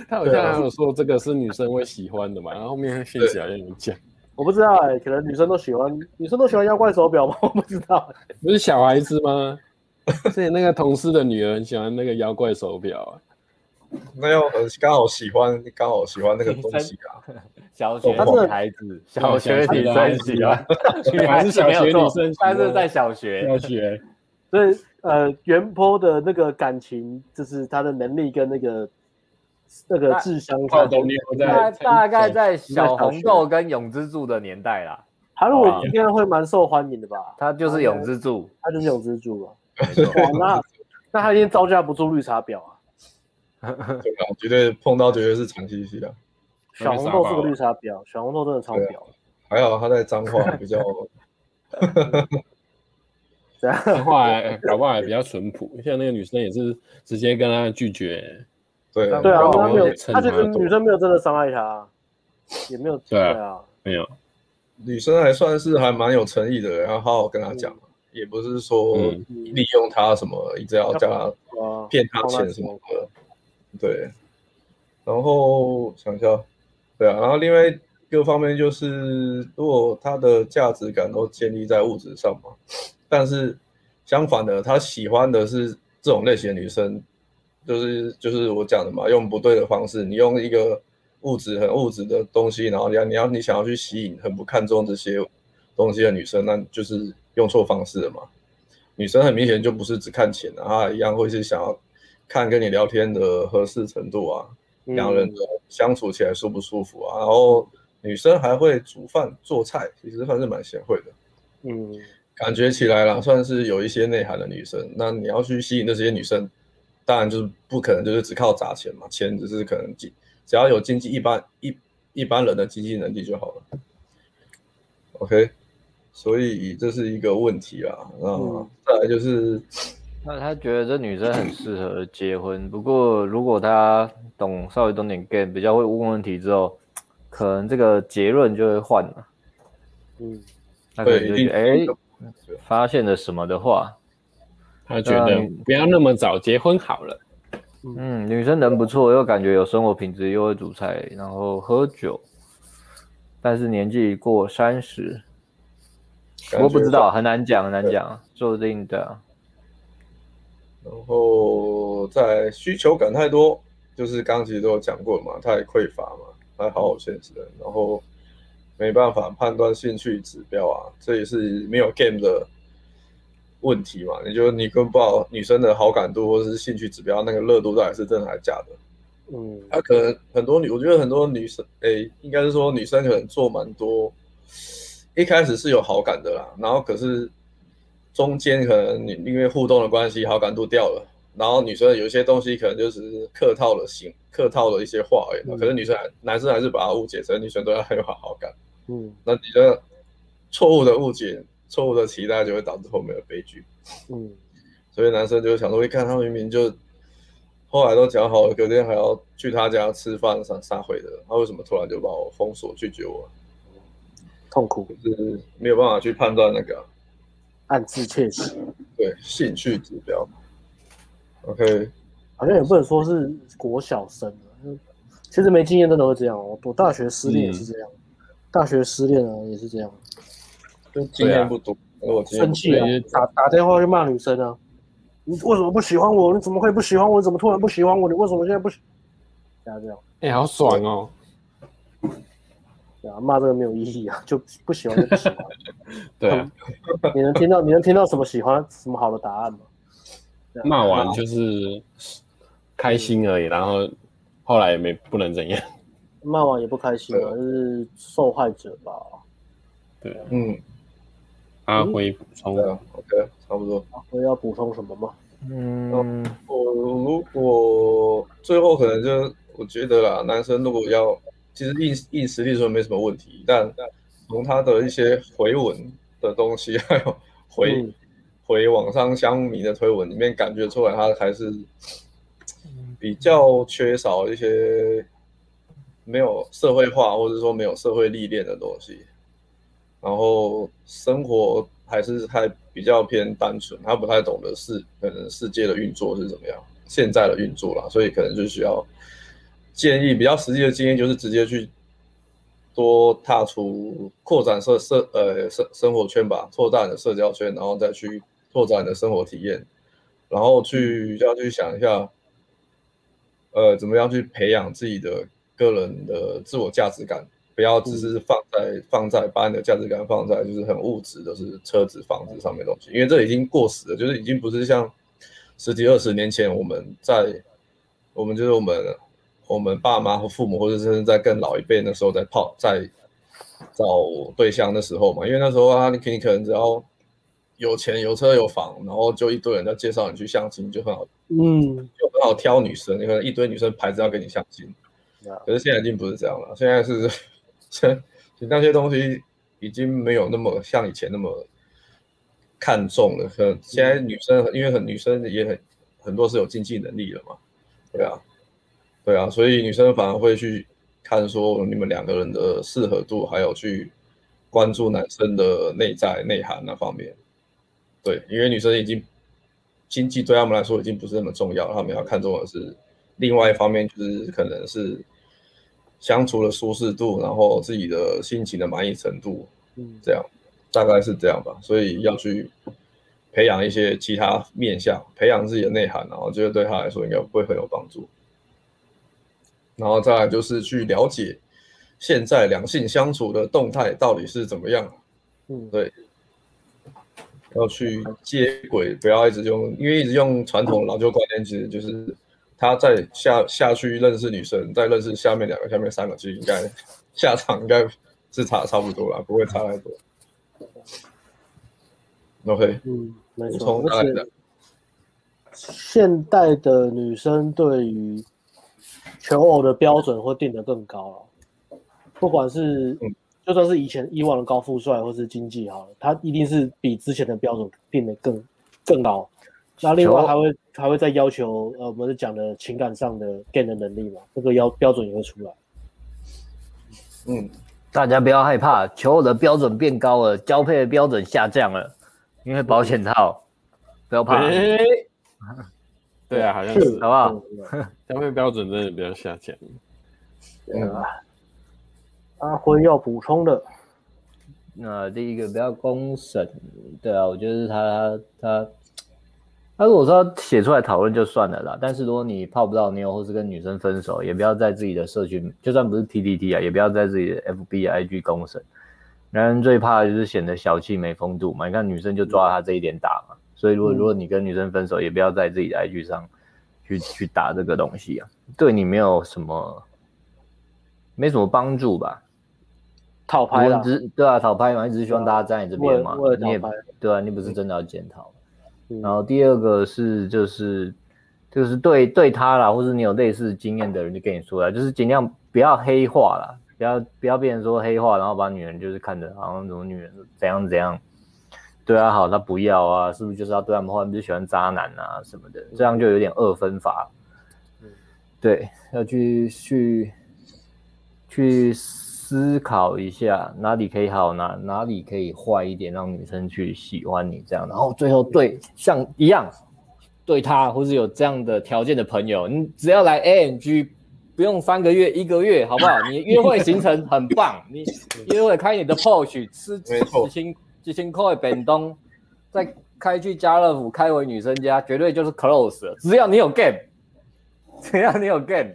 他好像还有说这个是女生会喜欢的嘛，然后后面信息好像有讲。我不知道哎、欸，可能女生都喜欢，女生都喜欢妖怪手表吗？我不知道、欸，不是小孩子吗？所以那个同事的女儿很喜欢那个妖怪手表啊。没有，刚好喜欢，刚好喜欢那个东西啊。小学女孩子，小学女生喜欢，女孩子小学女生，但是在小学，小学。所以呃，原坡的那个感情，就是他的能力跟那个。那个智商差，大大概在小红豆跟永之助的年代啦。他如果应该会蛮受欢迎的吧？他就是永之助，他就是永之助啊。那那他一定招架不住绿茶婊啊。对啊，绝对碰到绝对是长期期的。小红豆是个绿茶婊，小红豆真的超婊。还好他在脏话比较，彰化搞不好还比较淳朴，像那个女生也是直接跟他拒绝。对啊，对啊，他没有，他其实女生没有真的伤害他，也没有对啊，没有，女生还算是还蛮有诚意的，然后好好跟他讲，也不是说利用他什么，一直要叫他骗他钱什么的，对。然后想一下，对啊，然后另外一个方面就是，如果他的价值感都建立在物质上嘛，但是相反的，他喜欢的是这种类型的女生。就是就是我讲的嘛，用不对的方式，你用一个物质很物质的东西，然后你要你要你想要去吸引很不看重这些东西的女生，那就是用错方式了嘛。女生很明显就不是只看钱啊，她一样会是想要看跟你聊天的合适程度啊，两人的相处起来舒不舒服啊。然后女生还会煮饭做菜，其实算是蛮贤惠的，嗯，感觉起来啦，算是有一些内涵的女生。那你要去吸引这些女生。当然就是不可能，就是只靠砸钱嘛，钱只是可能经，只要有经济一般一一般人的经济能力就好了。OK，所以这是一个问题啊。嗯，再来就是，那他觉得这女生很适合结婚，不过如果他懂稍微懂点 game，比较会问问题之后，可能这个结论就会换了。嗯，那可能就哎、欸，发现了什么的话。他觉得不要那么早结婚好了。嗯，女生人不错，又感觉有生活品质，又会煮菜，然后喝酒，但是年纪过三十，我不知道，很难讲，很难讲，说不定的。然后在需求感太多，就是刚刚其实都有讲过嘛，太匮乏嘛，太好好现实，然后没办法判断兴趣指标啊，这也是没有 game 的问题嘛。你就你跟不知道女生的好感度或者是兴趣指标那个热度到底是真的还是假的。嗯，他、啊、可能很多女，我觉得很多女生，哎、欸，应该是说女生可能做蛮多，一开始是有好感的啦，然后可是。中间可能你因为互动的关系，好感度掉了，然后女生有一些东西可能就是客套了行客套了一些话而已，嗯、可是女生还男生还是把它误解成女生对他很有好感，嗯，那你的错误的误解、错误的期待就会导致后面的悲剧，嗯，所以男生就想说，一看他明明就后来都讲好了，隔天还要去他家吃饭啥啥会的，他为什么突然就把我封锁拒绝我？痛苦，就是没有办法去判断那个。暗自窃喜，对兴趣指标，OK，好像也不能说是国小生，其实没经验真的会这样。我我大学失恋也是这样，嗯、大学失恋啊也是这样，跟经验不多，我生气啊，打打电话就骂女生啊，你为什么不喜欢我？你怎么会不喜欢我？你怎么突然不喜欢我？你为什么现在不喜？这样这样，哎、欸，好爽哦。对啊骂这个没有意义啊，就不喜欢就不喜欢。对啊，你能听到你能听到什么喜欢什么好的答案吗？骂完就是开心而已，然后后来也没不能怎样。骂完也不开心啊，就是受害者吧。对，嗯。阿辉补充的，OK，差不多。阿辉要补充什么吗？嗯，我如果最后可能就我觉得啦，男生如果要。其实硬硬实力说没什么问题，但从他的一些回文的东西，还有回、嗯、回网上乡民的推文里面，感觉出来他还是比较缺少一些没有社会化或者说没有社会历练的东西，然后生活还是太比较偏单纯，他不太懂得世可能世界的运作是怎么样，现在的运作啦，所以可能就需要。建议比较实际的经验就是直接去多踏出扩展社社呃生生活圈吧，拓展你的社交圈，然后再去拓展你的生活体验，然后去要去想一下，呃，怎么样去培养自己的个人的自我价值感，不要只是放在放在把你的价值感放在就是很物质的，是车子房子上面的东西，因为这已经过时了，就是已经不是像十几二十年前我们在我们就是我们。我们爸妈和父母，或者是在更老一辈那时候，在泡在找对象的时候嘛，因为那时候啊，你可你可能只要有钱有车有房，然后就一堆人在介绍你去相亲，就很好，嗯，就很好挑女生。你可能一堆女生排着要跟你相亲，可是现在已经不是这样了，现在是，现那些东西已经没有那么像以前那么看重了。可现在女生，因为很女生也很很多是有经济能力的嘛，对啊。对啊，所以女生反而会去看说你们两个人的适合度，还有去关注男生的内在内涵那方面。对，因为女生已经经济对他们来说已经不是那么重要，他们要看重的是另外一方面，就是可能是相处的舒适度，然后自己的心情的满意程度，嗯，这样大概是这样吧。所以要去培养一些其他面向，培养自己的内涵，然后觉得对他来说应该会很有帮助。然后再来就是去了解现在两性相处的动态到底是怎么样，嗯，对，要去接轨，不要一直用，因为一直用传统老旧观念，其实就是他再下下去认识女生，再认识下面两个、下面三个，其实应该下场应该是差差不多了，不会差太多。OK，嗯，没错，而且现代的女生对于求偶的标准会定得更高了，不管是就算是以前以往的高富帅或是经济好了，他一定是比之前的标准定得更更高。那另外还会还会再要求呃，我们是讲的情感上的 gain 的能力嘛，这个要标准也会出来。嗯，大家不要害怕，求偶的标准变高了，交配的标准下降了，因为保险套，不要怕。欸对啊，好像是，好不好？交配标准真的比较下降。嗯，阿辉要补充的，那第一个不要公审，对啊，我觉得他他那如果说写出来讨论就算了啦，但是如果你泡不到妞，或是跟女生分手，也不要在自己的社群，就算不是 PTT 啊，也不要在自己的 FB、IG 公审。男人最怕的就是显得小气没风度嘛，你看女生就抓他这一点打嘛。所以如果如果你跟女生分手，也不要在自己的 IG 上去去打这个东西啊，对你没有什么，没什么帮助吧？讨拍了，对啊，讨拍嘛，一直希望大家站在你这边嘛，你也对啊，你不是真的要检讨。然后第二个是就是就是对对他啦，或是你有类似经验的人就跟你说啦，就是尽量不要黑化啦，不要不要变成说黑化，然后把女人就是看着好像什么女人怎样怎样对他好，他不要啊，是不是就是要对他们坏？不是喜欢渣男啊什么的，这样就有点二分法。对，要去去去。思考一下哪里可以好，哪哪里可以坏一点，让女生去喜欢你这样，然后最后对像一样对他，或是有这样的条件的朋友，你只要来 AMG，不用三个月一个月，好不好？你约会行程很棒，你约会开你的 Porsche，吃几千几千块便当，再开去家乐福，开回女生家，绝对就是 close 了。只要你有 game，只要你有 game。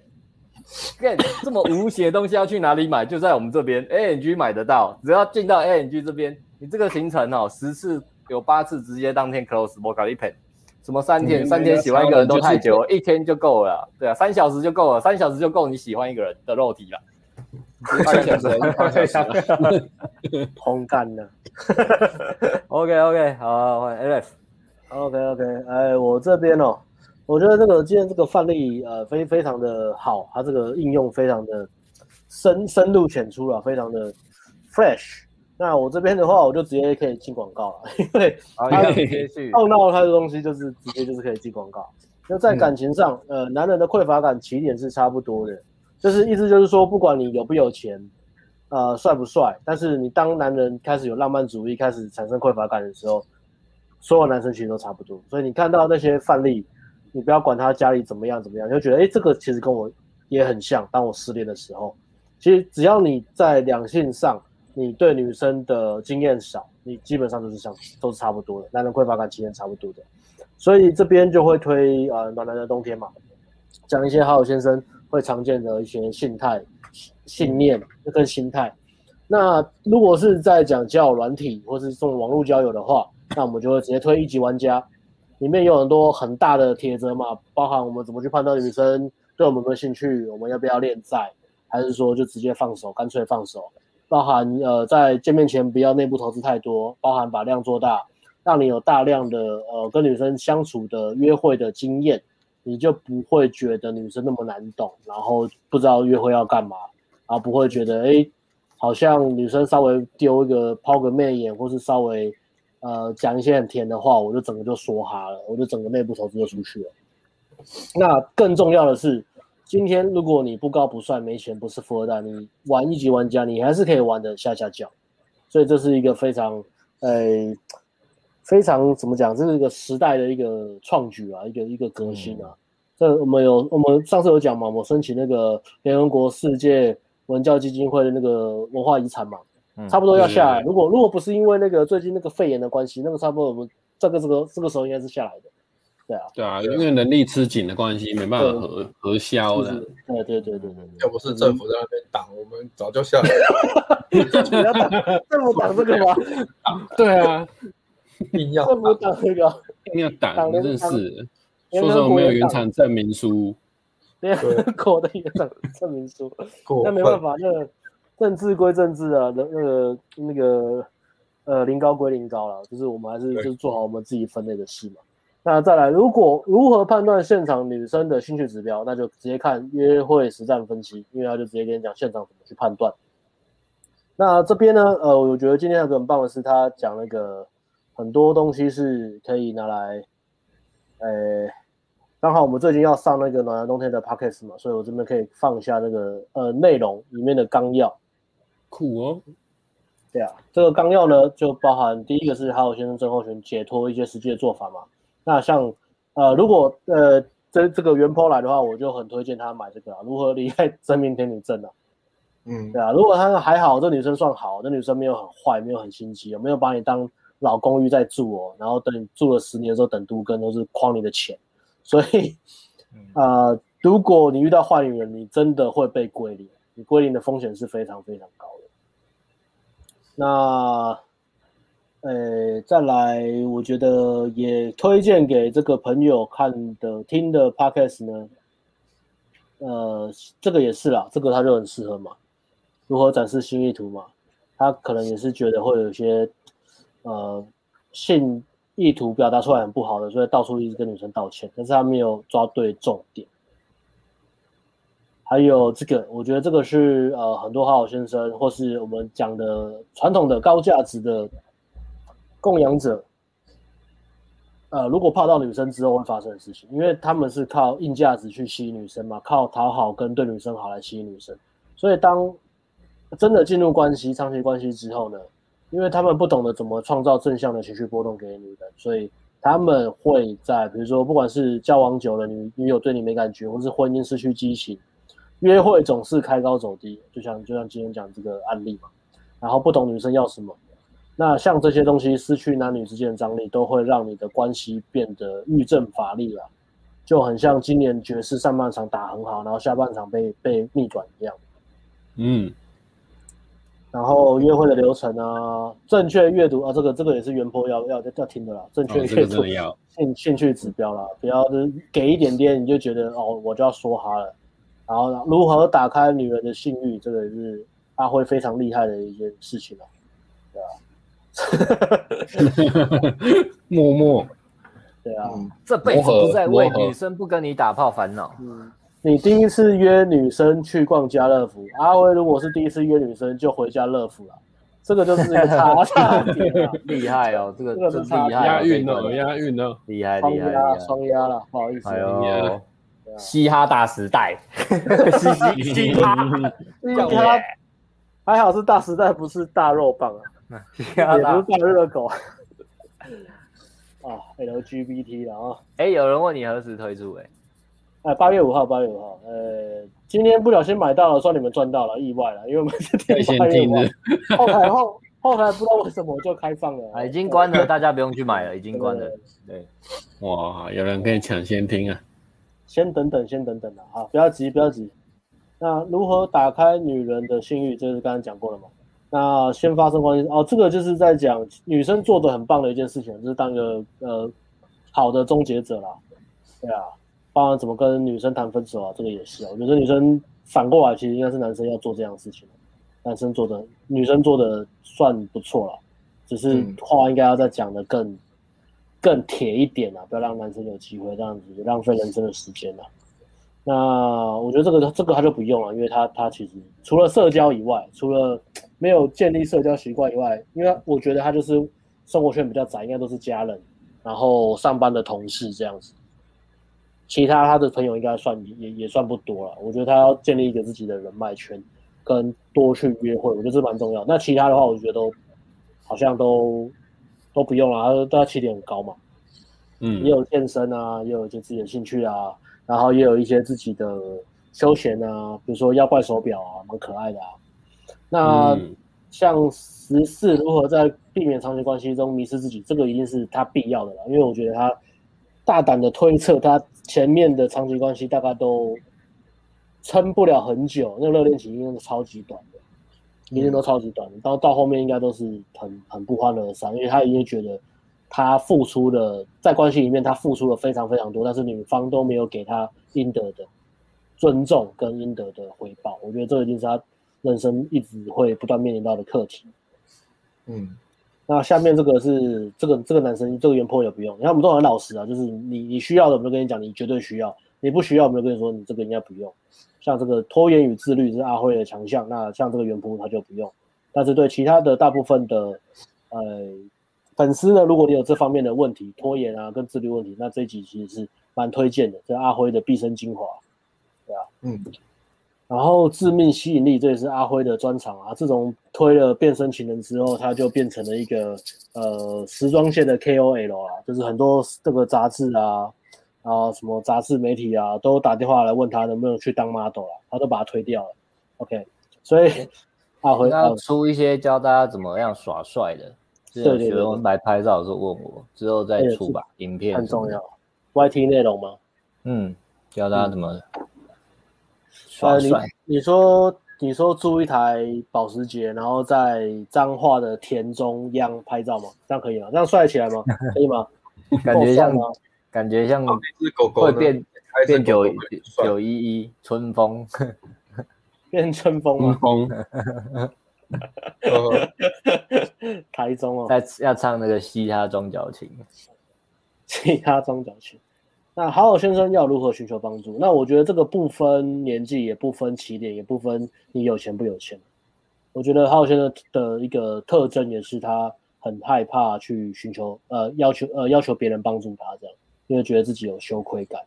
干这么无邪的东西要去哪里买？就在我们这边 ANG 买得到，只要进到 ANG 这边，你这个行程哦，十次有八次直接当天 close，我搞一盆。什么三天？三天喜欢一个人都太久，一天就够了。对啊，三小时就够了，三小时就够你喜欢一个人的肉体了。三小时，三小时，烘干了。OK OK，好，欢迎 Alex。OK OK，哎，我这边哦。我觉得这个今天这个范例呃非非常的好，它这个应用非常的深深入浅出了，非常的 fresh。那我这边的话，我就直接可以进广告了，因为它碰到它的东西就是直接就是可以进广告。那在感情上，呃，男人的匮乏感起点是差不多的，就是意思就是说，不管你有不有钱，呃，帅不帅，但是你当男人开始有浪漫主义，开始产生匮乏感的时候，所有男生其实都差不多。所以你看到那些范例。你不要管他家里怎么样怎么样，就觉得哎，这个其实跟我也很像。当我失恋的时候，其实只要你在两性上，你对女生的经验少，你基本上都是像都是差不多的，男人匮乏感经验差不多的。所以这边就会推呃暖男的冬天嘛，讲一些好友先生会常见的一些心态、信念跟心态。那如果是在讲交友软体或是这种网络交友的话，那我们就会直接推一级玩家。里面有很多很大的铁则嘛，包含我们怎么去判断女生对我们有没有兴趣，我们要不要恋在，还是说就直接放手，干脆放手。包含呃在见面前不要内部投资太多，包含把量做大，让你有大量的呃跟女生相处的约会的经验，你就不会觉得女生那么难懂，然后不知道约会要干嘛，然后不会觉得哎，好像女生稍微丢一个抛个媚眼，或是稍微。呃，讲一些很甜的话，我就整个就说哈了，我就整个内部投资就出去了。那更重要的是，今天如果你不高不帅、没钱、不是富二代，你玩一级玩家，你还是可以玩的下下脚。所以这是一个非常，呃，非常怎么讲？这是一个时代的一个创举啊，一个一个革新啊。这、嗯、我们有，我们上次有讲嘛，我申请那个联合国世界文教基金会的那个文化遗产嘛。差不多要下来。如果如果不是因为那个最近那个肺炎的关系，那个差不多我们这个这个这个时候应该是下来的。对啊，对啊，因为人力吃紧的关系，没办法核核销的。对对对对对，要不是政府在那边挡，我们早就下来了。政府要挡，政府挡这个吗？对啊，一定要政府挡这个，一定要挡，真是。说什么没有原厂证明书？对啊，国的原厂证明书，那没办法，那。政治归政治啊，那那个那个呃，零高归零高了，就是我们还是就是做好我们自己分内的事嘛。那再来，如果如何判断现场女生的兴趣指标，那就直接看约会实战分析，因为他就直接跟你讲现场怎么去判断。那这边呢，呃，我觉得今天有个很棒的是，他讲那个很多东西是可以拿来，呃。刚好我们最近要上那个暖男冬天的 podcast 嘛，所以我这边可以放一下那个呃内容里面的纲要。酷哦，对啊，这个纲要呢就包含第一个是好友先生症候群解脱一些实际的做法嘛。那像呃如果呃这这个原 po 来的话，我就很推荐他买这个啊，如何离开真命天女症啊。嗯，对啊，如果他还好，这女生算好，这女生没有很坏，没有很心机，没有把你当老公寓在住哦，然后等你住了十年之后等都跟都是诓你的钱，所以啊、呃，如果你遇到坏女人，你真的会被归零，你归零的风险是非常非常高的。那，呃，再来，我觉得也推荐给这个朋友看的听的 podcast 呢，呃，这个也是啦，这个他就很适合嘛，如何展示心意图嘛，他可能也是觉得会有些。呃，性意图表达出来很不好的，所以到处一直跟女生道歉，但是他没有抓对重点。还有这个，我觉得这个是呃很多好好先生或是我们讲的传统的高价值的供养者，呃，如果泡到女生之后会发生的事情，因为他们是靠硬价值去吸引女生嘛，靠讨好跟对女生好来吸引女生，所以当真的进入关系、长期关系之后呢，因为他们不懂得怎么创造正向的情绪波动给女人，所以他们会在比如说，不管是交往久了，女女友对你没感觉，或是婚姻失去激情，约会总是开高走低，就像就像今天讲这个案例嘛。然后不懂女生要什么，那像这些东西失去男女之间的张力，都会让你的关系变得欲振乏力了，就很像今年爵士上半场打很好，然后下半场被 被逆转一样。嗯。然后约会的流程啊，正确阅读啊，这个这个也是原 po 要要要听的啦。正确阅读兴兴趣指标啦，不要是给一点点你就觉得哦，我就要说哈了。然后如何打开女人的性欲，这个也是阿辉非常厉害的一件事情了，对啊。默默，对啊，这辈子不再为女生不跟你打炮烦恼。嗯。你第一次约女生去逛家乐福，阿辉如果是第一次约女生就回家乐福了，这个就是一个差差点，厉害哦，这个这个是厉害，押韵哦，押韵了，厉害厉害，双押了，不好意思，哎呦，嘻哈大时代，嘻嘻哈，嘻哈，还好是大时代，不是大肉棒啊，也不是大热狗，啊，LGBT 了啊，哎，有人问你何时推出，哎。哎，八月五号，八月五号，呃，今天不小心买到了，算你们赚到了，意外了，因为我们是天八月五号，后台后后台不知道为什么就开放了，啊，已经关了，大家不用去买了，已经关了，对，哇，有人可以抢先听啊，先等等，先等等啊，好，不要急，不要急。那如何打开女人的性欲？这是刚刚讲过了嘛？那先发生关系哦，这个就是在讲女生做的很棒的一件事情，就是当一个呃好的终结者啦，对啊。当然，怎么跟女生谈分手啊？这个也是啊。我觉得女生反过来，其实应该是男生要做这样的事情。男生做的，女生做的算不错了，只是话应该要再讲的更更铁一点啊，不要让男生有机会这样子浪费人生的时间了。那我觉得这个这个他就不用了，因为他他其实除了社交以外，除了没有建立社交习惯以外，因为我觉得他就是生活圈比较窄，应该都是家人，然后上班的同事这样子。其他他的朋友应该算也也算不多了，我觉得他要建立一个自己的人脉圈，跟多去约会，我觉得这蛮重要。那其他的话，我觉得都好像都都不用啦，他都要起点很高嘛。嗯，也有健身啊，也有一些自己的兴趣啊，然后也有一些自己的休闲啊，比如说妖怪手表啊，蛮可爱的啊。那、嗯、像十四如何在避免长期关系中迷失自己，这个一定是他必要的了，因为我觉得他大胆的推测他。前面的长期关系大概都撑不了很久，那热恋期应该是超级短的，一定都超级短的，到到后面应该都是很很不欢而散，因为他已经觉得他付出的在关系里面他付出了非常非常多，但是女方都没有给他应得的尊重跟应得的回报，我觉得这已经是他人生一直会不断面临到的课题。嗯。那下面这个是这个这个男生这个原 po 也不用，你看我们都很老实啊，就是你你需要的我们就跟你讲，你绝对需要；你不需要我们就跟你说，你这个应该不用。像这个拖延与自律是阿辉的强项，那像这个原 po 他就不用。但是对其他的大部分的呃粉丝呢，如果你有这方面的问题，拖延啊跟自律问题，那这一集其实是蛮推荐的，这是阿辉的毕生精华，对啊，嗯。然后致命吸引力，这也是阿辉的专场啊。自从推了变身情人之后，他就变成了一个呃时装线的 KOL 啊，就是很多这个杂志啊啊什么杂志媒体啊都打电话来问他能不能去当 model 了，他都把他推掉了。OK，所以 阿辉要出一些教大家怎么样耍帅的，对对，学生来拍照的时候问我，之后再出吧，影片很重要。YT 内容吗？嗯，教大家怎么耍帅。你你说你说租一台保时捷，然后在彰化的田中央拍照吗？这样可以吗？这样帅起来吗？可以 吗？感觉像感觉像会变变九九一一春风，变春风吗？风。台中哦，在要唱那个嘻哈装脚琴，嘻哈装脚琴。那好好先生要如何寻求帮助？那我觉得这个不分年纪，也不分起点，也不分你有钱不有钱。我觉得好好先生的一个特征也是他很害怕去寻求呃要求呃要求别人帮助他这样，因为觉得自己有羞愧感。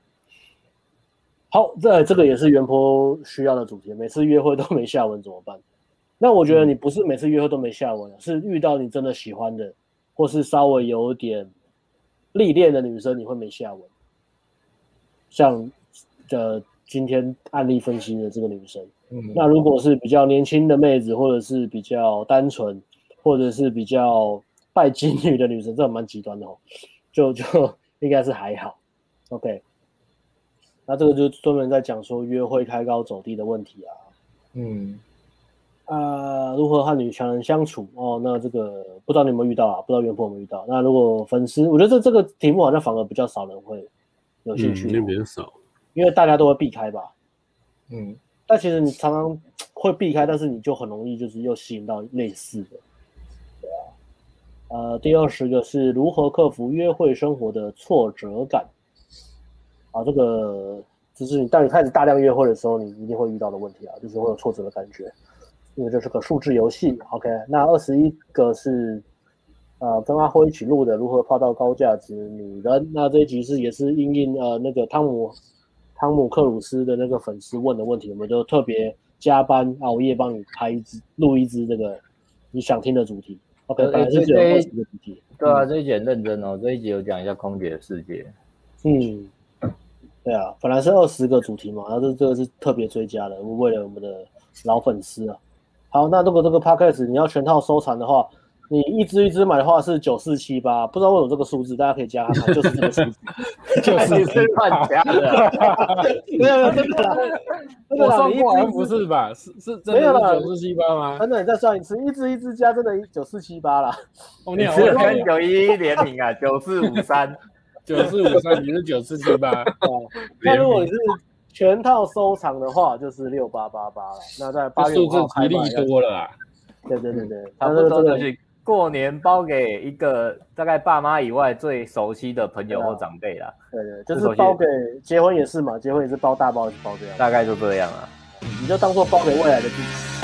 好，这这个也是原 PO 需要的主题。每次约会都没下文怎么办？那我觉得你不是每次约会都没下文，是遇到你真的喜欢的，或是稍微有点历练的女生，你会没下文。像呃今天案例分析的这个女生，嗯，那如果是比较年轻的妹子，或者是比较单纯，或者是比较拜金女的女生，这蛮极端的哦，就 就应该是还好。OK，那这个就专门在讲说约会开高走低的问题啊，嗯。呃，如何和女强人相处？哦，那这个不知道你有没有遇到啊？不知道原 PO 有没有遇到？那如果粉丝，我觉得这这个题目好像反而比较少人会有兴趣，嗯，比较少，因为大家都会避开吧。嗯，但其实你常常会避开，但是你就很容易就是又吸引到类似的。对啊，呃，第二十个是如何克服约会生活的挫折感。啊，这个就是你当你开始大量约会的时候，你一定会遇到的问题啊，就是会有挫折的感觉。因为这是个数字游戏，OK。那二十一个是，呃，跟阿辉一起录的，如何泡到高价值女人？那这一集是也是因应呃那个汤姆汤姆克鲁斯的那个粉丝问的问题，我们就特别加班熬夜帮你拍一支录一支这个你想听的主题，OK。本来是只有二十个主题，对啊，这一集很认真哦，这一集有讲一下空姐的世界，嗯，对啊，本来是二十个主题嘛，然后这这个是特别追加的，为了我们的老粉丝啊。好，那如果这个 podcast 你要全套收藏的话，你一支一支买的话是九四七八，不知道为什么这个数字，大家可以加看看，就是这个数字，就是你是乱加的，没有没有真的，我算过来不是吧？是是真的九四七八吗？真的，你再算一次，一支一支加，真的九四七八啦。哦，你好，我跟九一一联名啊，九四五三，九四五三，你是九四七八哦。那如果你是。全套收藏的话就是六八八八了，那在八月五号开卖，多了啊！对对对对，差不多就是过年包给一个大概爸妈以外最熟悉的朋友或长辈啦。对对，就是包给结婚也是嘛，结婚也是包大包，小包这样，大概就这样啊。你就当做包给未来的自己。